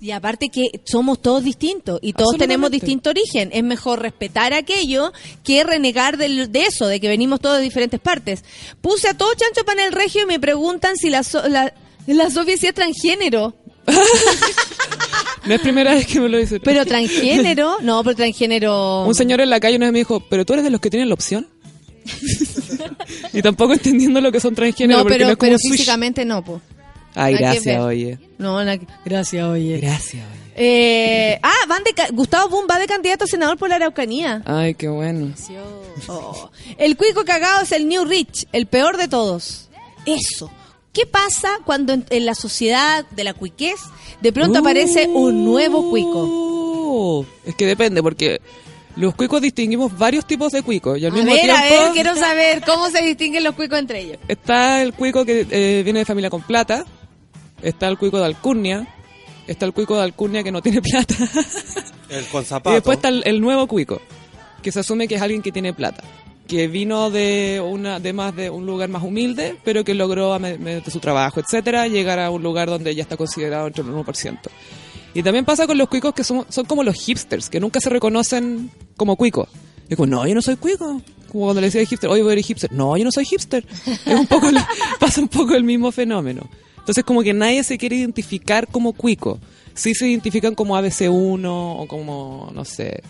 Y aparte que somos todos distintos y todos tenemos distinto origen. Es mejor respetar aquello que renegar de eso, de que venimos todos de diferentes partes. Puse a todo chancho para el regio y me preguntan si la, la, la Sofía sí es transgénero. No es primera vez que me lo dicen. Pero transgénero, no, pero transgénero... Un señor en la calle una vez me dijo, ¿pero tú eres de los que tienen la opción? [LAUGHS] y tampoco entendiendo lo que son transgéneros. No, porque pero, no es como pero físicamente no, po. Ay, gracias, oye. No, gracias, oye. Gracias, oye. Eh, ah, van de Gustavo Boom va de candidato a senador por la Araucanía. Ay, qué bueno. Oh. El cuico cagado es el New Rich, el peor de todos. Eso. ¿Qué pasa cuando en, en la sociedad de la cuiquez de pronto aparece un nuevo cuico? Uh, es que depende, porque los cuicos distinguimos varios tipos de cuicos. Y al A mismo ver, tiempo a ver, quiero saber cómo se distinguen los cuicos entre ellos. está el cuico que eh, viene de familia con plata, está el cuico de alcurnia, está el cuico de alcurnia que no tiene plata. [LAUGHS] El con Y zapatos. después está el, el nuevo cuico, que se asume que es alguien que tiene plata, que vino de una de más de un lugar más humilde, pero que logró mediante su trabajo, etcétera, llegar a un lugar donde ya está considerado entre el 1%. Y también pasa con los cuicos que son, son como los hipsters, que nunca se reconocen como cuicos. Y como, no, yo no soy cuico. Como cuando le decía hipster, oye, voy a ser hipster. No, yo no soy hipster. Es un poco, la- [LAUGHS] pasa un poco el mismo fenómeno. Entonces como que nadie se quiere identificar como cuico. Sí se identifican como ABC1 o como, no sé,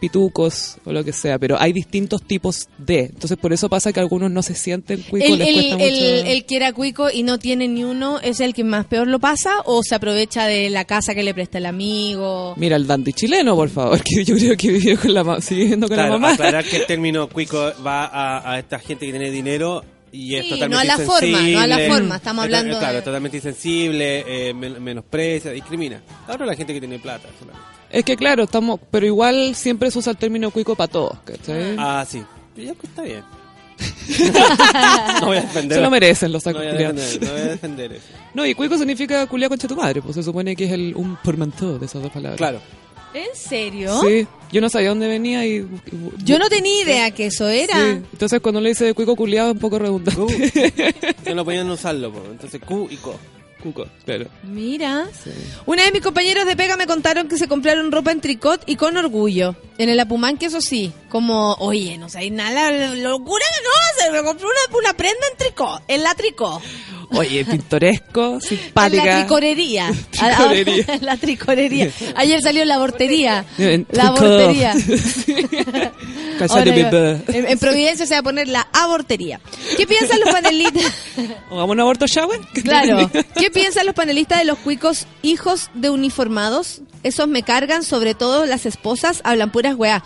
pitucos o lo que sea, pero hay distintos tipos de. Entonces por eso pasa que algunos no se sienten cuicos, El, les el, cuesta el- mucho. el que era cuico y no tiene ni uno, ¿es el que más peor lo pasa o se aprovecha de la casa que le presta el amigo? Mira el dandy chileno, por favor, [LAUGHS] que yo creo que vive con la ma- sigue viviendo con Claro, la mamá. aclarar que el [LAUGHS] término cuico va a, a esta gente que tiene dinero y es Sí, totalmente no a la forma, no a la forma, estamos hablando Claro, de- totalmente insensible, eh, men- menosprecia, discrimina. Ahora la gente que tiene plata solamente. Es que claro, estamos, pero igual siempre se usa el término cuico para todos, ¿cachai? Ah, sí. Y ya, pues, está bien. [LAUGHS] no voy a defender. Se lo merecen los no sacos voy, a defender, no voy a defender eso. [LAUGHS] No, y cuico significa culiar concha tu madre, pues se supone que es el un portmanteau de esas dos palabras. Claro. ¿En serio? Sí, yo no sabía dónde venía y... Yo no tenía idea que eso era. Sí, Entonces cuando le dice cuico culiado es un poco redundante. Yo [LAUGHS] no podían usarlo, po. entonces Q y Co. Cuco, pero... Mira. Una de mis compañeros de pega me contaron que se compraron ropa en tricot y con orgullo. En el Apumán, que eso sí, como, oye, no sabéis nada, locura que no, se me compró una, una prenda en tricot, en la tricot. Oye, pintoresco, simpática. la [LAUGHS] tricorería. Tricorería. La tricorería. Ayer salió la abortería. En La bebé. [LAUGHS] [LAUGHS] en, en Providencia se va a poner la abortería. ¿Qué piensan los panelistas? ¿Hagamos un aborto shower? Claro. ¿Qué piensan los panelistas de los cuicos hijos de uniformados? Esos me cargan, sobre todo las esposas, hablan puras weá.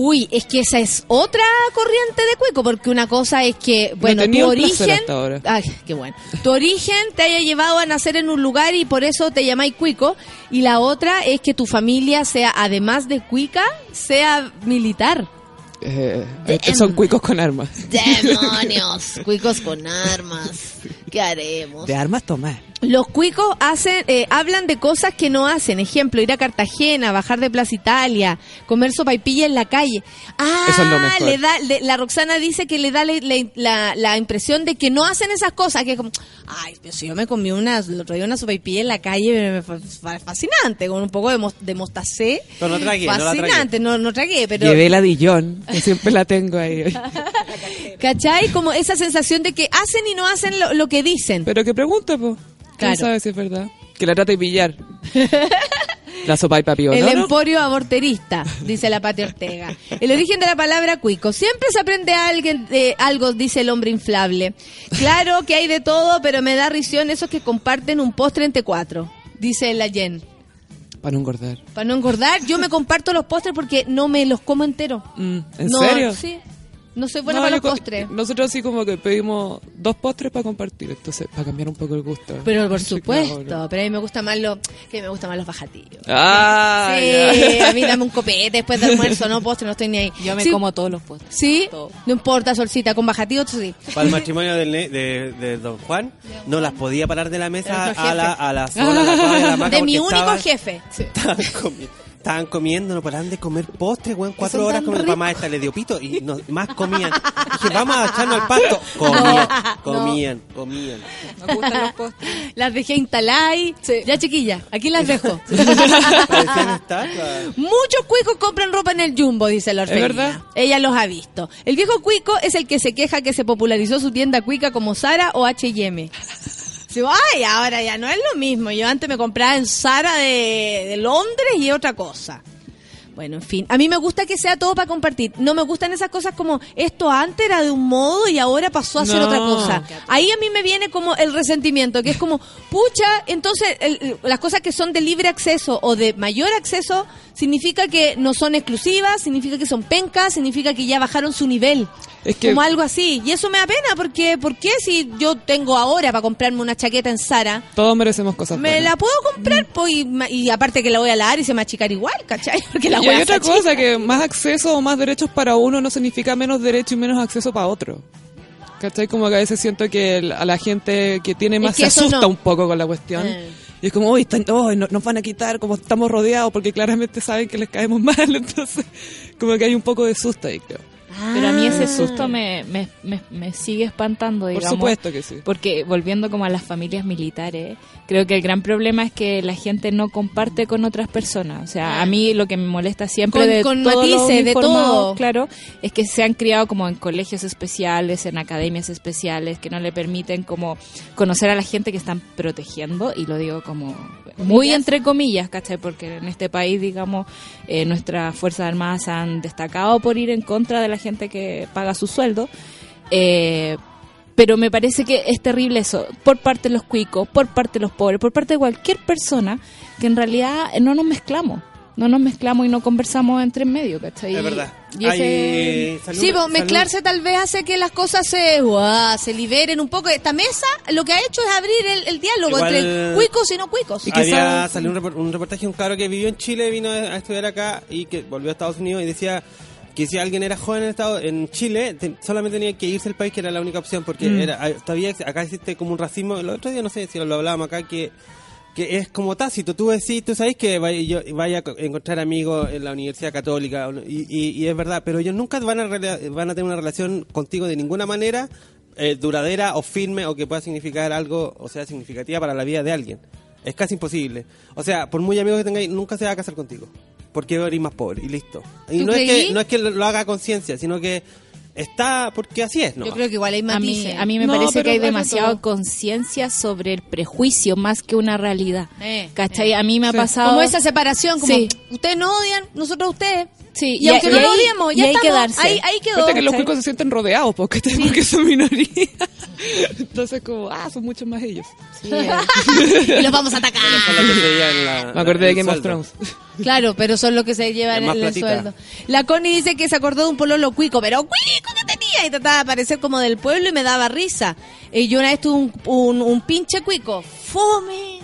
Uy, es que esa es otra corriente de cuico, porque una cosa es que, bueno, tu origen... hasta ahora. Ay, qué bueno. Tu origen te haya llevado a nacer en un lugar y por eso te llamáis cuico. Y la otra es que tu familia sea, además de cuica, sea militar. Eh, estos son cuicos con armas. ¡Demonios! Cuicos con armas. ¿Qué haremos? De armas tomar. Los cuicos hacen, eh, hablan de cosas que no hacen. Ejemplo, ir a Cartagena, bajar de Plaza Italia, comer sopaipilla en la calle. Ah, Eso es lo mejor. le da, le- la Roxana dice que le da le- la, la impresión de que no hacen esas cosas. Que es como, ay, si yo me comí una, el otro día una sopaipilla en la calle, fascinante, con un poco de, mos- de mostacé. Pero no tragué, no la tragué. Fascinante, no, no tragué, pero... Llevé la Dillon, que siempre la tengo ahí. [LAUGHS] ¿Cachai? Como esa sensación de que hacen y no hacen lo, lo que dicen. Pero que pregunte, pues. ¿Quién Claro. sabe si es verdad? Que la trate de pillar. [LAUGHS] la sopa y papi El ¿no? emporio aborterista, dice la Pati Ortega. El origen de la palabra cuico. Siempre se aprende a alguien de algo, dice el hombre inflable. Claro que hay de todo, pero me da risión esos que comparten un postre entre cuatro, dice la Jen. Para no engordar. Para no engordar, yo me comparto los postres porque no me los como enteros. Mm, ¿En No, serio? Sí. No soy buena No, para los co- postres. Nosotros así como que pedimos dos postres para compartir, entonces para cambiar un poco el gusto. Pero por Sí, supuesto, claro. pero a mí me gusta más lo, que me gusta más los bajatillos. Ah, sí, a mí dame un copete después del almuerzo, no postre, no estoy ni ahí. Yo me Sí, como todos los postres. Sí, no importa, solcita, con bajatillos, sí. Para el matrimonio del ne- de, de Don Juan, no las podía parar de la mesa a la, a la sola, a la a la [LAUGHS] De mi único estaban- jefe. [LAUGHS] Estaban, comi- estaban comiendo, no paraban de comer postres, weón, cuatro horas el ricos. mamá esta le dio pito y no- [LAUGHS] más comían. Dije, vamos a echarnos al pasto. [LAUGHS] Comían, comían, comían. Me gustan los postres. [LAUGHS] Las dejé instaladas ahí. Ya, chiquilla, aquí las dejo. Muchos cuicos compran ropa en el Jumbo, dice la orfelina. verdad? Ella los ha visto. El viejo cuico es el que se queja que se popularizó su tienda cuica como Sara o H&M. Sí, Ay, ahora ya no es lo mismo. Yo antes me compraba en Sara de Londres y otra cosa. Bueno, en fin, a mí me gusta que sea todo para compartir. No me gustan esas cosas como esto antes era de un modo y ahora pasó a ser No. otra cosa. Ahí a mí me viene como el resentimiento, que es como, pucha, entonces el- las cosas que son de libre acceso o de mayor acceso significa que no son exclusivas, significa que son pencas, significa que ya bajaron su nivel. Es que- Como algo así. Y eso me da pena porque, ¿por qué si yo tengo ahora para comprarme una chaqueta en Sara? Todos merecemos cosas Me buenas. la puedo comprar po, y, y aparte que la voy a lavar y se me va a achicar igual, ¿cachai? [LAUGHS] Porque la voy hay otra cosa, que más acceso o más derechos para uno no significa menos derecho y menos acceso para otro. ¿Cachai? Como que a veces siento que el- a la gente que tiene más que se asusta no. un poco con la cuestión. Eh. Y es como, uy, están, uy, no- nos van a quitar, como estamos rodeados, porque claramente saben que les caemos [LAUGHS] mal. Entonces, como que hay un poco de susto ahí, creo. Pero a mí ese Ah. susto me, me, me, me sigue espantando, Por digamos. supuesto que sí. Porque volviendo como a las familias militares, creo que el gran problema es que la gente no comparte con otras personas. O sea, a mí lo que me molesta siempre Con- de con todos los matices, de todo. claro, es que se han criado como en colegios especiales, en academias especiales, que no le permiten como conocer a la gente que están protegiendo, y lo digo como muy entre comillas, ¿cachai? Porque en este país, digamos, eh, nuestras Fuerzas Armadas han destacado por ir en contra de la gente que paga su sueldo. Eh, pero me parece que es terrible eso, por parte de los cuicos, por parte de los pobres, por parte de cualquier persona, que en realidad no nos mezclamos. No nos mezclamos y no conversamos entre en medio, ¿cachai? Es verdad. Y ese- Hay- salió- Sí, pues, salió- mezclarse tal vez hace que las cosas se, liberen un poco. Esta mesa lo que ha hecho es abrir el, el diálogo Igual- entre cuicos y no cuicos. Salido un, repor- un reportaje un cabro que vivió en Chile, vino a estudiar acá y que volvió a Estados Unidos y decía que si alguien era joven en, Estado, en Chile, te- solamente tenía que irse al país, que era la única opción, porque Mm. era, hay- todavía acá existe como un racismo. El otro día, no sé si lo hablábamos acá, que que es como tácito. Tú decís, tú sabes que vaya, yo, vaya a co- encontrar amigos en la Universidad Católica, y, y- y es verdad, pero ellos nunca van a, van a tener una relación contigo de ninguna manera eh, duradera o firme o que pueda significar algo, o sea, significativa para la vida de alguien. Es casi imposible. O sea, por muy amigos que tengáis, nunca se va a casar contigo. Porque eres más pobre y listo. Y ¿Tú no es, que, no es que lo haga conciencia, sino que está porque así es, ¿no? Yo creo que igual hay A mí, matices. a mí me No, parece que hay hay de demasiada todo. conciencia sobre el prejuicio más que una realidad. Eh, ¿Cachai? A mí me ha pasado... Como esa separación, como Sí. ustedes no odian, nosotros a ustedes. Sí, y, aunque y no lo odiemos, y ya hay que estamos, darse. ahí, ahí quedó. Que los cuicos se sienten rodeados porque, porque son minoría. [LAUGHS] Entonces como, ah, son muchos más ellos. y [LAUGHS] los vamos a atacar. La- Me acordé de Game of. Thrones. Claro, pero son los que se llevan el, el sueldo. La Connie dice que se acordó de un pololo cuico, pero cuico que tenía y trataba de parecer como del pueblo y me daba risa. Y yo una vez tuve un, un, un pinche cuico. Fome.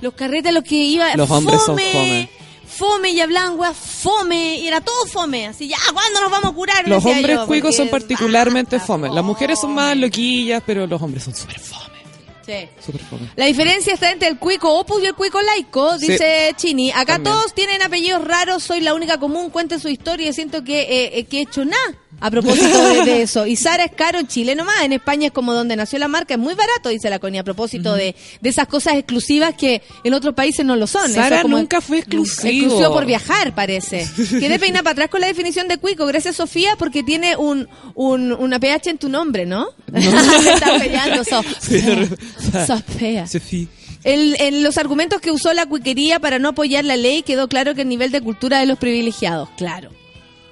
Los carretes los que iba. Los hombres son fome. fome. Fome y hablaban, weá, fome. Y era todo fome. Así, ya, ¿cuándo nos vamos a curar? Los Decía hombres yo, cuicos son particularmente fome. Las mujeres son más loquillas, pero los hombres son súper fome. Sí. Súper fome. La diferencia está entre el cuico opus y el cuico laico, Sí. dice Chini. Acá También. todos tienen apellidos raros, soy la única común, cuenten su historia y siento que, eh, eh, que he hecho nada a propósito de, de eso. Y Sara es caro en Chile nomás, en España es como donde nació la marca, es muy barato, dice la Connie, a propósito de, de esas cosas exclusivas que en otros países no lo son. Sara como- nunca fue exclusivo. Exclusivo por viajar, parece. [LAUGHS] Quedé peinada para atrás con la definición de cuico. Gracias, Sofía, porque tiene un, un, una PH en tu nombre, ¿no? Me [LAUGHS] está peleando, so- [LAUGHS] sos fea. Sophie. El- en los argumentos que usó la cuiquería para no apoyar la ley quedó claro que el nivel de cultura de los privilegiados. Claro.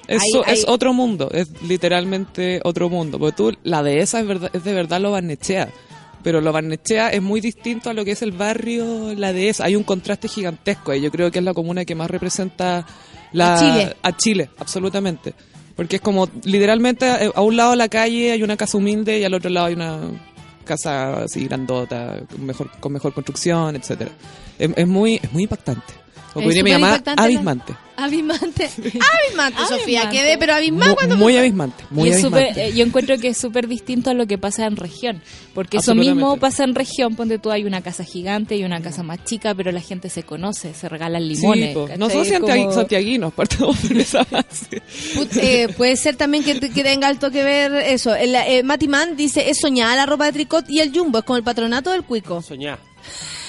Es, Ahí- so- es otro mundo, es literalmente otro mundo. Porque tú, la dehesa es, verdad, es de verdad lo Barnechea. Pero lo Barnechea es muy distinto a lo que es el barrio, la dehesa. Hay un contraste gigantesco y yo creo que es la comuna que más representa la, A Chile. a Chile, absolutamente. Porque es como, literalmente, eh, a un lado de la calle hay una casa humilde y al otro lado hay una casa así grandota, mejor, con mejor construcción, etcétera Es, es muy, es muy impactante. Como diría mi mamá, la- abismante. Abismante. [LAUGHS] Abismante, Sofía. Abismante. Quedé, pero abismada Mu- cuando muy me- abismante, muy Y es abismante. súper- eh, yo encuentro que es súper distinto a lo que pasa en región, porque eso mismo pasa en región, donde tú hay una casa gigante y una casa más chica, pero la gente se conoce, se regalan limones. Sí, no somos como- santiaguinos, partamos por [LAUGHS] esa base. Put- eh, puede ser también que, que tenga alto que ver eso. El, eh, Mati Man dice, es soñada la ropa de tricot y el jumbo, es como el patronato del cuico. Soñá.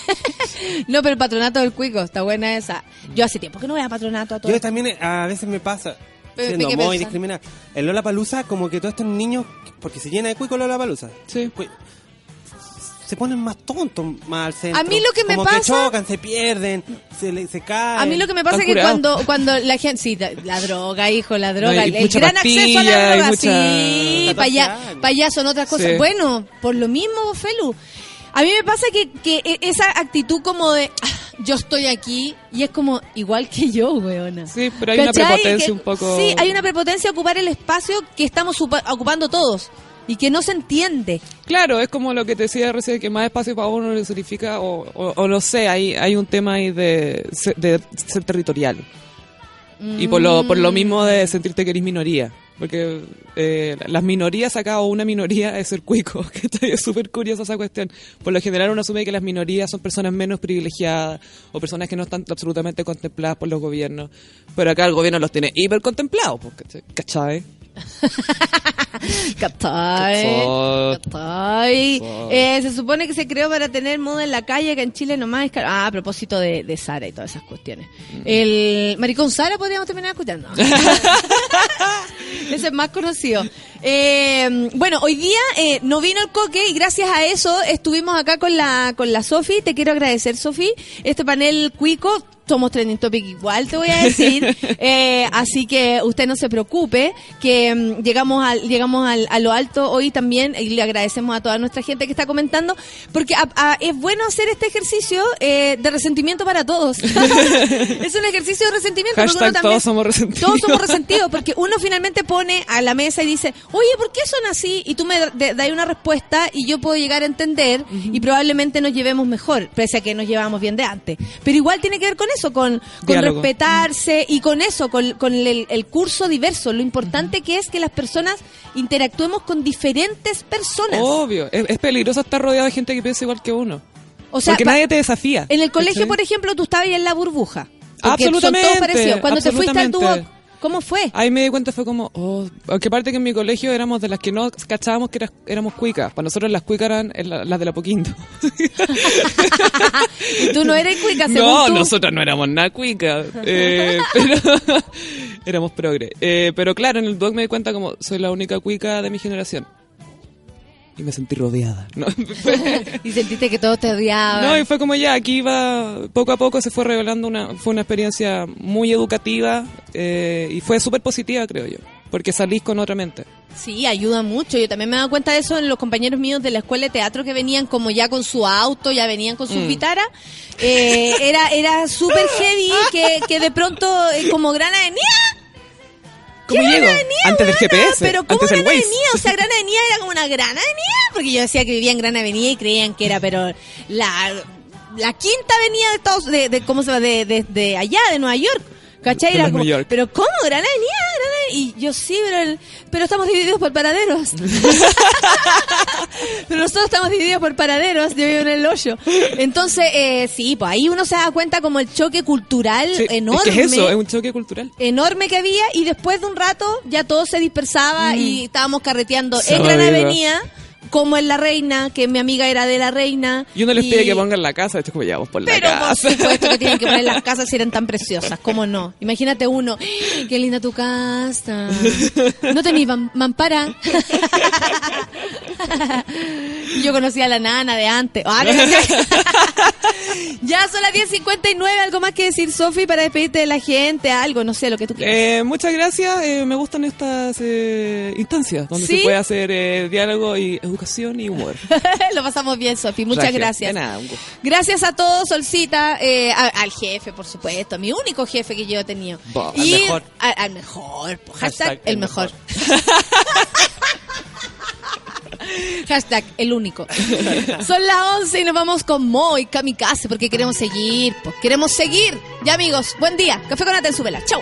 [LAUGHS] No, pero el patronato del cuico, está buena esa. Yo hace tiempo que no voy a patronato a todo. Yo también eh, a veces me pasa, Pero, siendo ¿qué muy pensás? discriminada. El Lola Palusa, como que todos estos niños, porque se llena de cuico Lola Palusa. Sí. Se ponen más tontos más al centro. A mí lo que me como pasa- que chocan, se pierden, se, le- se caen. A mí lo que me pasa es que cuando, cuando la gente, sí, la, la droga, hijo, la droga, No, el, gran acceso a la droga, mucha- sí, 14 paya, años. paya son otras cosas. Sí. Bueno, por lo mismo, Felu, a mí me pasa que, que e- esa actitud como de, "Ah, yo estoy aquí, y es como, igual que yo, weona. Sí, pero hay una prepotencia Que- un poco... Sí, hay una prepotencia a ocupar el espacio que estamos ocupando todos, y que no se entiende. Claro, es como lo que te decía recién, que más espacio para uno le significa, o, o, o no sé, hay, hay un tema ahí de, de ser territorial. Y por lo, por lo mismo de sentirte que eres minoría. Porque eh, las minorías acá, o una minoría es ser cuico, [LAUGHS] que es súper curiosa esa cuestión. Por lo general uno asume que las minorías son personas menos privilegiadas o personas que no están absolutamente contempladas por los gobiernos. Pero acá el gobierno los tiene hiper contemplados, ¿cachai? [LAUGHS] Eh, se supone que se creó para tener moda en la calle, que en Chile nomás es caro. Ah, a propósito de, de Sara y todas esas cuestiones. Mm. El maricón Sara podríamos terminar escuchando. [LAUGHS] Ese es más conocido. Eh, bueno, hoy día eh, no vino el coque y gracias a eso estuvimos acá con la con la Sofi. Te quiero agradecer, Sofi. Este panel cuico, somos trending topic igual, te voy a decir. [LAUGHS] Eh, así que usted no se preocupe, que mm, llegamos al, llegamos al, a lo alto hoy también y le agradecemos a toda nuestra gente que está comentando, porque a- a- es bueno hacer este ejercicio eh, de resentimiento para todos. [LAUGHS] es un ejercicio de resentimiento. porque uno también- todos somos resentidos. todos somos resentidos porque uno finalmente pone a la mesa y dice, oye, ¿por qué son así? Y tú me das una respuesta y yo puedo llegar a entender y probablemente nos llevemos mejor, pese a que nos llevamos bien de antes. Pero igual tiene que ver con eso, con, con respetarse y con eso, con, con el, el curso diverso. Lo importante que es que las personas interactuemos con diferentes personas. Obvio, es, es peligroso estar rodeado de gente que piensa igual que uno. O sea, porque nadie te desafía. En el colegio, ¿cachai? por ejemplo, tú estabas ahí en la burbuja. Absolutamente, Son todos parecidos. Cuando te fuiste al absolutamente. ¿Cómo fue? Ahí me di cuenta, fue como, oh, aunque aparte que en mi colegio éramos de las que no cachábamos que era- éramos cuicas. Para nosotros las cuicas eran las de la Poquinto. [LAUGHS] Y tú no eres cuica, según No, tú. nosotras no éramos nada cuicas. eh, [LAUGHS] pero [LAUGHS] éramos progre. Eh, pero claro, en el doc me di cuenta como, soy la única cuica de mi generación. Y me sentí rodeada. ¿no? [LAUGHS] y sentiste que todos te odiaban. No, y fue como ya, aquí iba, poco a poco se fue revelando una, fue una experiencia muy educativa eh, y fue súper positiva, creo yo, porque salís con otra mente. Sí, ayuda mucho. Yo también me he dado cuenta de eso en los compañeros míos de la escuela de teatro que venían como ya con su auto, ya venían con sus Mm. guitarras. Eh, era era súper heavy que, que de pronto eh, como grana de ¡Nia! ¿Cómo ¿Qué llego? Nia, Antes del? GPS, Pero ¿cómo antes Waze. Nia? O sea, grana de Nia era como una grana de Nia. Porque yo decía que vivía en Gran Avenida y creían que era, pero la, la quinta avenida de Estados de, de ¿cómo se llama? De, de, de allá, de Nueva York. ¿Cachai? Era como, pero ¿cómo? Gran Avenida, Gran Avenida. Y yo sí, pero, el- pero estamos divididos por paraderos. [LAUGHS] pero nosotros estamos divididos por paraderos, yo vivo en el hoyo. Entonces, eh, sí, pues ahí uno se da cuenta como el choque cultural Sí, enorme Es que es eso, es un choque cultural. enorme que había y después de un rato ya todo se dispersaba y estábamos carreteando en Gran. Avenida como en La Reina, que mi amiga era de La Reina. Y uno les pide que pongan la casa, esto es como ya vamos por la Pero por casa. supuesto que tienen que poner las [LAUGHS] casas si eran tan preciosas, ¿cómo no? Imagínate uno, ¡Ah, qué linda tu casa. [LAUGHS] No tenía mampara. [LAUGHS] Yo conocía a la nana de antes. Ah, ¿te cachai? ya son las 10.59, algo más que decir, Sofi, para despedirte de la gente, algo, no sé, lo que tú quieras. Eh, muchas gracias, eh, me gustan estas eh, instancias donde ¿Sí? se puede hacer eh, diálogo y educación y humor. [LAUGHS] Lo pasamos bien, Sofi. Muchas gracias. De nada, un gusto. Gracias a todos, Solcita, eh, a- al jefe, por supuesto, a mi único jefe que yo he tenido. Bah, al y mejor. a- al mejor. Hashtag, Hashtag el mejor. [LAUGHS] Hashtag el único. Son las 11 y nos vamos con Mo y Kamikaze porque queremos seguir. Queremos seguir. Ya, amigos, buen día. Café con Nata en su vela. Chau.